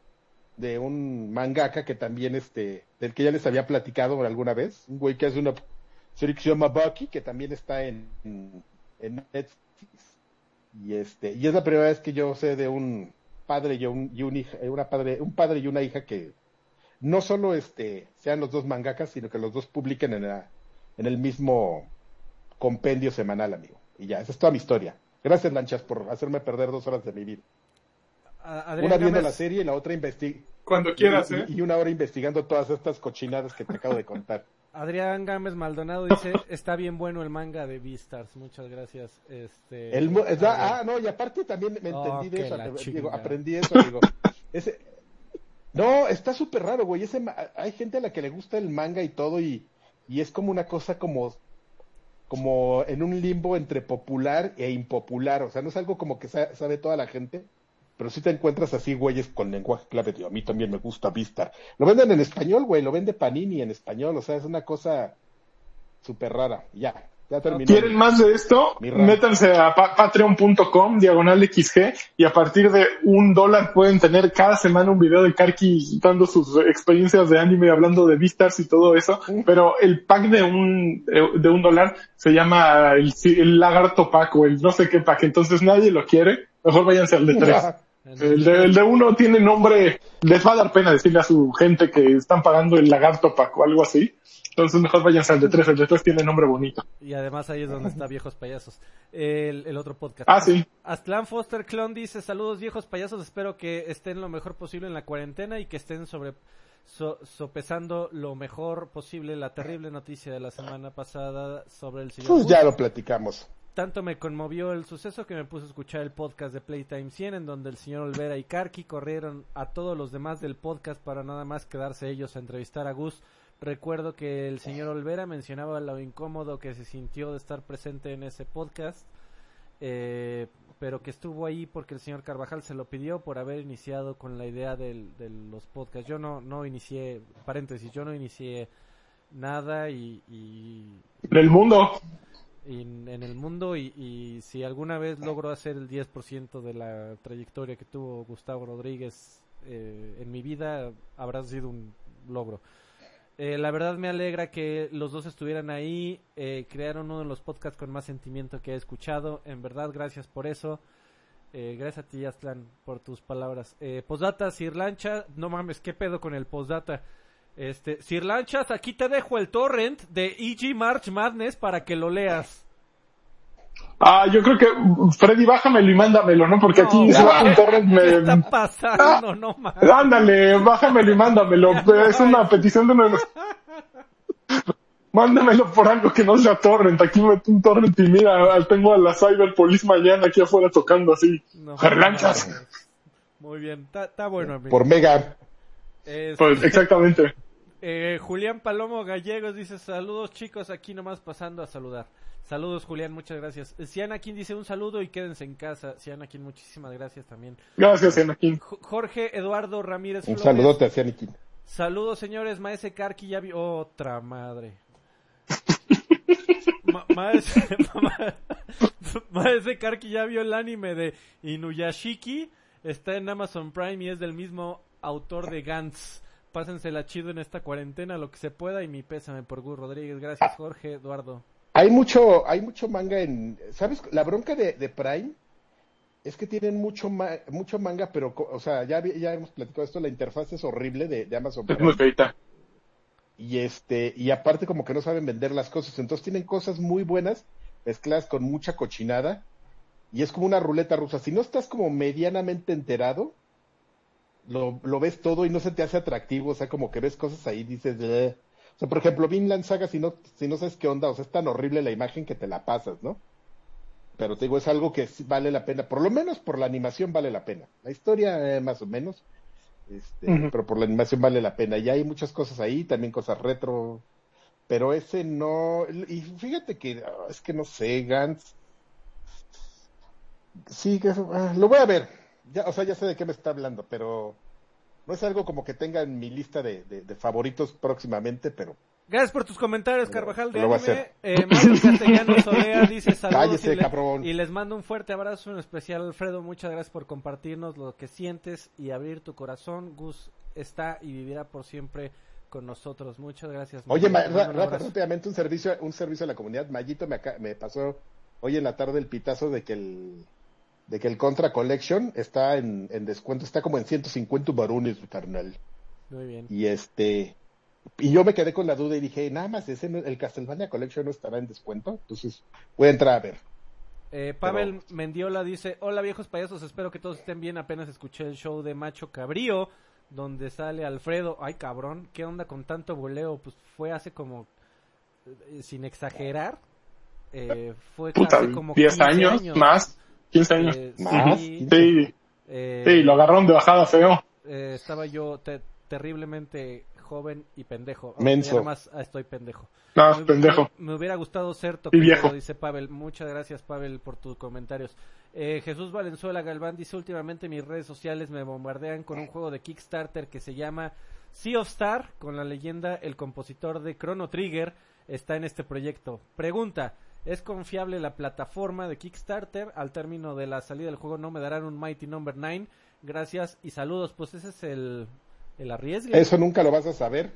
de un mangaka que también, este, del que ya les había platicado alguna vez, un güey que hace una serie que se llama Bucky, que también está en, en Netflix. Y este, y es la primera vez que yo sé de un padre y un, y un hija, eh, una padre, un padre y una hija que no solo este sean los dos mangakas, sino que los dos publiquen en, la- en el mismo compendio semanal, amigo. Y ya, esa es toda mi historia. Gracias, Lanchas, por hacerme perder dos horas de mi vida. Adrián Una viendo Gámez- la serie y la otra investigando. Cuando quieras, ¿eh? Y, y una hora investigando todas estas cochinadas que te acabo de contar. Adrián Gámez Maldonado dice, está bien bueno el manga de Beastars. Muchas gracias. Este, El, mu- es- ah, no, y aparte también me entendí de eso, aprendí eso, amigo. Ese, no, está súper raro, güey. Ese, ma- hay gente a la que le gusta el manga y todo y, y es como una cosa como, como en un limbo entre popular e impopular. O sea, no es algo como que sa- sabe toda la gente, pero sí te encuentras así, güeyes, con lenguaje clave. Tío, a mí también me gusta Vistar. Lo venden en español, güey, lo vende Panini en español. O sea, es una cosa súper rara. Ya, ya terminé. ¿Quieren más de esto? Métanse a pa- patreon.com, diagonal XG, y a partir de un dólar pueden tener cada semana un video de Karki dando sus experiencias de anime, hablando de Vistas y todo eso. Pero el pack de un, de un dólar se llama el, el lagarto pack o el no sé qué pack, entonces nadie lo quiere. Mejor váyanse al de tres. El de, el de uno tiene nombre, les va a dar pena decirle a su gente que están pagando el lagarto pack o algo así. Entonces mejor váyanse al de tres, el de tres tiene nombre bonito. Y además ahí es donde está Viejos Payasos. El, el otro podcast. Ah, sí. Aztlán Foster Clon dice, saludos viejos payasos, espero que estén lo mejor posible en la cuarentena y que estén sobre so- sopesando lo mejor posible la terrible noticia de la semana pasada sobre el señor Pues Bush. ya lo platicamos. Tanto me conmovió el suceso que me puse a escuchar el podcast de Playtime 100 en donde el señor Olvera y Karki corrieron a todos los demás del podcast para nada más quedarse ellos a entrevistar a Gus. Recuerdo que el señor Olvera mencionaba lo incómodo que se sintió de estar presente en ese podcast, eh, pero que estuvo ahí porque el señor Carvajal se lo pidió por haber iniciado con la idea del- de los podcasts. Yo no, no inicié, paréntesis, yo no inicié nada y, y En el mundo. En, en el mundo y, y si alguna vez logro hacer el 10% de la trayectoria que tuvo Gustavo Rodríguez eh, en mi vida, habrá sido un logro. Eh, la verdad me alegra que los dos estuvieran ahí, eh, crearon uno de los podcasts con más sentimiento que he escuchado, en verdad gracias por eso. Eh, gracias a ti, Aztlán, por tus palabras. Eh, postdata, Sir Lancha, no mames, ¿qué pedo con el postdata? Este, Sir Lanchas, aquí te dejo el torrent de E.G. March Madness para que lo leas. Ah, yo creo que Freddy, bájamelo y mándamelo, ¿no? Porque aquí se baja un torrent ¿Qué me... está pasando? No mames. Ándale, bájamelo y mándamelo. Es una petición de uno. Mándamelo por algo que no sea torrent. Aquí meto un torrent y mira, tengo a la Cyber Police mañana aquí afuera tocando así. No. Muy bien, está está bueno, amigo. Por Mega. Este, Pues exactamente. eh, Julián Palomo Gallegos dice, saludos chicos, aquí nomás pasando a saludar. Saludos Julián, muchas gracias. Sianakin dice un saludo y quédense en casa. Sianakin, muchísimas gracias también. Gracias, Anakin. J- Jorge Eduardo Ramírez Un Flores. saludote a Cianiquín. Saludos, señores. Maese Karki ya vio. Otra madre. Ma- Maese, ma- Maese Karki ya vio el anime de Inuyashiki. Está en Amazon Prime y es del mismo autor de Gantz. Pásensela chido en esta cuarentena, lo que se pueda. Y mi pésame por Gus Rodríguez. Gracias, Jorge Eduardo. Hay mucho, hay mucho manga en, ¿sabes? La bronca de, de Prime es que tienen mucho ma- mucho manga, pero, o sea, ya, ya hemos platicado esto, la interfaz es horrible de, de Amazon Es muy feita. Y este, y aparte como que no saben vender las cosas, entonces tienen cosas muy buenas mezcladas con mucha cochinada y es como una ruleta rusa. Si no estás como medianamente enterado, lo, lo ves todo y no se te hace atractivo, o sea, como que ves cosas ahí y dices, o sea, por ejemplo, Vinland Saga, si no, si no sabes qué onda, o sea, es tan horrible la imagen que te la pasas, ¿no? Pero te digo, es algo que vale la pena, por lo menos por la animación vale la pena. La historia, eh, más o menos, este, pero por la animación vale la pena. Y hay muchas cosas ahí, también cosas retro, pero ese no, y fíjate que, ah, es que no sé, Gantz, sí, que, ah, lo voy a ver, ya, o sea, ya sé de qué me está hablando, pero no es algo como que tenga en mi lista de, de- de favoritos próximamente, pero Gracias por tus comentarios, Carvajal de Lo anime. Eh, Mauro Castellanos dice saludos Cállese, y, le- y les mando un fuerte abrazo, en especial Alfredo. Muchas gracias por compartirnos lo que sientes y abrir tu corazón. Gus está y vivirá por siempre con nosotros. Muchas gracias. Oye, ma- ra- ra- rápidamente un servicio, un servicio a la comunidad. Mayito me, me pasó hoy en la tarde el pitazo de que el de que el Contra Collection está en, en descuento, está como en 150 varones, carnal. Muy bien. Y este y yo me quedé con la duda y dije, nada más ese no- el Castlevania Collection no estará en descuento, entonces voy a entrar a ver. Eh, Pavel Mendiola dice, hola viejos payasos, espero que todos estén bien. Apenas escuché el show de Macho Cabrío, donde sale Alfredo. Ay, cabrón, ¿qué onda con tanto boleo? Pues fue hace como, eh, sin exagerar, eh, fue Puta, hace como 10 15 años, más, 15 años. Eh, Más, sí, Sí, eh, sí, lo agarraron de bajada feo. eh, estaba yo te- terriblemente joven y pendejo. Menso. Ahora más ah, estoy pendejo. No, Me- pendejo. Me, me hubiera gustado ser viejo. toquero, dice Pavel. Muchas gracias, Pavel, por tus comentarios. Eh, Jesús Valenzuela Galván dice, últimamente mis redes sociales me bombardean con un juego de Kickstarter que se llama Sea of Star, con la leyenda El compositor de Chrono Trigger está en este proyecto. Pregunta, ¿es confiable la plataforma de Kickstarter? Al término de la salida del juego no me darán un Mighty Number 9. Gracias y saludos. Pues ese es el, el. Eso nunca lo vas a saber.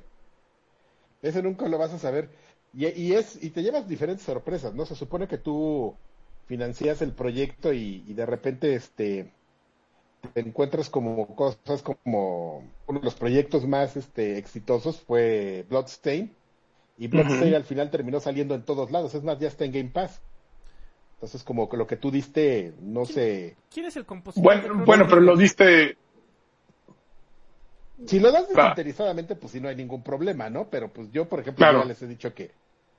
Eso nunca lo vas a saber. Y, y es y te llevas diferentes sorpresas, ¿no? Se supone que tú financias el proyecto y, y de repente este te encuentras como cosas como uno de los proyectos más este exitosos fue Bloodstain y Bloodstain Ujú. al final terminó saliendo en todos lados, es más ya está en Game Pass. Entonces como que lo que tú diste no sé, ¿Quién es el compositor? Bueno, bueno, pero lo diste, Si lo das desinteresadamente, pues sí no hay ningún problema, ¿no? Pero pues yo, por ejemplo, Claro. ya les he dicho que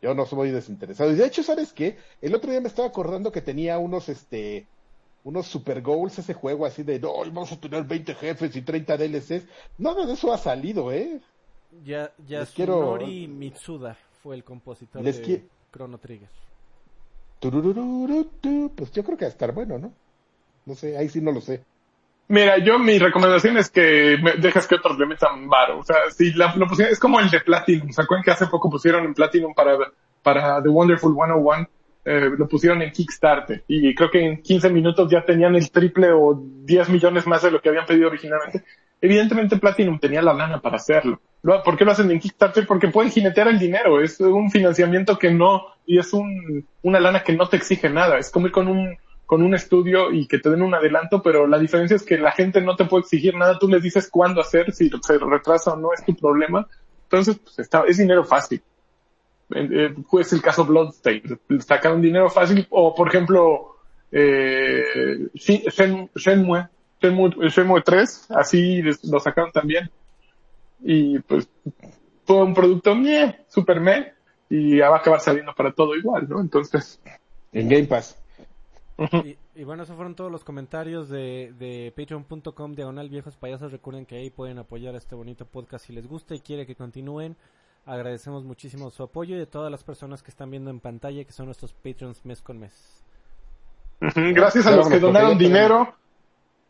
yo no soy desinteresado. Y de hecho, ¿sabes qué? El otro día me estaba acordando que tenía unos, este, unos super goals ese juego así de, no, vamos a tener 20 jefes y 30 DLCs. Nada de eso ha salido, ¿eh? Ya, Les quiero- Yasunori Mitsuda fue el compositor Les de qui- Chrono Trigger. Pues yo creo que va a estar bueno, ¿no? No sé, ahí sí no lo sé. Mira, yo mi recomendación es que me dejes que otros le metan varo. O sea, si la, lo pusieron, es como el de Platinum. ¿Se acuerdan que hace poco pusieron en Platinum para, para The Wonderful 101? Eh, lo pusieron en Kickstarter. Y creo que en 15 minutos ya tenían el triple o 10 millones más de lo que habían pedido originalmente. Evidentemente Platinum tenía la lana para hacerlo. Lo- ¿Por qué lo hacen en Kickstarter? Porque pueden jinetear el dinero. Es un financiamiento que no, y es un, una lana que no te exige nada. Es como ir con un, con un estudio y que te den un adelanto, pero la diferencia es que la gente no te puede exigir nada, tú les dices cuándo hacer, si se retrasa o no es tu problema, Entonces, pues está, es dinero fácil. Eh, pues el caso Bloodstain, sacaron dinero fácil, o por ejemplo, eh, Shen, Shenmue, Shenmue, Shenmue 3, así lo sacaron también. Y pues fue un producto meh, super meh, y va a acabar saliendo para todo igual, ¿no? Entonces. En Game Pass. y, bueno, esos fueron todos los comentarios de, de patreon.com diagonal viejos payasos. Recuerden que ahí pueden apoyar a este bonito podcast si les gusta y quiere que continúen. Agradecemos muchísimo su apoyo y de todas las personas que están viendo en pantalla, que son nuestros patrons mes con mes. Gracias a los que donaron dinero,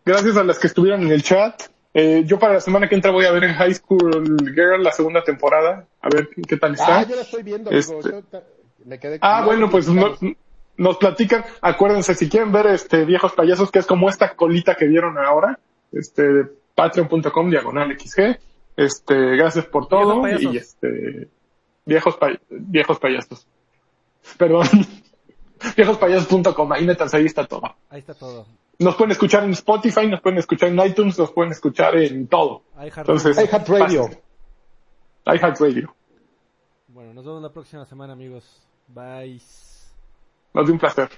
gracias a las que estuvieron en el chat. Eh, yo para la semana que entra voy a ver en High School Girl la segunda temporada, a ver qué tal está. Ah, yo la estoy viendo, este... Ah, bueno, pues nos platican. Acuérdense, si quieren ver este viejos payasos, que es como esta colita que vieron ahora, este, patreon.com diagonal XG. Este, gracias por todo y este, viejos, viejos payasos. Perdón. viejospayasos.com, ahí metanse, ahí está todo. Ahí está todo. Nos pueden escuchar en Spotify, nos pueden escuchar en iTunes, nos pueden escuchar en todo. Entonces, iHeartRadio. iHeartRadio. Bueno, nos vemos la próxima semana, amigos. Bye. Nos dio un placer.